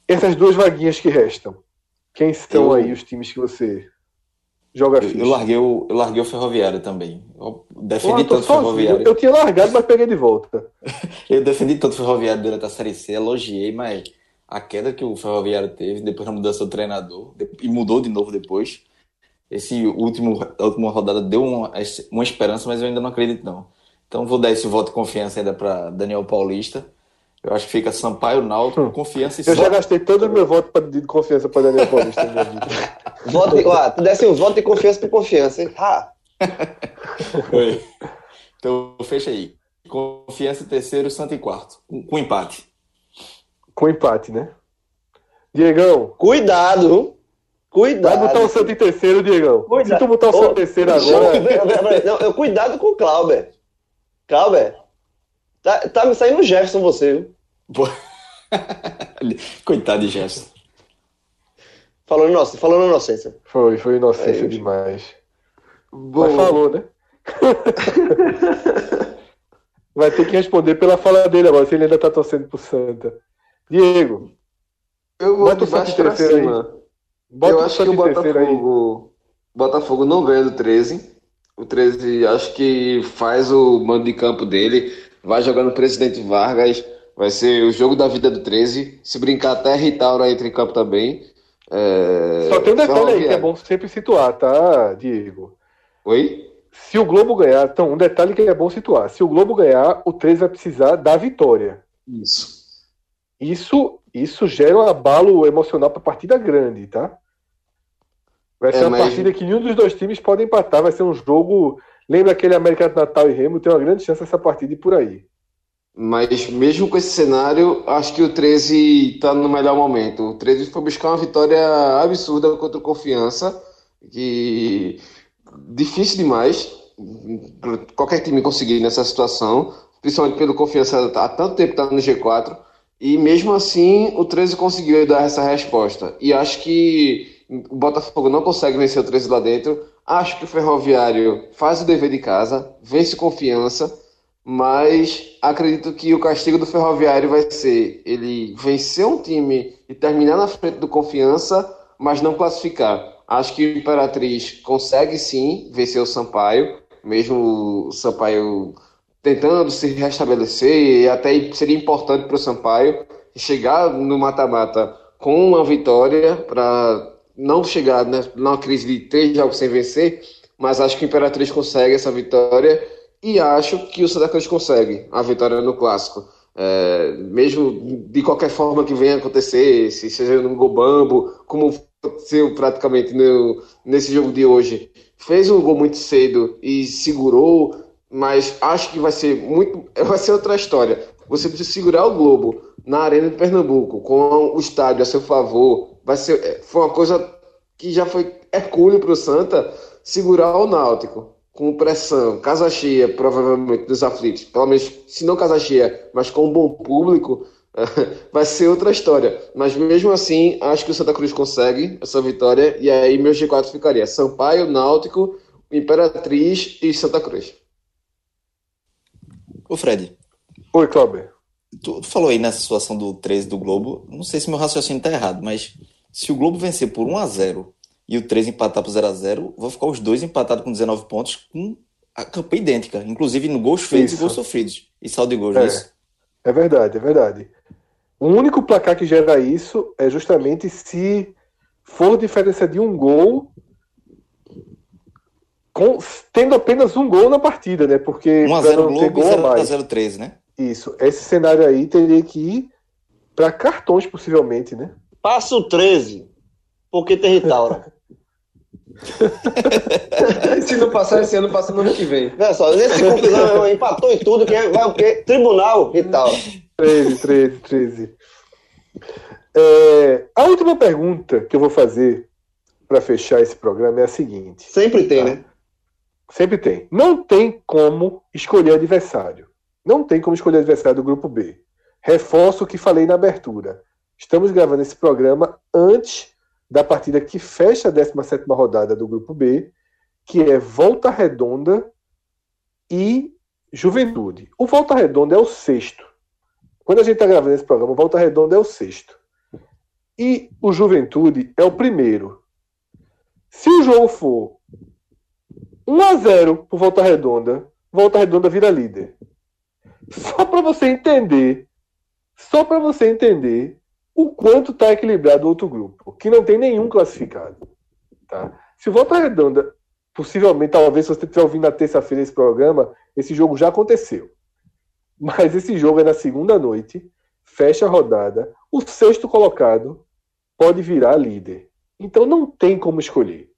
essas duas vaguinhas que restam? Quem são eu, aí os times que você joga ficha? Eu, eu larguei o, eu larguei o Ferroviário também. Eu defendi tanto o Ferroviário. Eu tinha largado, mas peguei de volta. eu defendi tanto o Ferroviário durante a Série C, elogiei, mas a queda que o Ferroviário teve depois da mudança do treinador, e mudou de novo depois. Esse último, a última rodada deu uma, uma esperança, mas eu ainda não acredito não. Então vou dar esse voto de confiança ainda para Daniel Paulista. Eu acho que fica Sampaio, Náutico, hum. confiança e Eu já gastei todo o meu voto de confiança para Daniel Paulista voto, ó, tu desse um voto de confiança por confiança, hein? Ha! então, fecha aí. Confiança terceiro, Santa em quarto. Com, com empate. Com empate, né? Diegão. Cuidado. Cuidado. Vai botar o Santa em terceiro, Diegão. Cuidado. Se tu botar o Santa em terceiro agora. Não, eu, cuidado com o Clauber. Clauber. Tá, tá me saindo Jefferson você, viu? Coitado de Jefferson. Falando, nossa, falando inocência. Foi, foi inocência é, demais. Bom... Mas falou, né? Vai ter que responder pela fala dele agora, se ele ainda tá torcendo pro Santa. Diego. Eu vou bota o Santa pra cima. Aí. Bota eu acho que o Botafogo, Botafogo não ganha do 13. O 13 acho que faz o mando de campo dele vai jogando o presidente Vargas, Vai ser o jogo da vida do 13. Se brincar, até Ritaura entra em campo também. É... Só tem um detalhe aí que é bom sempre situar, tá, Diego? Oi? Se o Globo ganhar, então, um detalhe que é bom situar. Se o Globo ganhar, o 13 vai precisar da vitória. Isso. Isso, isso gera um abalo emocional para partida grande, tá? Vai ser é, uma mas... partida que nenhum dos dois times pode empatar. Vai ser um jogo. Lembra aquele América Natal e Remo? Tem uma grande chance essa partida ir por aí. Mas mesmo com esse cenário, acho que o 13 está no melhor momento. O 13 foi buscar uma vitória absurda contra o Confiança, que difícil demais qualquer time conseguir nessa situação, principalmente pelo Confiança há tanto tempo está no G4. E mesmo assim, o 13 conseguiu dar essa resposta. E acho que o Botafogo não consegue vencer o 13 lá dentro. Acho que o Ferroviário faz o dever de casa, vence confiança, mas acredito que o castigo do Ferroviário vai ser ele vencer um time e terminar na frente do confiança, mas não classificar. Acho que o Imperatriz consegue sim vencer o Sampaio, mesmo o Sampaio tentando se restabelecer, e até seria importante para o Sampaio chegar no mata-mata com uma vitória para não chegar né, numa crise de três jogos sem vencer, mas acho que o Imperatriz consegue essa vitória e acho que o Santa Cruz consegue a vitória no Clássico. É, mesmo de qualquer forma que venha acontecer, se seja no Gobambo, como aconteceu praticamente no, nesse jogo de hoje, fez um gol muito cedo e segurou, mas acho que vai ser muito, vai ser outra história. Você precisa segurar o Globo na Arena de Pernambuco com o estádio a seu favor, vai ser, é, foi uma coisa que já foi hercúleo para o Santa segurar o Náutico com pressão, casa cheia, provavelmente dos aflitos, pelo menos se não casa cheia, mas com um bom público, vai ser outra história. Mas mesmo assim, acho que o Santa Cruz consegue essa vitória e aí meu G4 ficaria Sampaio, Náutico, Imperatriz e Santa Cruz. Ô Fred. Oi, Cláudio. Tu, tu falou aí nessa situação do 13 do Globo, não sei se meu raciocínio está errado, mas se o Globo vencer por 1 a 0 e o 13 empatar por 0 a 0 vão ficar os dois empatados com 19 pontos, com a campanha idêntica, inclusive no gols feitos e gols sofridos. E saldo de gols, é, não é verdade, é verdade. O único placar que gera isso é justamente se for diferença de um gol, com, tendo apenas um gol na partida, né? Porque 1x0 Globo e 0x0 13, né? Isso. Esse cenário aí teria que ir para cartões, possivelmente, né? Passa o 13, porque tem Ritaura. Se não passar esse ano, passa no ano que vem. Olha só, nesse confusão, empatou em tudo, que vai o quê? Tribunal Ritaura. 13, 13, 13. É, a última pergunta que eu vou fazer para fechar esse programa é a seguinte. Sempre tem, tá? né? Sempre tem. Não tem como escolher adversário. Não tem como escolher adversário do grupo B. Reforço o que falei na abertura. Estamos gravando esse programa antes da partida que fecha a 17 rodada do Grupo B, que é Volta Redonda e Juventude. O Volta Redonda é o sexto. Quando a gente está gravando esse programa, o Volta Redonda é o sexto. E o Juventude é o primeiro. Se o jogo for 1 a 0 por Volta Redonda, Volta Redonda vira líder. Só para você entender, só para você entender o quanto está equilibrado o outro grupo, que não tem nenhum classificado. Tá? Se o Volta Redonda, possivelmente, talvez se você estiver ouvindo na terça-feira esse programa, esse jogo já aconteceu. Mas esse jogo é na segunda noite, fecha a rodada, o sexto colocado pode virar líder. Então não tem como escolher.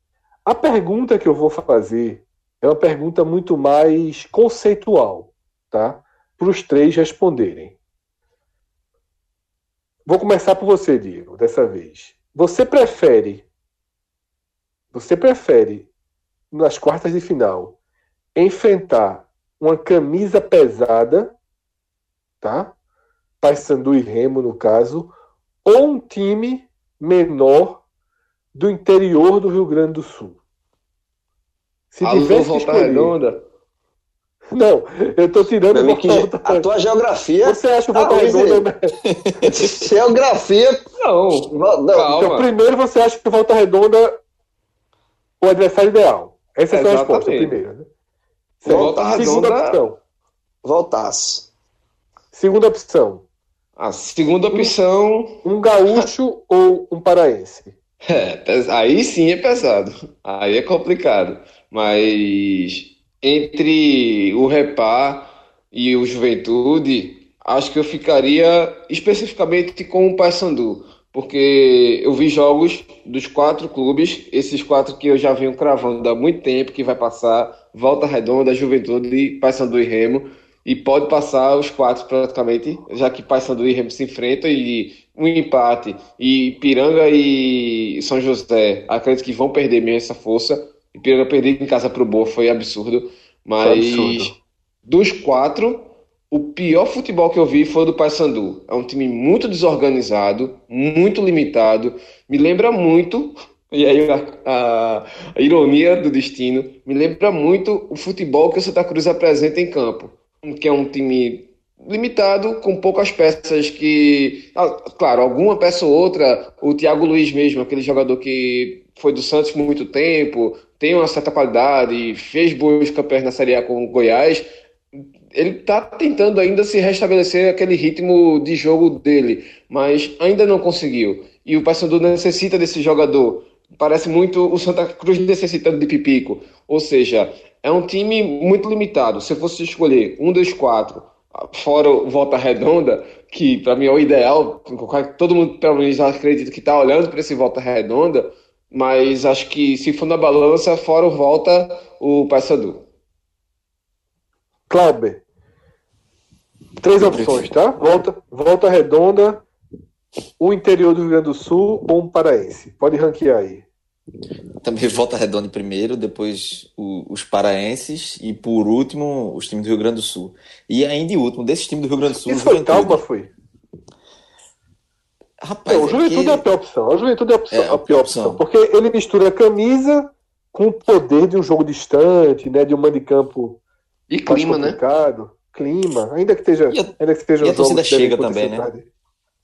A pergunta que eu vou fazer é uma pergunta muito mais conceitual, tá? Para os três responderem. Vou começar por você, Diego, dessa vez. Você prefere. Você prefere, nas quartas de final, enfrentar uma camisa pesada, tá? Paysandu e Remo, no caso, ou um time menor do interior do Rio Grande do Sul? Se Alô, tivesse que escolher, redonda. Não, eu estou tirando uma que A tua geografia. Você acha o Volta tá Redonda. geografia. Não, não. Calma. Então, primeiro você acha que o Volta Redonda o adversário ideal. Essa é a sua resposta, primeiro. Né? Volta Redonda. Segunda opção. Voltasse. Segunda opção. A segunda opção. Um gaúcho ou um paraense? É, aí sim é pesado. Aí é complicado. Mas entre o Repar e o Juventude, acho que eu ficaria especificamente com o Paysandu. Porque eu vi jogos dos quatro clubes, esses quatro que eu já venho cravando há muito tempo, que vai passar Volta Redonda, Juventude, Paysandu e Remo e pode passar os quatro praticamente, já que Paysandu e Remo se enfrentam e um empate e Piranga e São José, acredito que vão perder mesmo essa força. E Piranga perder em casa para o Boa foi absurdo, mas absurdo. dos quatro, o pior futebol que eu vi foi o do Paysandu. É um time muito desorganizado, muito limitado, me lembra muito e aí a, a, a, ironia do destino me lembra muito o futebol que o Santa Cruz apresenta em campo que é um time limitado, com poucas peças que. Ah, claro, alguma peça ou outra, o Thiago Luiz mesmo, aquele jogador que foi do Santos por muito tempo, tem uma certa qualidade, fez boas campanhas na Série A com o Goiás. Ele está tentando ainda se restabelecer aquele ritmo de jogo dele, mas ainda não conseguiu. E o Paysandu necessita desse jogador. Parece muito o Santa Cruz necessitando de Pipico. Ou seja, é um time muito limitado. Se eu fosse escolher um dos quatro, fora o Volta Redonda, que para mim é o ideal, todo mundo pelo menos acredita que está olhando para esse Volta Redonda, mas acho que se for na balança, fora o Volta, o Paysandu. Clauber, três opções, tá? Volta, volta Redonda, o interior do Rio Grande do Sul ou um paraense. Pode ranquear aí. Também Volta Redonda em primeiro, depois o, os paraenses e por último os times do Rio Grande do Sul. E ainda em último, desses times do Rio Grande do Sul. Isso foi Calma, foi? Rapaz, é, o Juventude é, que... é a pior opção. A Juventude é a, opção, é a pior opção. opção. Porque ele mistura a camisa com o poder de um jogo distante, né? De um mando de campo. E clima, né? Clima, ainda que esteja. E a, ainda que esteja e um a torcida chega também, né?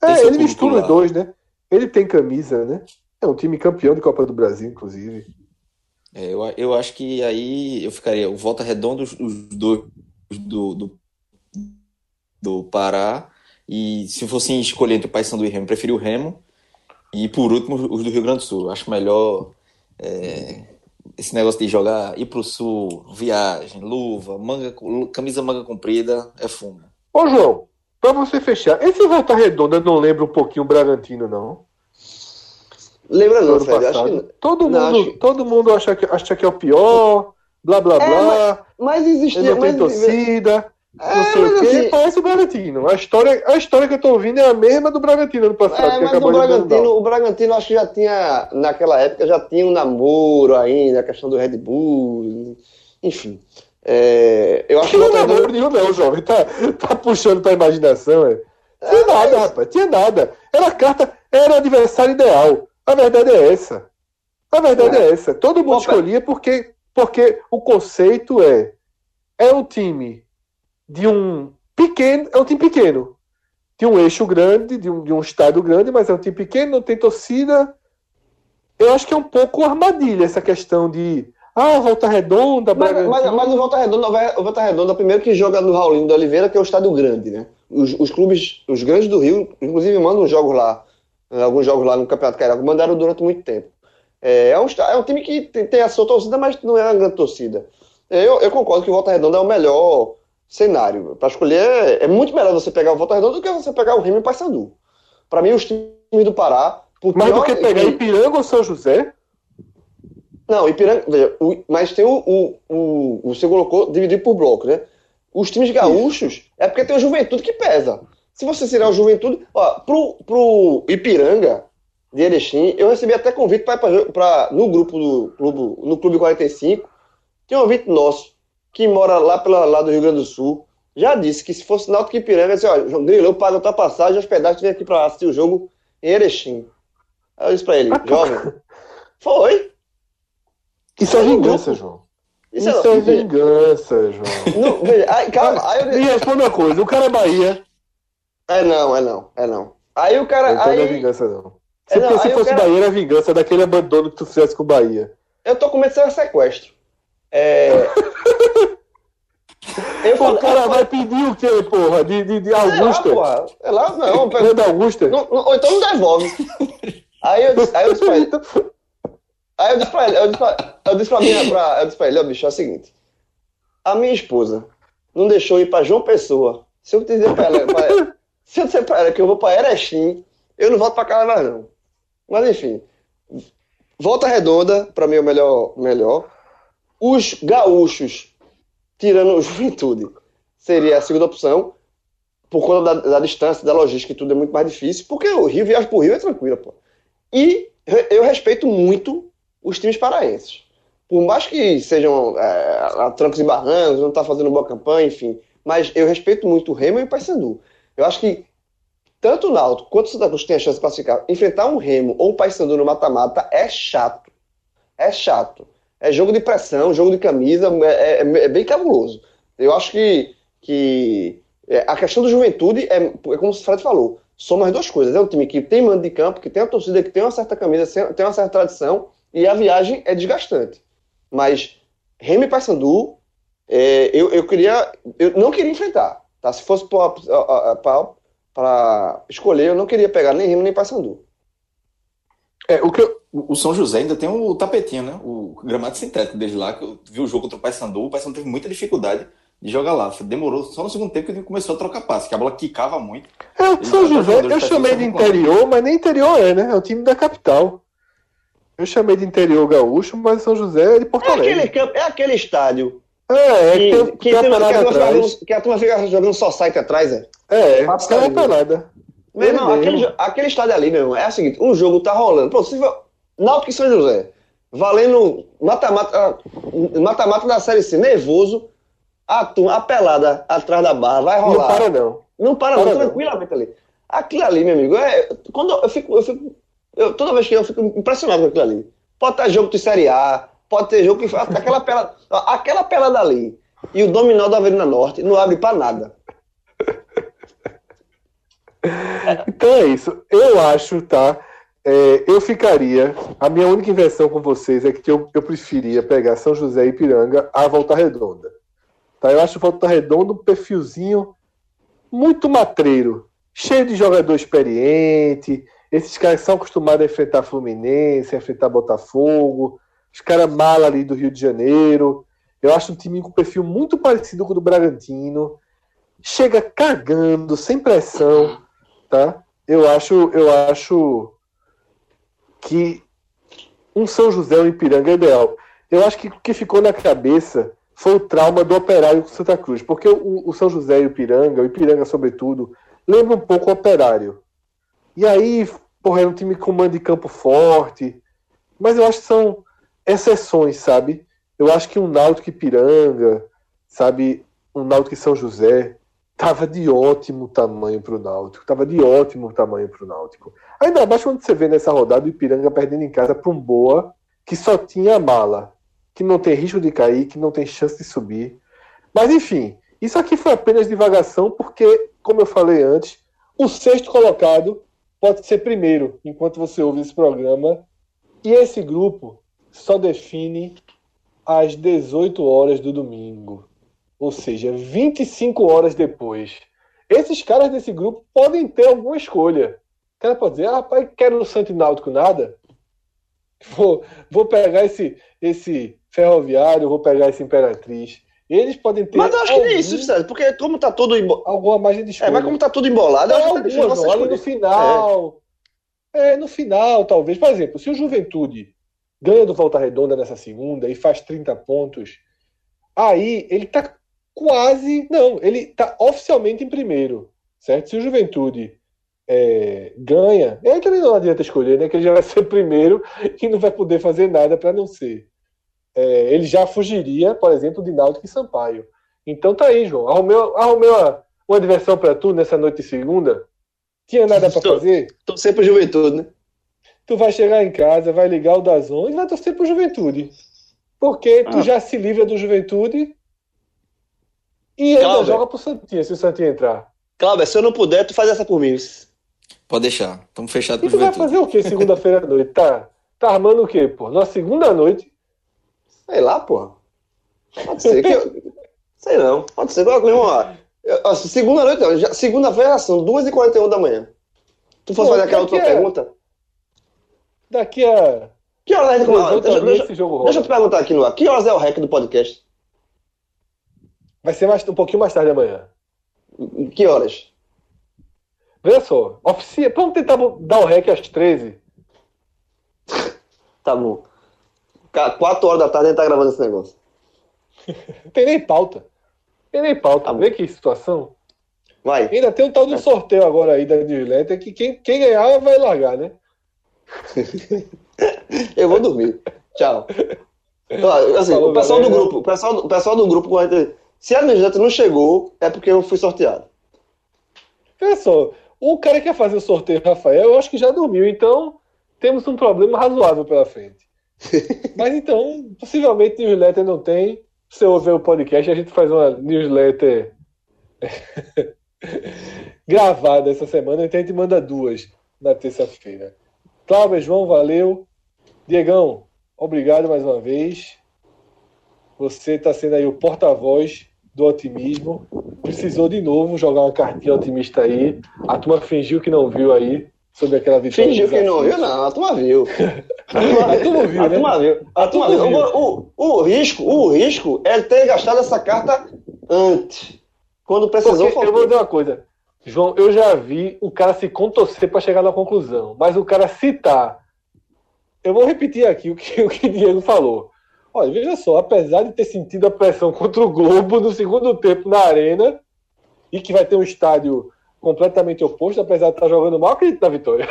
É, ele mistura os dois, né? Ele tem camisa, né? É um time campeão de Copa do Brasil, inclusive. É, eu, eu acho que aí eu ficaria o Volta Redonda, os, dois do, do, do Pará. E se fosse escolher entre o Paysandu e o Remo, preferi o Remo. E por último, os do Rio Grande do Sul. Acho melhor é, esse negócio de jogar, ir pro sul, viagem, luva, manga, camisa manga comprida, é fumo. Ô João, pra você fechar, esse Volta Redonda não lembra um pouquinho o Bragantino, não? Lembra não, Fred? Acho que... todo, não, mundo, acho... todo mundo acha que, acha que é o pior, blá blá é, blá. Mas, mas existe. Não tem torcida. É, quê, assim, parece o Bragantino. A história, a história que eu tô ouvindo é a mesma do Bragantino ano passado. É, mas o Bragantino, o Bragantino acho que já tinha, naquela época, já tinha um namoro ainda, a questão do Red Bull, enfim. É, eu acho que. Não namoro nenhum, não, jovem. Tá, tá puxando pra imaginação, é. Tinha é, nada, mas... rapaz, tinha nada. Era a carta, era o adversário ideal. A verdade é essa. A verdade é, é essa. Todo mundo Opa. escolhia porque, porque o conceito é é um time de um pequeno, é um time pequeno, de um eixo grande, de um, de um estado grande, mas é um time pequeno, não tem torcida. Eu acho que é um pouco armadilha essa questão de ah, Volta Redonda, mas, mas, mas, o Volta Redonda, o Volta Redonda, primeiro que joga no Raulinho da Oliveira, que é o estádio grande, né? Os, os clubes, os grandes do Rio, inclusive mandam jogos lá alguns jogos lá no Campeonato Carioca, mandaram durante muito tempo. É, é, um, é um time que tem, tem, a sua torcida, mas não é uma grande torcida. Eu, eu concordo que o Volta Redonda é o melhor cenário. Para escolher, é, é, muito melhor você pegar o Volta Redonda do que você pegar o Remo e o Paysandu. Para mim, os times do Pará. Mas do que pegar que... Ipiranga ou São José? Não, Ipiranga. Veja, o, mas tem o, o, o. Você colocou dividir por bloco, né? Os times gaúchos Isso. é porque tem o Juventude que pesa. Se você tirar o Juventude, ó, pro, pro Ipiranga de Erechim, eu recebi até convite para no grupo do clube, no Clube 45, tem um ouvinte nosso que mora lá pela lá do Rio Grande do Sul, já disse que se fosse Náutico Ipiranga, disse, ó, João Grilo, eu pago a tua passagem e hospedagem, vem aqui para assistir o jogo em Erechim. Aí eu disse para ele, jovem, foi. Isso é vingança, João. Isso, Isso é, é vingança, João. Não, veja, aí, calma. Aí eu... Me responda uma coisa, o cara é Bahia, é não, é não, é não. Aí o cara. Então aí... não é vingança, não. Se, é, não, se fosse cara... Bahia, era vingança daquele abandono que tu fizesse com o Bahia. Eu tô com medo de ser sequestro. É. Eu o cara vai pedir o quê, porra? De, de, de Augusta? É lá, porra. É lá, não. Pega... da Augusta? Não, ou então não devolve. Aí eu disse, aí eu disse pra ele. Aí eu disse pra ele, eu disse pra, eu disse pra, minha, pra, eu disse pra ele, ó, bicho, é o seguinte. A minha esposa não deixou ir pra João Pessoa. Se eu dizer pra ela, pra ela se eu disser pra ela que eu vou pra Erechim, eu não volto pra casa mais não. Mas enfim. Volta Redonda, pra mim é o melhor, melhor. Os gaúchos, tirando o Juventude, seria a segunda opção, por conta da, da, distância, da logística e tudo é muito mais difícil, porque o Rio, viagem pro Rio é tranquilo, pô. E eu respeito muito os times paraenses. Por mais que sejam é, a trancos e barrancos, não tá fazendo boa campanha, enfim. Mas eu respeito muito o Remo e o Paysandu. Eu acho que tanto o Náutico quanto o Santa Cruz tem a chance de classificar. Enfrentar um Remo ou um Paysandu no mata-mata é chato. É chato. É jogo de pressão, jogo de camisa, é, é, é bem cabuloso. Eu acho que, que é, a questão do juventude é, é como o Fred falou, soma as duas coisas. É um time que tem mando de campo, que tem a torcida, que tem uma certa camisa, tem uma certa tradição, e a viagem é desgastante. Mas Remy e Paysandu, é, eu, eu queria. Eu não queria enfrentar. Tá? Se fosse para escolher, eu não queria pegar nem Remy nem Paysandu. É, o, que eu, o São José ainda tem o tapetinho, né? O gramado sintético desde lá, que eu vi o jogo contra o Paysandu, o Paysandu teve muita dificuldade de jogar lá. Demorou só no segundo tempo que ele começou a trocar passe, que a bola quicava muito. É, o São José, eu chamei de interior, mas nem interior é, né? É o time da capital. Eu chamei de interior gaúcho, mas São José é de Porto é Alegre. Aquele, é aquele estádio. É, é que, que, tem, que, tem, que, a que a turma fica jogando só site atrás, é? É, Passa é uma pelada. Meu irmão, aquele, aquele estádio ali, meu irmão, é o seguinte, um jogo tá rolando. Pô, se for Náutico e São José, valendo mata-mata mata-mata da Série C, nervoso, a turma, a pelada atrás da barra, vai rolar. Não para não. Não para, para não, não, tranquilamente ali. Aquilo ali, meu amigo, é, quando eu fico, eu fico eu, toda vez que eu fico impressionado com aquilo ali. Pode ter jogo de Série A, pode ter jogo que aquela pelada, aquela pelada ali e o dominó da Avenida Norte não abre para nada. Então é isso. Eu acho, tá? É, eu ficaria. A minha única inversão com vocês é que eu, eu preferia pegar São José e Ipiranga a Volta Redonda. Tá? Eu acho Volta Redonda um perfilzinho muito matreiro, cheio de jogador experiente, esses caras são acostumados a enfrentar Fluminense, a enfrentar Botafogo, os caras mala ali do Rio de Janeiro. Eu acho um time com perfil muito parecido com o do Bragantino. Chega cagando, sem pressão, tá? Eu acho, eu acho que um São José um Ipiranga é ideal. Eu acho que o que ficou na cabeça foi o trauma do Operário com Santa Cruz, porque o, o São José e o Ipiranga, o Ipiranga sobretudo, lembra um pouco o Operário. E aí, porra, é um time com mando de campo forte. Mas eu acho que são exceções, sabe? Eu acho que um Náutico Piranga, sabe? Um Náutico São José, tava de ótimo tamanho para o Náutico. Tava de ótimo tamanho para o Náutico. Ainda mais quando você vê nessa rodada o Ipiranga perdendo em casa para um Boa que só tinha mala, que não tem risco de cair, que não tem chance de subir. Mas enfim, isso aqui foi apenas divagação, porque, como eu falei antes, o sexto colocado pode ser primeiro enquanto você ouve esse programa. E esse grupo só define às 18 horas do domingo. Ou seja, 25 horas depois. Esses caras desse grupo podem ter alguma escolha. O cara pode dizer, ah, rapaz, quero no Santo Náutico nada. Vou, vou pegar esse, esse ferroviário, vou pegar esse Imperatriz. Eles podem ter. Mas eu acho algum, que é isso, César, porque como tá tudo. Embo... Alguma margem de escolha. É, mas como tá tudo embolado, eu acho que tá no final. É. é. no final, talvez. Por exemplo, se o Juventude ganha do Volta Redonda nessa segunda e faz 30 pontos, aí ele tá quase. Não, ele tá oficialmente em primeiro. Certo? Se o Juventude é, ganha, aí também não adianta escolher, né? Que ele já vai ser primeiro e não vai poder fazer nada para não ser é, ele já fugiria, por exemplo, de Náutico e Sampaio. Então tá aí, João. Arrumei, arrumei uma, uma diversão para tu nessa noite de segunda. Tinha nada para fazer? Torcer pro Juventude, né? Tu vai chegar em casa, vai ligar o Dazon e vai torcer pro Juventude. Porque tu ah. já se livra do Juventude e ainda Cláudio. joga pro Santinha, se o Santinha entrar. Cláudio, se eu não puder, tu faz essa por mim. Pode deixar. Estamos fechados pro E tu vai fazer o quê segunda-feira à noite? Tá, tá armando o quê, pô? Na segunda noite Sei lá, porra. Pode ser que eu... Sei não. Pode ser. Coloca mesmo lá. Segunda noite, segunda-feira são 2h41 da manhã. Tu fosse fazer aquela outra pergunta? Daqui a. Que horas é deixa, deixa, deixa, deixa eu te perguntar aqui no ar. Que horas é o REC do podcast? Vai ser mais, um pouquinho mais tarde amanhã. Que horas? Veja só, oficia. Vamos tentar dar o REC às 13. tá bom. 4 horas da tarde a gente tá gravando esse negócio. tem nem pauta. Tem nem pauta. Tá Vê que situação. Vai. Ainda tem um tal do sorteio agora aí da newsletter que quem, quem ganhar vai largar, né? Eu vou dormir. Tchau. Assim, Falou, o pessoal galera. do grupo, o pessoal, o pessoal do grupo, se a newsletter não chegou, é porque eu fui sorteado. Olha só, o cara que quer fazer o sorteio, Rafael, eu acho que já dormiu, então temos um problema razoável pela frente. Mas então, possivelmente newsletter não tem. Você ouve o podcast, a gente faz uma newsletter gravada essa semana, então a gente manda duas na terça-feira. Cláudio, João, valeu. Diegão, obrigado mais uma vez. Você está sendo aí o porta-voz do otimismo. Precisou de novo jogar uma cartinha otimista aí. A turma fingiu que não viu aí sobre aquela vitória. Fingiu que não viu, não. A turma viu. a turma viu, a né? turma viu. A turma viu. O, o, o, risco, o risco é ter gastado essa carta antes. Quando precisou. Porque, eu vou dizer uma coisa. João, eu já vi o cara se contorcer para chegar na conclusão, mas o cara citar. Eu vou repetir aqui o que o que Diego falou. Olha, veja só, apesar de ter sentido a pressão contra o Globo no segundo tempo na arena e que vai ter um estádio completamente oposto, apesar de estar jogando mal, acredito na vitória.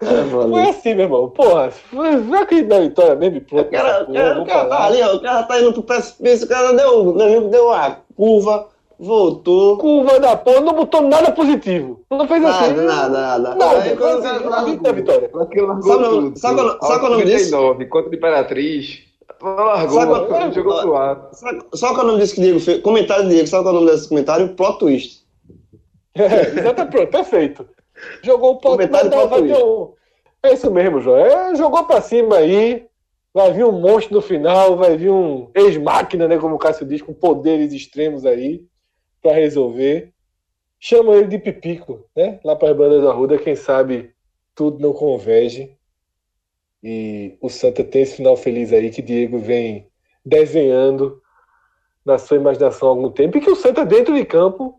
É, Foi assim, meu irmão. Porra, não acredito na vitória mesmo. Pronto, o cara, cara, o cara tá ali, ó, o cara tá indo pro precipício, o cara deu, deu, deu uma curva, voltou. Curva da porra, não botou nada positivo. Não fez nada, assim. Nada, nada. Nada, aí, quando assim, não acredito na vitória. Sabe, sabe, sabe o nome disso? Contra a Imperatriz. Largou, sabe, qual, jogou pro ar. Sabe, sabe qual é o nome disso que Diego fez? Comentário de Diego, sabe qual é o nome desse comentário? Plot twist. É, exato, pronto, perfeito. Jogou o ponto. Um... É isso mesmo, João. É, jogou pra cima aí. Vai vir um monstro no final, vai vir um ex-máquina, né? Como o Cássio diz, com poderes extremos aí para resolver. Chama ele de Pipico, né? Lá para as bandas da Ruda, quem sabe tudo não converge. E o Santa tem esse final feliz aí que Diego vem desenhando na sua imaginação há algum tempo e que o Santa dentro de campo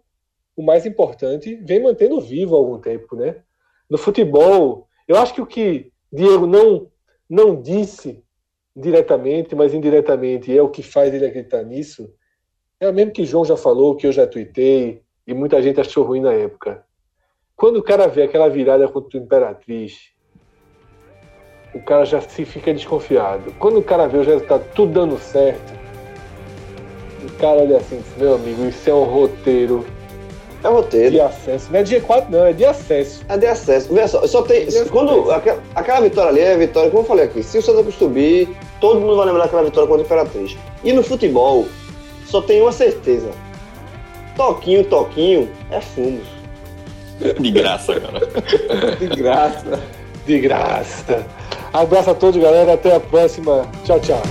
o mais importante, vem mantendo vivo há algum tempo, né? No futebol, eu acho que o que Diego não, não disse diretamente, mas indiretamente, é o que faz ele acreditar nisso, é o mesmo que João já falou, que eu já tuitei, e muita gente achou ruim na época. Quando o cara vê aquela virada contra o Imperatriz, o cara já se fica desconfiado. Quando o cara vê o resultado tudo dando certo, o cara olha assim, meu amigo, isso é um roteiro é roteiro. De acesso. Não é de G4, não, é de acesso. É de acesso. Veja só, só tem. É quando, aquela, aquela, vitória ali é a vitória, como eu falei aqui, se o Santa subir, todo mundo vai lembrar daquela vitória contra a Imperatriz. E no futebol, só tem uma certeza. Toquinho, toquinho, é fumo. De graça, cara. De graça. De graça. Abraço a todos, galera. Até a próxima. Tchau, tchau.